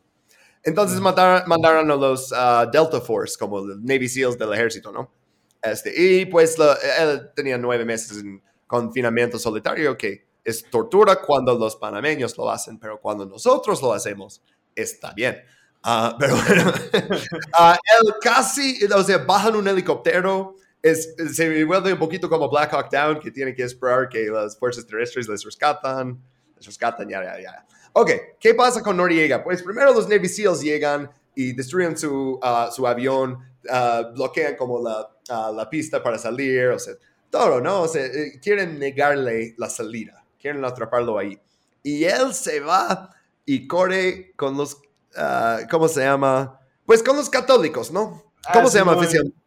Entonces matar- mandaron a los ah, Delta Force, como los Navy SEALs del ejército, ¿no? Este, y pues la- él tenía nueve meses en confinamiento solitario, que es tortura cuando los panameños lo hacen, pero cuando nosotros lo hacemos, está bien. Ah, pero bueno, [laughs] Ah, él casi, o sea, bajan un helicóptero, es, se vuelve un poquito como Black Hawk Down, que tiene que esperar que las fuerzas terrestres les rescatan, les rescatan, ya, ya, ya. Ok, ¿qué pasa con Noriega? Pues primero los Navy SEALs llegan y destruyen su, ah, su avión, bloquean como la, la pista para salir, o sea, todo, ¿no? O sea, eh, quieren negarle la salida, quieren atraparlo ahí. Y él se va y corre con los, ah, ¿cómo se llama? Pues con los católicos, ¿no? ¿Cómo Ah, se llama oficialmente?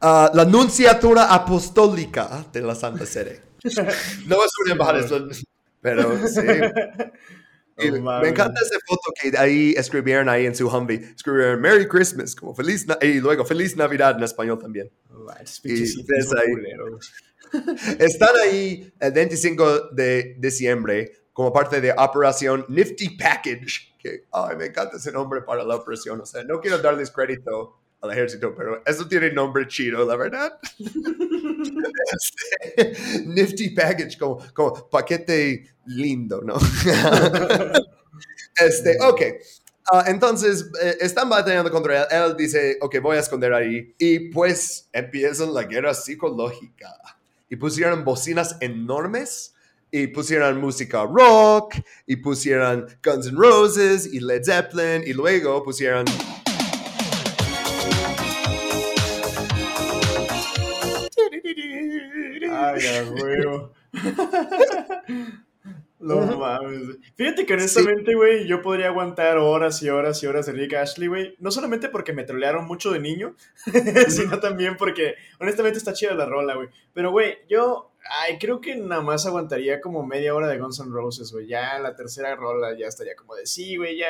Ah, la Nunciatura Apostólica de la Santa Sede. [laughs] No es una embajada, un- pero sí. [laughs] Y No me encanta esa foto que ahí escribieron ahí en su Humvee. Escribieron Merry Christmas, como feliz, Na- y luego Feliz Navidad en español también. Manches, Y es un ahí. [laughs] Están ahí el 25 de diciembre como parte de Operación Nifty Package, que ay, me encanta ese nombre para la operación. O sea, no quiero darles crédito al ejército, pero eso tiene nombre chido, la verdad. [laughs] Nifty Package, como, como paquete lindo, ¿no? [laughs] este, ok. Ah, entonces, eh, están batallando contra él. Él dice, ok, voy a esconder ahí. Y pues empiezan la guerra psicológica. Y pusieron bocinas enormes y pusieran música rock, y pusieran Guns N' Roses y Led Zeppelin, y luego pusieran... Ay, huevo. [laughs] No mames. Fíjate que honestamente, güey, yo podría aguantar horas y horas y horas de Rick Ashley, güey. No solamente porque me trolearon mucho de niño, [laughs] sino también porque honestamente está chida la rola, güey. Pero, güey, yo ay, creo que nada más aguantaría como media hora de Guns N' Roses, güey. Ya la tercera rola ya estaría como de sí, güey, ya.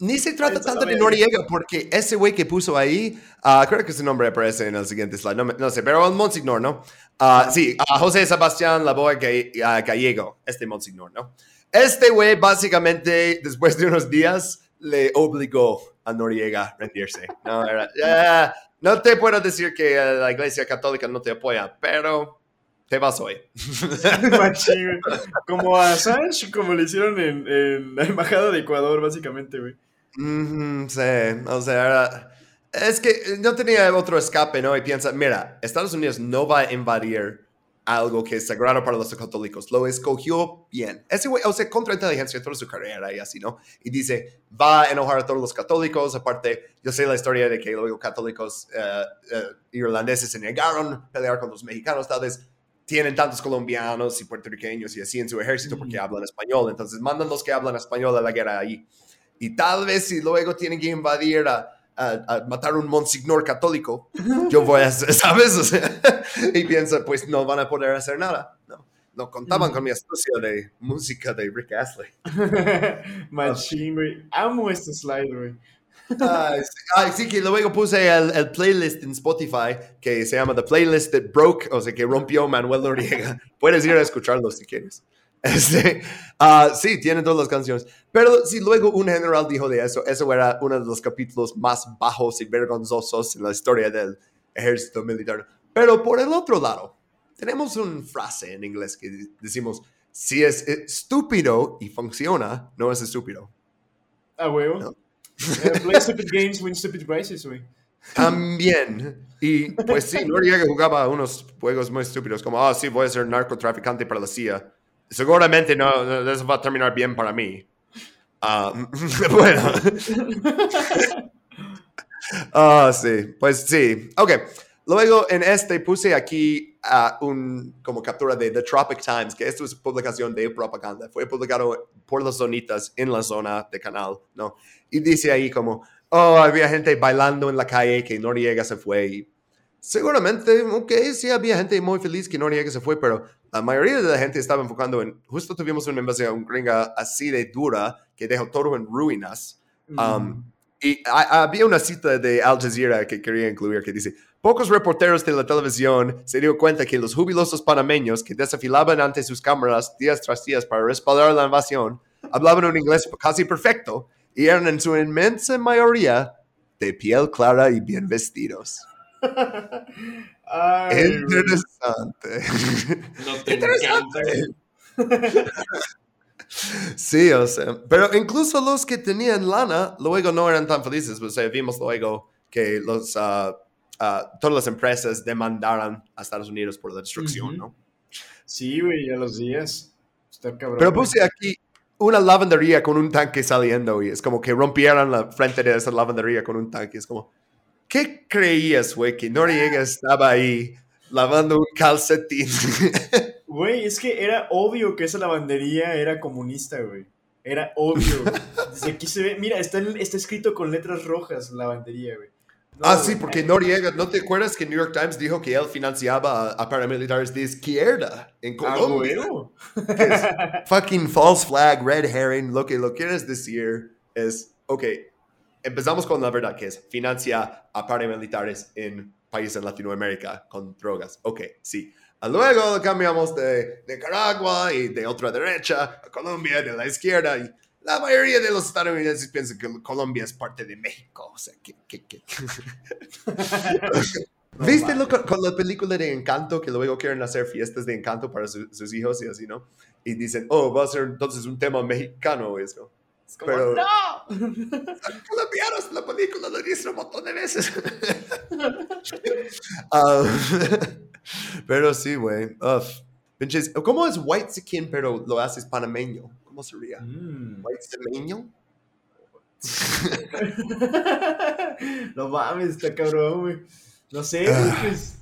Ni se trata tanto de. Noriega, porque ese güey que puso ahí, ah, creo que su nombre aparece en el siguiente slide, no, me- no sé, pero el Monsignor, ¿no? Ah, sí, a José Sebastián Lavoe Ga- ah, Gallego, este Monsignor, ¿no? Este güey básicamente, después de unos días, le obligó a Noriega a rendirse. No, Era, "Ya, no te puedo decir que la iglesia católica no te apoya, pero te vas hoy. [laughs] Machín. Como a Assange, como le hicieron en, en la embajada de Ecuador, básicamente, güey. Ujú, sí, o sea, era- es que no tenía otro escape, ¿no? Y piensa, mira, Estados Unidos no va a invadir algo que es sagrado para los católicos. Lo escogió bien. Ese güey, o sea, contra inteligencia toda su carrera y así, ¿no? Y dice, va a enojar a todos los católicos. Aparte, yo sé la historia de que luego católicos eh, eh, irlandeses se negaron a pelear con los mexicanos. Tal vez tienen tantos colombianos y puertorriqueños y así en su ejército porque hablan español. Entonces mandan los que hablan español a la guerra ahí. Y tal vez si luego tienen que invadir a, a- a matar un monsignor católico, yo voy a hacer, [laughs] ¿sabes? Y piensa, pues no van a poder hacer nada. No, no contaban con mi astucia de música de Rick Astley. [laughs] Machín, güey. Amo este slide, güey. Ay, sí, ay, sí, que luego puse el, el playlist en Spotify que se llama The Playlist That Broke, o sea, que rompió Manuel Noriega. [laughs] Puedes ir a escucharlo si quieres. [laughs] Este, ah, sí, tiene todas las canciones. Pero si luego un general dijo de eso, eso era uno de los capítulos más bajos y vergonzosos en la historia del ejército militar. Pero por el otro lado, tenemos una frase en inglés que decimos, si es estúpido y funciona, no es estúpido. A huevo. No. Eh, play stupid games, win stupid prizes, güey. También. Y [laughs] pues sí, Noriega jugaba unos juegos muy estúpidos, como, ah, sí, voy a ser narcotraficante para la CIA. Seguramente no, no, eso va a terminar bien para mí. Ah, [laughs] bueno. [laughs] Ah, sí, pues sí. Ok. Luego en este puse aquí ah, un como captura de The Tropic Times, que esto es publicación de propaganda. Fue publicado por las zonitas en la zona de canal, ¿no? Y dice ahí como, oh, había gente bailando en la calle que Noriega se fue. Y seguramente, ok, sí había gente muy feliz que Noriega se fue, pero la mayoría de la gente estaba enfocando en, justo tuvimos una invasión gringa así de dura que dejó todo en ruinas. Um, y ha- había una cita de Al Jazeera que quería incluir que dice, pocos reporteros de la televisión se dio cuenta que los jubilosos panameños que desafilaban ante sus cámaras días tras días para respaldar la invasión, hablaban un inglés casi perfecto y eran en su inmensa mayoría de piel clara y bien vestidos. Ay. Interesante. No [laughs] te encanta, güey. [laughs] Sí, o sea, pero incluso los que tenían lana luego no eran tan felices. O sea, vimos luego que los, ah, ah, todas las empresas demandaron a Estados Unidos por la destrucción, Ujú. ¿no? Sí, güey, ya los días. Está cabrón. Pero puse aquí una lavandería con un tanque saliendo y es como que rompieron la frente de esa lavandería con un tanque. Es como, ¿qué creías, güey? Que Noriega estaba ahí lavando un calcetín. [laughs] Güey, es que era obvio que esa lavandería era comunista, güey. Era obvio. [laughs] Desde aquí se ve. Mira, está, está escrito con letras rojas lavandería, güey. No, ah, sí, porque Noriega, ¿no te acuerdas que New York Times dijo que él financiaba a, a paramilitares de izquierda en Ah, Colombia? [laughs] fucking false flag, red herring, lo que lo quieres decir es, ok, empezamos con la verdad que es financia a paramilitares en países en Latinoamérica con drogas. Ok, sí. Luego cambiamos de Nicaragua y de otra derecha a Colombia, de la izquierda. Y la mayoría de los estadounidenses piensan que Colombia es parte de México. O sea, ¿qué, qué, qué? [laughs] ¿Viste lo con, la película de Encanto que luego quieren hacer fiestas de Encanto para su- sus hijos y así, ¿no? Y dicen, oh, va a ser entonces un tema mexicano. Es como, Es como, Pero- ¡No! [laughs] colombianos, la película lo dice un montón de veces. [laughs] Ah, pero sí, güey. ¿cómo es white skin pero lo haces panameño? ¿Cómo sería? Mm. ¿White semeño? [laughs] no mames, está cabrón, güey. No sé, Ah. pues.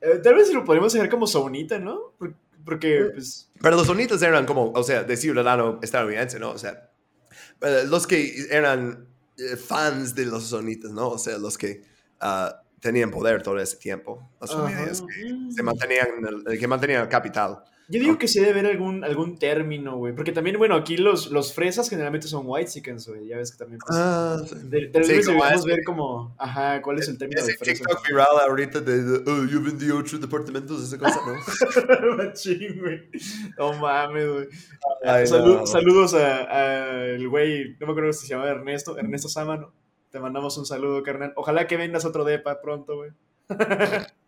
eh, tal vez lo podemos hacer como saunita, ¿no? Por- Porque, pues. Pero los sonitos eran como, o sea, de ciudadano estadounidense, ¿no? O sea, eh, los que eran eh, fans de los sonitos, ¿no? O sea, los que ah, tenían poder todo ese tiempo. Las familias que se mantenían, que mantenían el capital. Yo digo que sí debe haber algún, algún término, güey. Porque también, bueno, aquí los, los fresas generalmente son white chickens, güey. Ya ves que también. Pues, Ah, sí. de- tal Sí, como ver como. Ajá, ¿cuál es el término de Ese fresa? TikTok viral ahorita de, de, oh, yo vendí ocho departamentos, esa cosa, ¿no? [laughs] Machín, güey. No mames, güey. Ay, Salu- no. Saludos a, a el güey, no me acuerdo si se llama Ernesto, Ernesto Sámano. Te mandamos un saludo, carnal. Ojalá que vendas otro depa pronto, güey. [laughs]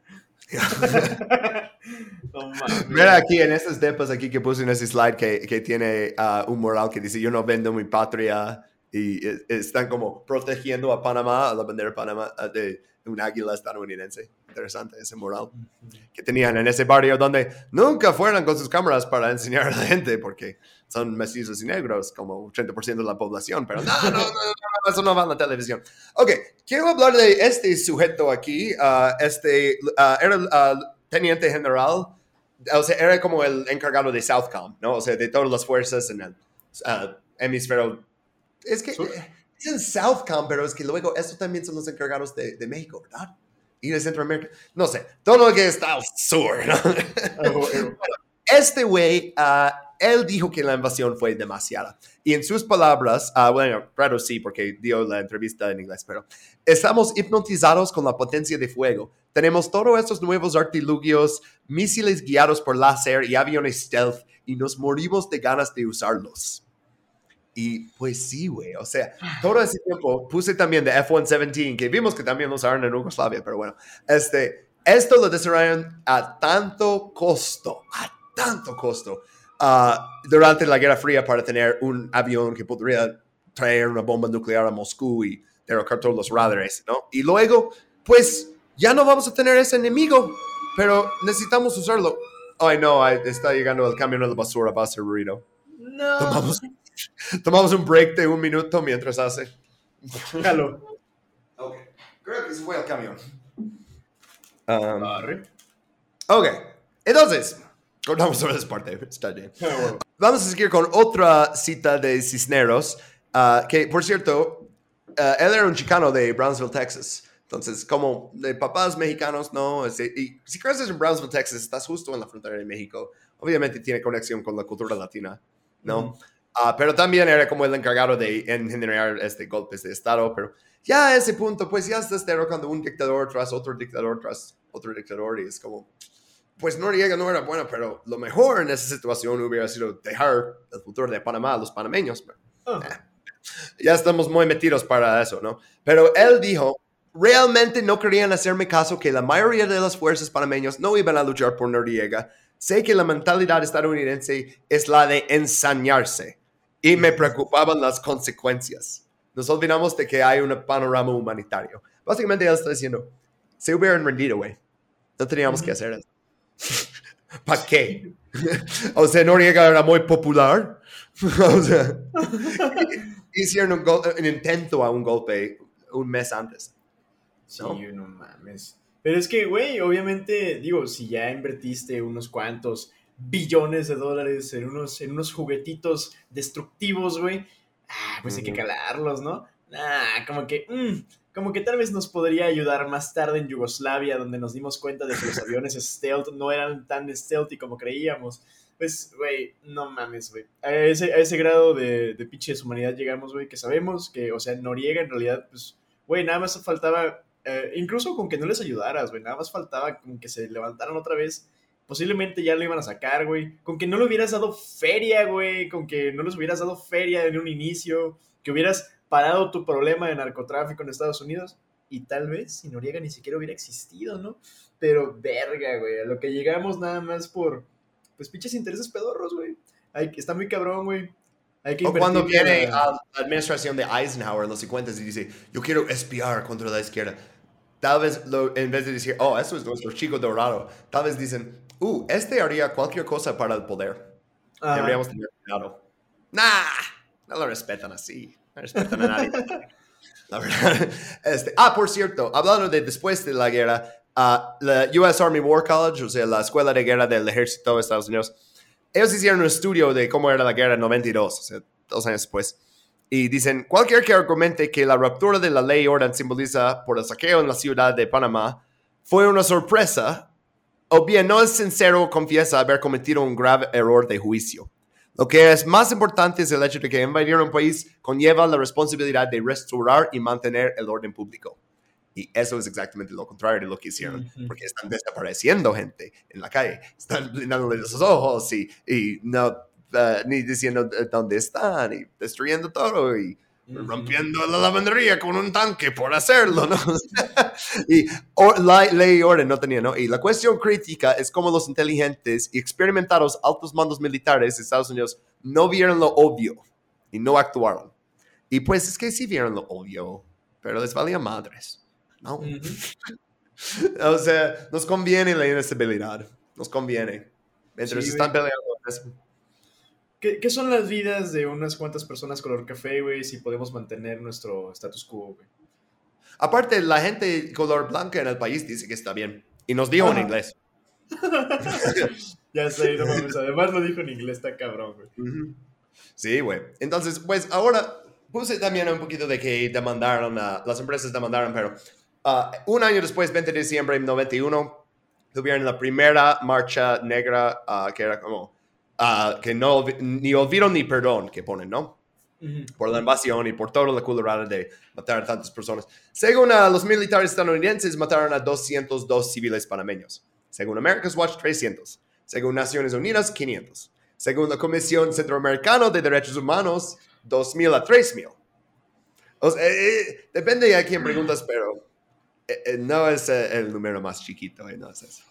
[laughs] no. Mira aquí en estas depas aquí que puse en ese slide que, que tiene ah, un mural que dice yo no vendo mi patria y eh, están como protegiendo a Panamá, a la bandera de Panamá ah, de un águila estadounidense. Interesante ese mural que tenían en ese barrio donde nunca fueron con sus cámaras para enseñar a la gente porque son mestizos y negros como 80% de la población, pero no, no, no, no, eso no va en la televisión. Ok, quiero hablar de este sujeto aquí, ah, este ah, era el ah, teniente general o sea, era como el encargado de Southcom, ¿no? O sea, de todas las fuerzas en el hemisferio. Es que Sur. dicen Southcom, pero es que luego estos también son los encargados de, de México, ¿verdad? Y de Centroamérica. No sé, todo lo que está al sur, ¿no? [laughs] Este güey, ah, él dijo que la invasión fue demasiada. Y en sus palabras, ah, bueno, claro sí, porque dio la entrevista en inglés, pero estamos hipnotizados con la potencia de fuego. Tenemos todos estos nuevos artilugios, misiles guiados por láser y aviones stealth, y nos morimos de ganas de usarlos. Y pues sí, güey, o sea, todo ese tiempo puse también de F-117, que vimos que también lo usaron en Yugoslavia, pero bueno, este, esto lo desarrollaron a tanto costo, a tanto costo, ah, durante la Guerra Fría para tener un avión que podría traer una bomba nuclear a Moscú y derrocar todos los radares, ¿no? Y luego, pues, ya no vamos a tener ese enemigo, pero necesitamos usarlo. Ay, no, está llegando el camión de la basura, va a ser ruido. No. Tomamos, tomamos un break de un minuto mientras hace. Jalo. Ok, creo que se fue el camión. Um, ok, entonces, cortamos sobre esa parte, está bien. Vamos a seguir con otra cita de Cisneros, ah, que por cierto, ah, él era un chicano de Brownsville, Texas. Entonces, como de papás mexicanos, ¿no? Este, y si creces en Brownsville, Texas, estás justo en la frontera de México. Obviamente tiene conexión con la cultura latina, ¿no? Ujú. Ah, pero también era como el encargado de en generar este, golpes de Estado. Pero ya a ese punto, pues ya estás derrocando un dictador tras otro dictador tras otro dictador. Y es como, pues Noriega no era bueno, pero lo mejor en esa situación hubiera sido dejar el futuro de Panamá a los panameños. Ah. ya estamos muy metidos para eso, ¿no? Pero él dijo, realmente no querían hacerme caso que la mayoría de las fuerzas panameñas no iban a luchar por Noriega. Sé que la mentalidad estadounidense es la de ensañarse y me preocupaban las consecuencias. Nos olvidamos de que hay un panorama humanitario. Básicamente él está diciendo, se hubieran rendido, güey. No teníamos que hacer eso. ¿Para qué? o sea, Noriega era muy popular. [laughs] o sea, [laughs] hicieron un, un intento a un golpe un mes antes. Sí, ¿no? mames. Pero es que, güey, obviamente, digo, si ya invertiste unos cuantos billones de dólares en unos, en unos juguetitos destructivos, güey, ah, pues hay que calarlos, ¿no? Ah, como que, mm, como que tal vez nos podría ayudar más tarde en Yugoslavia, donde nos dimos cuenta de que los aviones stealth no eran tan stealthy como creíamos. Pues, güey, no mames, güey. A ese, a ese grado de, de pinche deshumanidad llegamos, güey, que sabemos que, o sea, Noriega en realidad, pues, güey, nada más faltaba, eh, incluso con que no les ayudaras, güey, nada más faltaba con que se levantaran otra vez. Posiblemente ya lo iban a sacar, güey. Con que no le hubieras dado feria, güey. Con que no les hubieras dado feria en un inicio. Que hubieras parado tu problema de narcotráfico en Estados Unidos. Y tal vez si Noriega ni siquiera hubiera existido, ¿no? Pero verga, güey. A lo que llegamos nada más por, pues, pinches intereses pedorros, güey. Hay que- Está muy cabrón, güey. Hay que O cuando viene a- a la administración de Eisenhower en los 50 y dice, yo quiero espiar contra la izquierda. Tal vez lo- en vez de decir, oh, eso es nuestro chico dorado, tal vez dicen, uh, este haría cualquier cosa para el poder. Ajá. Deberíamos tener cuidado. Nah, no lo respetan así. No respetan a nadie. La verdad. Este, ah, por cierto, hablando de después de la guerra, ah, la US Army War College, o sea, la escuela de guerra del ejército de Estados Unidos, ellos hicieron un estudio de cómo era la guerra en 92, o sea, dos años después. Y dicen, cualquier que argumente que la ruptura de la ley orden simboliza por el saqueo en la ciudad de Panamá fue una sorpresa, o bien no es sincero confiesa haber cometido un grave error de juicio. Lo que es más importante es el hecho de que invadir un país conlleva la responsabilidad de restaurar y mantener el orden público. Y eso es exactamente lo contrario de lo que hicieron, porque están desapareciendo gente en la calle, están blindándole los ojos y, y no, eh, ni diciendo eh, dónde están y destruyendo todo y. rompiendo la lavandería con un tanque por hacerlo, ¿no? [laughs] y or- la ley y orden no tenía, ¿no? Y la cuestión crítica es cómo los inteligentes y experimentados altos mandos militares de Estados Unidos no vieron lo obvio y no actuaron. Y pues es que sí vieron lo obvio, pero les valía madres, ¿no? Ujú. [laughs] O sea, nos conviene la inestabilidad, nos conviene. Mientras Sí, están peleando. ¿Qué, qué son las vidas de unas cuantas personas color café, güey, si podemos mantener nuestro status quo, güey? Aparte, la gente color blanca en el país dice que está bien. Y nos dijo en inglés. [laughs] Ya sé, no mames. Además lo dijo en inglés, está cabrón, güey. Sí, güey. Entonces, pues ahora puse también un poquito de que demandaron, a, las empresas demandaron, pero ah, un año después, 20 de diciembre de 91, tuvieron la primera marcha negra ah, que era como, ah, que no, ni olvido ni perdón que ponen, ¿no? Por la invasión y por toda la culturada de matar a tantas personas. Según ah, los militares estadounidenses, mataron a 202 civiles panameños. Según America's Watch, 300. Según Naciones Unidas, 500. Según la Comisión Centroamericana de Derechos Humanos, 2.000 a 3.000. O sea, eh, eh, depende a quién preguntas, pero no es eh, el número más chiquito, eh, no es eso.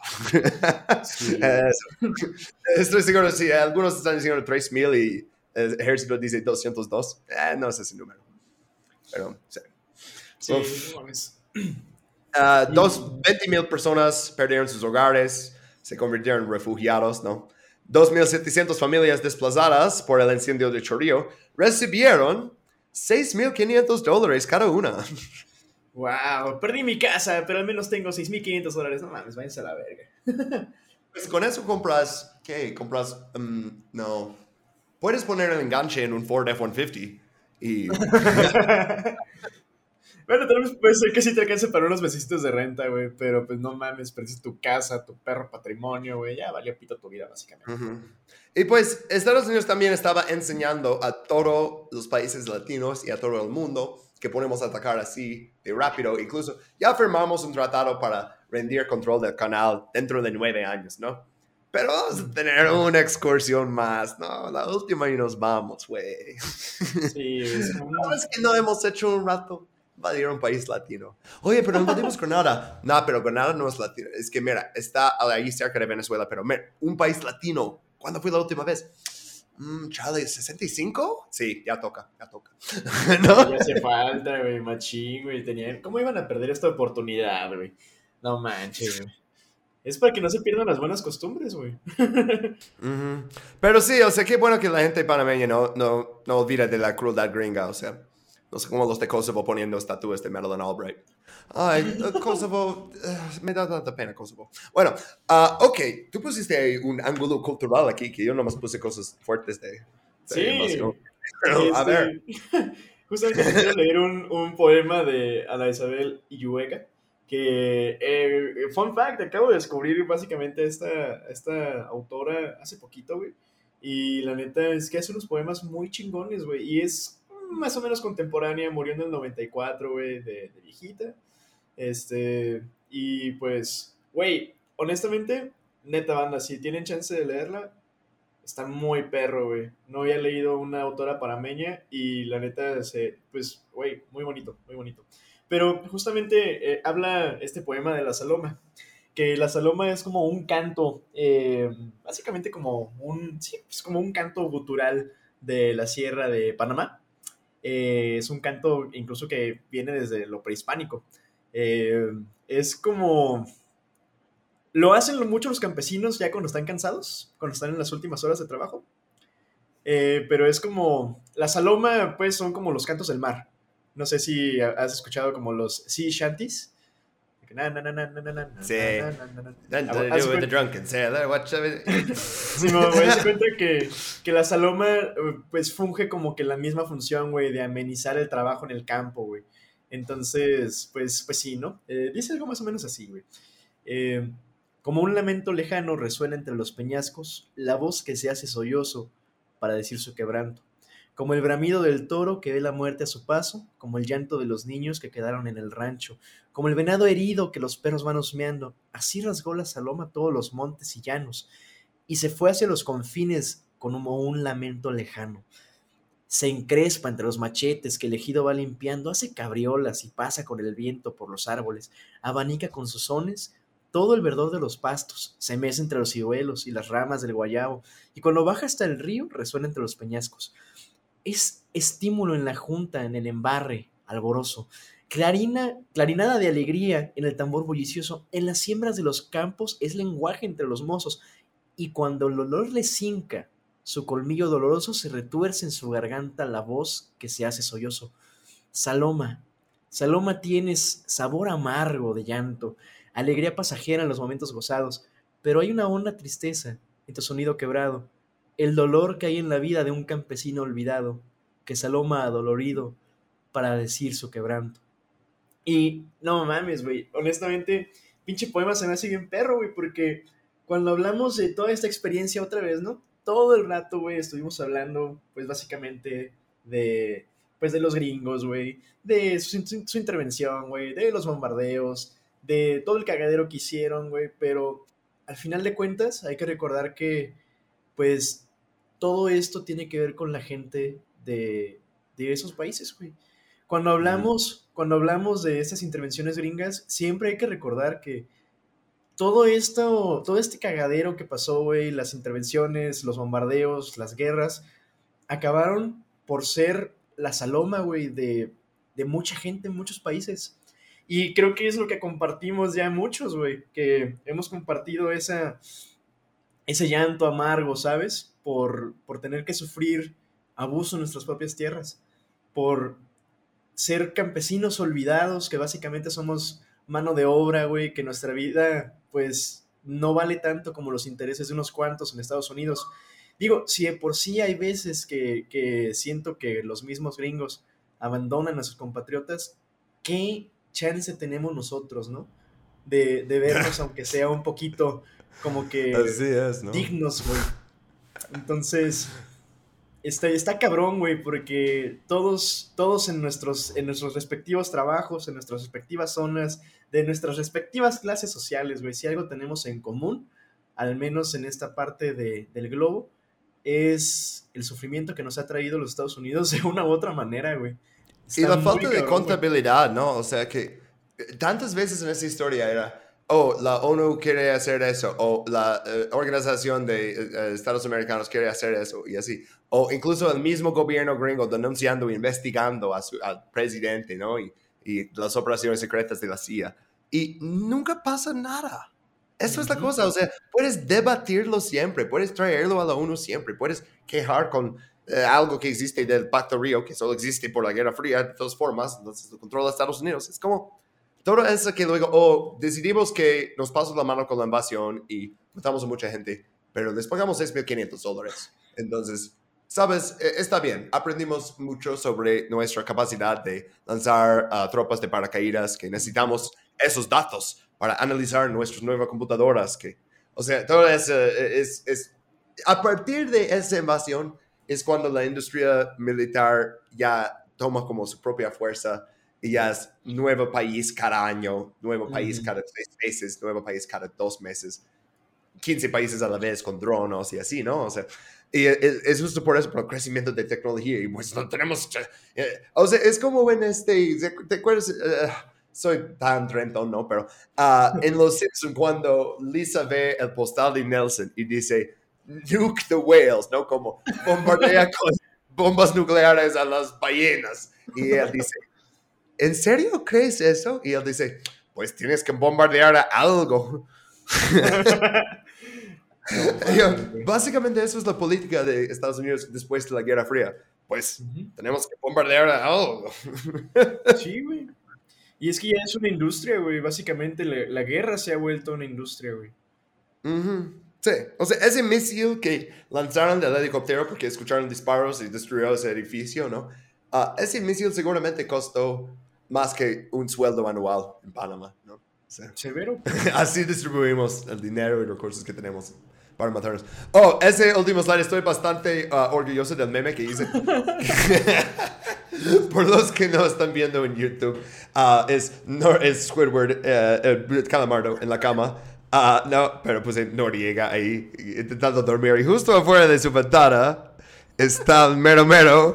Sí. [laughs] [laughs] Estoy seguro, si algunos están diciendo 3.000 y el ejército dice 202, eh, no es ese número. Pero, sí. Sí. [clears throat] Ah, dos, 20 mil personas perdieron sus hogares, se convirtieron en refugiados, ¿no? 2.700 familias desplazadas por el incendio de Chorillo recibieron 6.500 dólares cada una. [laughs] Wow, perdí mi casa, pero al menos tengo 6.500 dólares. No mames, váyanse a la verga. Pues con eso compras, ¿qué? Compras, mm, no. Puedes poner el enganche en un Ford F-150 y... [laughs] bueno, tal vez puede ser que sí te alcance para unos mesecitos de renta, güey, pero pues no mames, perdiste tu casa, tu perro patrimonio, güey, ya valió pito tu vida, básicamente. Y pues Estados Unidos también estaba enseñando a todos los países latinos y a todo el mundo que podemos atacar así de rápido. Incluso ya firmamos un tratado para rendir control del canal dentro de nueve años, ¿no? Pero vamos a tener una excursión más, ¿no? La última y nos vamos, güey. Sí, es como, No, es que no hemos hecho un rato invadir un país latino. Oye, pero invadimos Granada. No, pero Granada no es latino. Es que, mira, está ahí cerca de Venezuela, pero mira, un país latino. ¿Cuándo fue la última vez? Mm, Charlie, ¿65? Sí, ya toca, ya toca. [laughs] ¿No? ya hace falta, güey, machín, güey, tenían... ¿Cómo iban a perder esta oportunidad, güey? No manches, güey. Es para que no se pierdan las buenas costumbres, güey. [laughs] Pero sí, o sea, qué bueno que la gente panameña no, no, no olvida de la crueldad gringa, o sea, no sé cómo los de Kosovo poniendo estatuas de Madeleine Albright. Ay, eh, Kosovo, eh, me da tanta pena Kosovo. Bueno, ah, ok, tú pusiste un ángulo cultural aquí, que yo nomás puse cosas fuertes de, de Sí. Pero, a ver, [laughs] Justamente quiero leer un, un poema de Ana Isabel Illueca. Que, eh, fun fact, acabo de descubrir básicamente esta, esta autora hace poquito, güey. Y la neta es que hace unos poemas muy chingones, güey. Y es más o menos contemporánea, murió en el 94, güey, de, de viejita. Este, y pues, güey, honestamente, neta banda, si tienen chance de leerla, Está muy perro, güey. No había leído una autora parameña y la neta, se, pues, güey, muy bonito, muy bonito. Pero justamente eh, habla este poema de la Saloma, que la Saloma es como un canto, eh, básicamente como un, sí, es como un canto gutural de la sierra de Panamá. Eh, es un canto incluso que viene desde lo prehispánico. Eh, es como lo hacen mucho los campesinos ya cuando están cansados, cuando están en las últimas horas de trabajo. Eh, pero es como, la saloma, pues son como los cantos del mar. No sé si has escuchado como los sea shanties. Sí. the drunken sailor, Sí, me voy a cuenta que, que la saloma, pues funge como que la misma función, güey, de amenizar el trabajo en el campo, güey. Entonces, pues, pues sí, ¿no? Eh, dice algo más o menos así, güey. Eh, como un lamento lejano resuena entre los peñascos, la voz que se hace sollozo para decir su quebranto, como el bramido del toro que ve la muerte a su paso, como el llanto de los niños que quedaron en el rancho, como el venado herido que los perros van husmeando, así rasgó la saloma todos los montes y llanos, y se fue hacia los confines con como un lamento lejano. Se encrespa entre los machetes que el ejido va limpiando, hace cabriolas y pasa con el viento por los árboles, abanica con sus sones todo el verdor de los pastos, se mece entre los ciruelos y las ramas del guayabo, y cuando baja hasta el río resuena entre los peñascos. Es estímulo en la junta, en el embarre, alboroso, clarina, clarinada de alegría en el tambor bullicioso, en las siembras de los campos es lenguaje entre los mozos, y cuando el olor le cinca, su colmillo doloroso se retuerce en su garganta la voz que se hace sollozo. Saloma, Saloma tienes sabor amargo de llanto, alegría pasajera en los momentos gozados, pero hay una honda tristeza en tu sonido quebrado, el dolor que hay en la vida de un campesino olvidado, que Saloma adolorido para decir su quebranto. Y no mames, güey, honestamente, pinche poema se me hace bien perro, güey, porque cuando hablamos de toda esta experiencia otra vez, ¿no? Todo el rato, güey, estuvimos hablando, pues básicamente de, pues de los gringos, güey, de su, su intervención, güey, de los bombardeos, de todo el cagadero que hicieron, güey, pero al final de cuentas hay que recordar que, pues, todo esto tiene que ver con la gente de, de esos países, güey. Cuando hablamos, cuando hablamos de estas intervenciones gringas, siempre hay que recordar que todo esto, todo este cagadero que pasó, güey, las intervenciones, los bombardeos, las guerras, acabaron por ser la saloma, güey, de, de mucha gente en muchos países. Y creo que es lo que compartimos ya muchos, güey, que hemos compartido esa, ese llanto amargo, ¿sabes? Por, por tener que sufrir abuso en nuestras propias tierras, por ser campesinos olvidados, que básicamente somos mano de obra, güey, que nuestra vida, pues, no vale tanto como los intereses de unos cuantos en Estados Unidos. Digo, si de por sí hay veces que, que siento que los mismos gringos abandonan a sus compatriotas, ¿qué chance tenemos nosotros, ¿no? De, de vernos, [laughs] aunque sea un poquito como que dignos, güey. Entonces, está, está cabrón, güey, porque todos, todos en, nuestros, en nuestros respectivos trabajos, en nuestras respectivas zonas, de nuestras respectivas clases sociales, güey, si algo tenemos en común, al menos en esta parte de, del globo, es el sufrimiento que nos ha traído los Estados Unidos de una u otra manera, güey y la falta de contabilidad, ¿no? O sea que tantas veces en esa historia era, oh, la ONU quiere hacer eso, o la eh, Organización de eh, Estados Americanos quiere hacer eso, y así. O incluso el mismo gobierno gringo denunciando investigando a su, al presidente, ¿no? Y, y, las operaciones secretas de la CIA. Y nunca pasa nada. Eso es la cosa, o sea, puedes debatirlo siempre, puedes traerlo a la ONU siempre, puedes quejar con eh, algo que existe del Pacto Río, que solo existe por la Guerra Fría, de todas formas, entonces lo controla Estados Unidos. Es como todo eso que luego, oh, decidimos que nos pasamos la mano con la invasión y matamos a mucha gente, pero les pagamos 6.500 dólares. Entonces, sabes, e, está bien, aprendimos mucho sobre nuestra capacidad de lanzar uh, tropas de paracaídas, que necesitamos esos datos para analizar nuestras nuevas computadoras, que, o sea, todo eso e, es, es a partir de esa invasión, es cuando la industria militar ya toma como su propia fuerza y ya es nuevo país cada año, nuevo país cada seis meses, nuevo país cada dos meses, 15 países a la vez con drones y así, ¿no? O sea, y es, justo por eso, por el crecimiento de tecnología y pues no tenemos... Eh, o sea, es como en este, ¿te acuerdas? Eh, soy tan trentón, ¿no? Pero uh, [laughs] en Los Simpsons cuando Lisa ve el postal de Nelson y dice nuke the whales, ¿no? Como bombardea [laughs] con bombas nucleares a las ballenas. Y él dice, ¿en serio crees eso? Y él dice, pues tienes que bombardear a algo. [laughs] Yo, básicamente eso es la política de Estados Unidos después de la Guerra Fría. Pues tenemos que bombardear a algo. [laughs] Sí, güey. Y es que ya es una industria, güey. Básicamente la, la guerra se ha vuelto una industria, güey. Ujú. Sí, o sea, ese misil que lanzaron del helicóptero porque escucharon disparos y destruyó ese edificio, ¿no? Ah, ese misil seguramente costó más que un sueldo anual en Panamá, ¿no? Sí. Severo. [laughs] Así distribuimos el dinero y recursos que tenemos para matarnos. Oh, ese último slide, estoy bastante ah, orgulloso del meme que hice. [laughs] Por los que no están viendo en YouTube, ah, es, no, es Squidward, el calamardo en la cama. Ah, no, pero puse Noriega ahí intentando dormir y justo afuera de su ventana está el mero mero.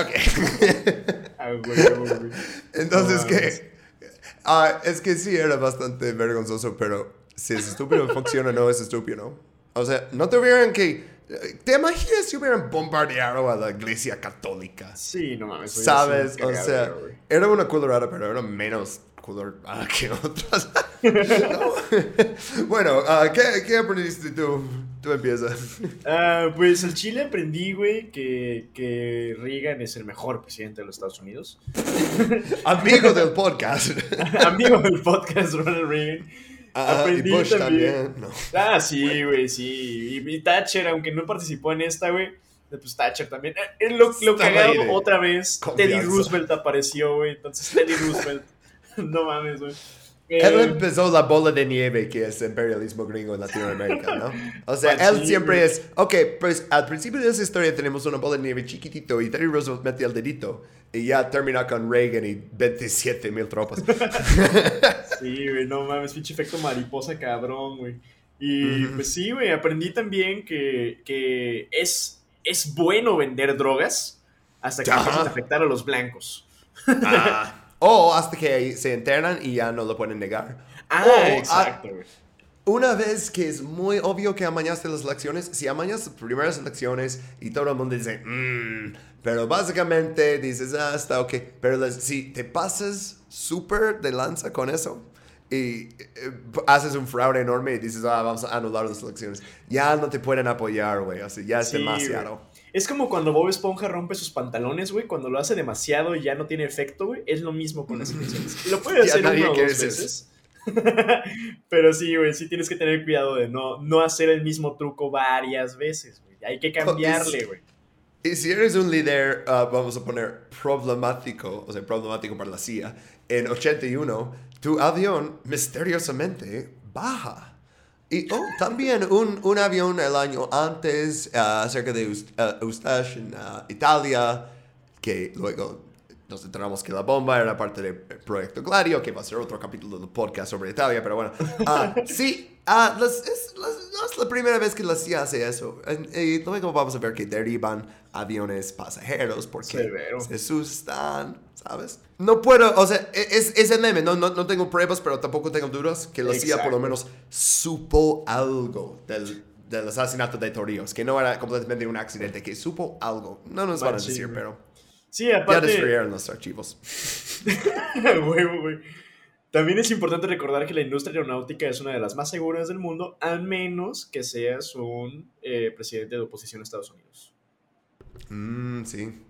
Ok. [laughs] Ah. Entonces, mames. ah, es que sí era bastante vergonzoso, pero si es estúpido [laughs] funciona, no es estúpido, ¿no? O sea, no tuvieran que... ¿Te imaginas si hubieran bombardeado a la iglesia católica? Sí, no mames. ¿Sabes? O sea, era una colorada, pero era menos colorada que otras. No. [laughs] bueno, ah, ¿qué, ¿qué aprendiste tú? Tú empiezas. [laughs] Ah, pues al Chile aprendí, güey, que, que Reagan es el mejor presidente de los Estados Unidos. [laughs] Amigo del podcast. [laughs] Amigo del podcast Ronald Reagan. Ah, y Aprendí Bush también. también. No. Ah, sí, güey, sí. Y, y Thatcher, aunque no participó en esta, güey. Pues Thatcher también. Eh, lo, lo cagado, de otra vez, Teddy. Roosevelt apareció, güey. Entonces, Teddy Roosevelt. no mames, güey. Él Eh, empezó la bola de nieve que es imperialismo gringo en Latinoamérica, ¿no? O sea, Pues él sí, siempre es, ok, pues al principio de esa historia tenemos una bola de nieve chiquitito y Teddy Roosevelt mete el dedito y ya termina con Reagan y 27 mil tropas. [laughs] Sí, güey, no mames, pinche efecto mariposa cabrón, güey. Y pues sí, güey, aprendí también que, que es, es bueno vender drogas hasta que empiezan a afectar a los blancos. Ah. [laughs] o hasta que se enteran y ya no lo pueden negar. Ah, Oh, exacto, güey. Una vez que es muy obvio que amañaste las elecciones, si amañas las primeras elecciones y todo el mundo dice, "Mm", pero básicamente dices, ah, está ok. Pero las- si te pasas súper de lanza con eso y eh, haces un fraude enorme y dices, ah, vamos a anular las elecciones, ya no te pueden apoyar, güey. O sea, ya es Sí, demasiado. Es como cuando Bob Esponja rompe sus pantalones, güey. Cuando lo hace demasiado y ya no tiene efecto, güey. Es lo mismo con las [laughs] elecciones. Lo puede hacer una o dos veces. [laughs] Pero sí, güey, sí tienes que tener cuidado de no, no hacer el mismo truco varias veces, güey. Hay que cambiarle, güey. Y si eres un líder, ah, vamos a poner problemático, o sea, problemático para la CIA, en 81, tu avión misteriosamente baja. Y oh, también un, un avión el año antes, ah, cerca de Eust- ah, Eustache, en ah, Italia, que luego nos enteramos que la bomba era parte del proyecto Gladio, que va a ser otro capítulo del podcast sobre Italia, pero bueno. Ah, [laughs] sí, ah, las- es, las- no es la primera vez que la CIA hace eso. En- Y luego vamos a ver que derivan aviones pasajeros porque se asustan, ¿sabes? No puedo, o sea, e- es, es el meme, no, no, no tengo pruebas, pero tampoco tengo dudas que la CIA por lo menos supo algo del, del asesinato de Torrijos, que no era completamente un accidente, que supo algo. No nos van a decir, pero Sí, ya aparte. destruyeron los archivos. [laughs] Huevo, güey. También es importante recordar que la industria aeronáutica es una de las más seguras del mundo, al menos que seas un eh, presidente de oposición a Estados Unidos. Mm, sí.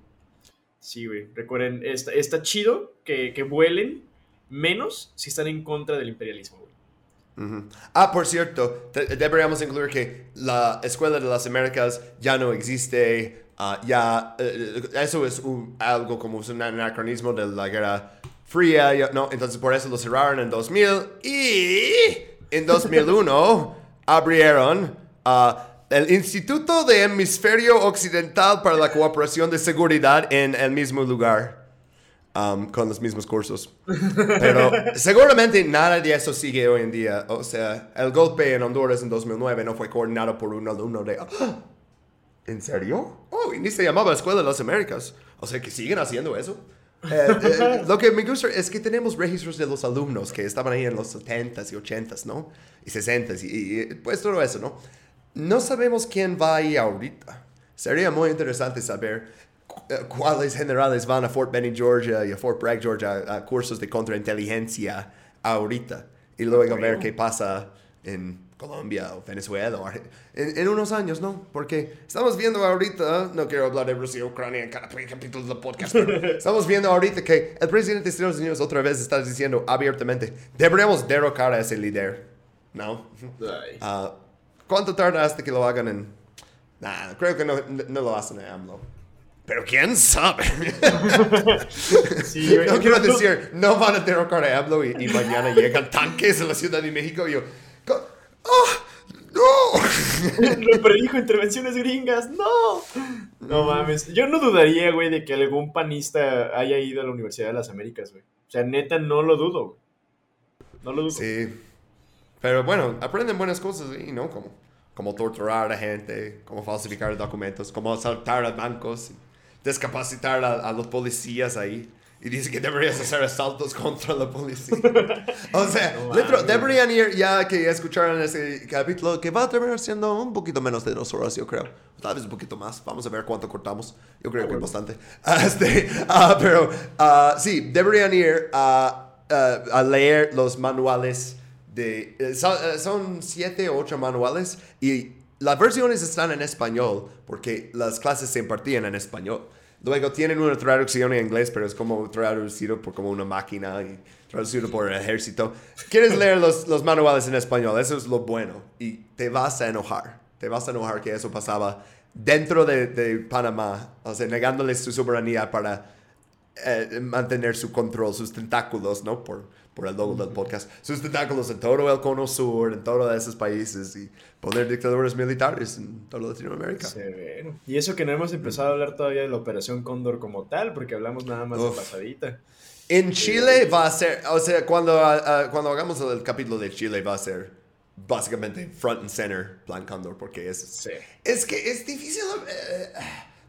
Sí, güey. Recuerden, está, chido que, que vuelen menos si están en contra del imperialismo, güey. Ah, por cierto, deberíamos incluir que la Escuela de las Américas ya no existe. ah, ya, eh, eso es algo como un anacronismo de la Guerra Fría, ¿no? Entonces por eso lo cerraron en 2000 y en 2001 abrieron ah, el Instituto de Hemisferio Occidental para la Cooperación de Seguridad en el mismo lugar. um, con los mismos cursos. Pero [laughs] seguramente nada de eso sigue hoy en día. O sea, el golpe en Honduras en 2009 no fue coordinado por un alumno de... ¡Ah! ¿En serio? Oh, y ni se llamaba Escuela de las Américas. O sea, que siguen haciendo eso. Eh, eh, [laughs] lo que me gusta es que tenemos registros de los alumnos que estaban ahí en los 70s y 80s, ¿no? Y 60s y, y, pues todo eso, ¿no? No sabemos quién va ahí ahorita. Sería muy interesante saber. eh, cuáles generales van a Fort Benning, Georgia y a Fort Bragg, Georgia a, cursos de contrainteligencia ahorita y luego ver qué pasa en Colombia o Venezuela o en, en, unos años, ¿no? Porque estamos viendo ahorita, no quiero hablar de Rusia y Ucrania en cada capítulo del podcast, pero [laughs] estamos viendo ahorita que el presidente de Estados Unidos otra vez está diciendo abiertamente, deberíamos derrocar a ese líder, ¿no? Uh, ¿Cuánto tarda hasta que lo hagan en...? Nah, creo que no, no lo hacen en AMLO. Pero quién sabe. [laughs] Sí, no quiero decir, no van a derrocar a AMLO y, y mañana llegan tanques a la Ciudad de México y yo, ¡Oh! ¡No! [laughs] Lo predijo intervenciones gringas. ¡No! No mames. Yo no dudaría, güey, de que algún panista haya ido a la Universidad de las Américas, güey. O sea, neta, no lo dudo, güey. No lo dudo. Sí. Pero bueno, aprenden buenas cosas, ¿sí? ¿no? Como, como torturar a gente, como falsificar documentos, como asaltar a bancos, descapacitar a los policías ahí y dice que deberías hacer asaltos [laughs] contra la policía. o sea, deberían ir ya que escucharon ese capítulo que va a terminar siendo un poquito menos de dos horas, yo creo. Tal vez un poquito más. Vamos a ver cuánto cortamos. Yo creo que es bastante. [laughs] Este, uh, pero uh, sí, deberían ir a, a leer los manuales de... Eh, son, eh, son siete o ocho manuales y las versiones están en español porque las clases se impartían en español. Luego tienen una traducción en inglés, pero es como traducido por como una máquina y traducido por el ejército. Quieres [laughs] leer los, los manuales en español, eso es lo bueno. Y te vas a enojar. Te vas a enojar que eso pasaba dentro de, de Panamá, o sea, negándoles su soberanía para eh, mantener su control, sus tentáculos, ¿no? Por, por el logo del podcast, sus tentáculos en todo el cono sur, en todos esos países y poner dictadores militares en toda Latinoamérica. Severo. Y eso que no hemos empezado a hablar todavía de la Operación Cóndor como tal, porque hablamos nada más de pasadita. En Chile va a ser, o sea, cuando, ah, cuando hagamos el capítulo de Chile va a ser básicamente front and center Plan Cóndor, porque es, es que es difícil. Eh,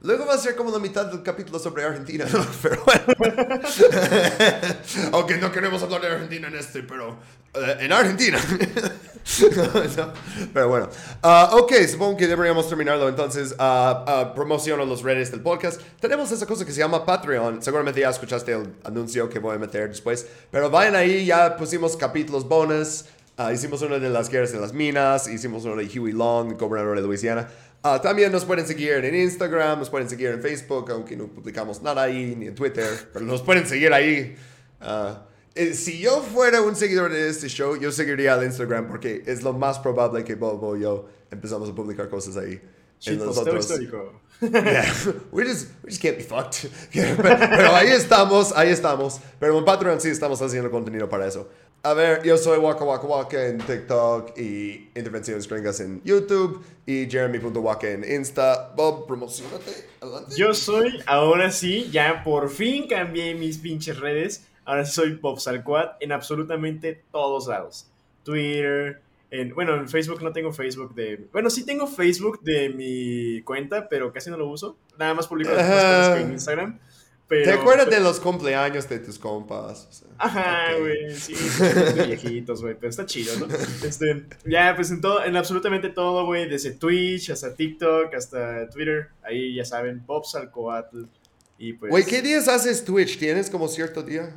Luego va a ser como la mitad del capítulo sobre Argentina, [laughs] pero bueno. [laughs] Aunque no queremos hablar de Argentina en este, pero eh, en Argentina. [laughs] pero bueno. Ah, ok, supongo que deberíamos terminarlo. Entonces, uh, promociono los redes del podcast. Tenemos esa cosa que se llama Patreon. Seguramente ya escuchaste el anuncio que voy a meter después. Pero vayan ahí, ya pusimos capítulos bonus. hicimos uno de las guerras de las minas. Hicimos uno de Huey Long, gobernador de Luisiana. Ah, también nos pueden seguir en Instagram, nos pueden seguir en Facebook, aunque no publicamos nada ahí, ni en Twitter, [laughs] pero nos pueden seguir ahí. Ah, eh, si yo fuera un seguidor de este show, yo seguiría al Instagram porque es lo más probable que Bobo y yo empezamos a publicar cosas ahí. en nosotros. histórico. [laughs] yeah, we just, we just can't be fucked. [laughs] pero ahí estamos, ahí estamos. Pero en Patreon sí estamos haciendo contenido para eso. A ver, yo soy Waka Waka Waka en TikTok y Intervenciones Gringas en YouTube y Jeremy.waka en Insta. Bob, promocionate. Adelante. Yo soy, ahora sí, ya por fin cambié mis pinches redes. Ahora soy Bob Salquat en absolutamente todos lados. Twitter, en, bueno, en Facebook no tengo Facebook de... Bueno, sí tengo Facebook de mi cuenta, pero casi no lo uso. Nada más publico las cosas en Instagram. ¿Te acuerdas de los cumpleaños de tus compas? Ajá, güey, sí, viejitos, güey, pero está chido, ¿no? Este, ya, pues en todo, en absolutamente todo, güey, desde Twitch hasta TikTok, hasta Twitter, ahí ya saben, Bob Salcoatl, y pues... Güey, ¿qué días haces Twitch? ¿Tienes como cierto día?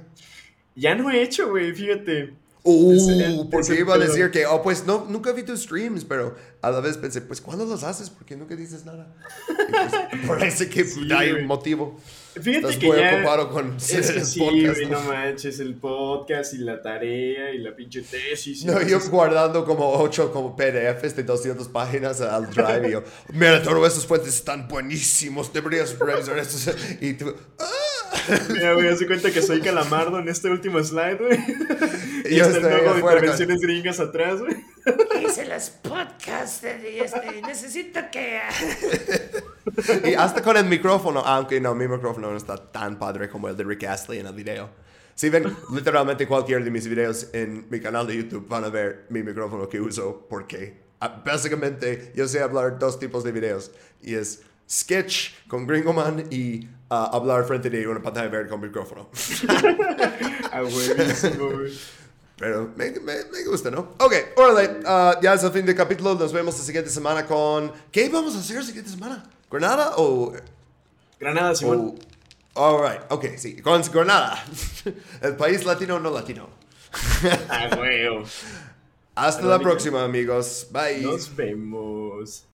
Ya no he hecho, güey, fíjate. Uh, porque iba a decir que, oh, pues no, nunca vi tus streams, pero a la vez pensé, pues, ¿cuándo los haces? Porque nunca dices nada. Pues, [laughs] parece que hay un motivo. Fíjate Estás que muy ya ocupado con es que sí, podcast, no manches, el podcast y la tarea y la pinche tesis. No, yo guardando como 8 como PDFs de 200 páginas al Drive y yo, mira, todos esos fuentes están buenísimos, deberías revisar estos. Y tú, ¡ah! Mira, güey, hace cuenta que soy calamardo en este último slide, güey. Y yo está el logo de intervenciones gringas atrás, güey. Hice los podcasts de este, necesito que... [laughs] y hasta con el micrófono, aunque no, mi micrófono no está tan padre como el de Rick Astley en el video. Si ven literalmente cualquier de mis videos en mi canal de YouTube, van a ver mi micrófono que uso porque ah, básicamente yo sé hablar dos tipos de videos y es sketch con Gringoman y uh, hablar frente de una pantalla verde con micrófono. [laughs] ah, pero me, me, me, gusta, ¿no? Ok, órale. Uh, ya es el fin del capítulo. Nos vemos la siguiente semana con. ¿Qué vamos a hacer la siguiente semana? ¿Granada o.? Granada, Simón. O... All right, ok, sí. Con Granada. [laughs] el país latino o no latino. Ah, [laughs] Hasta la próxima, amigos. Bye. Nos vemos.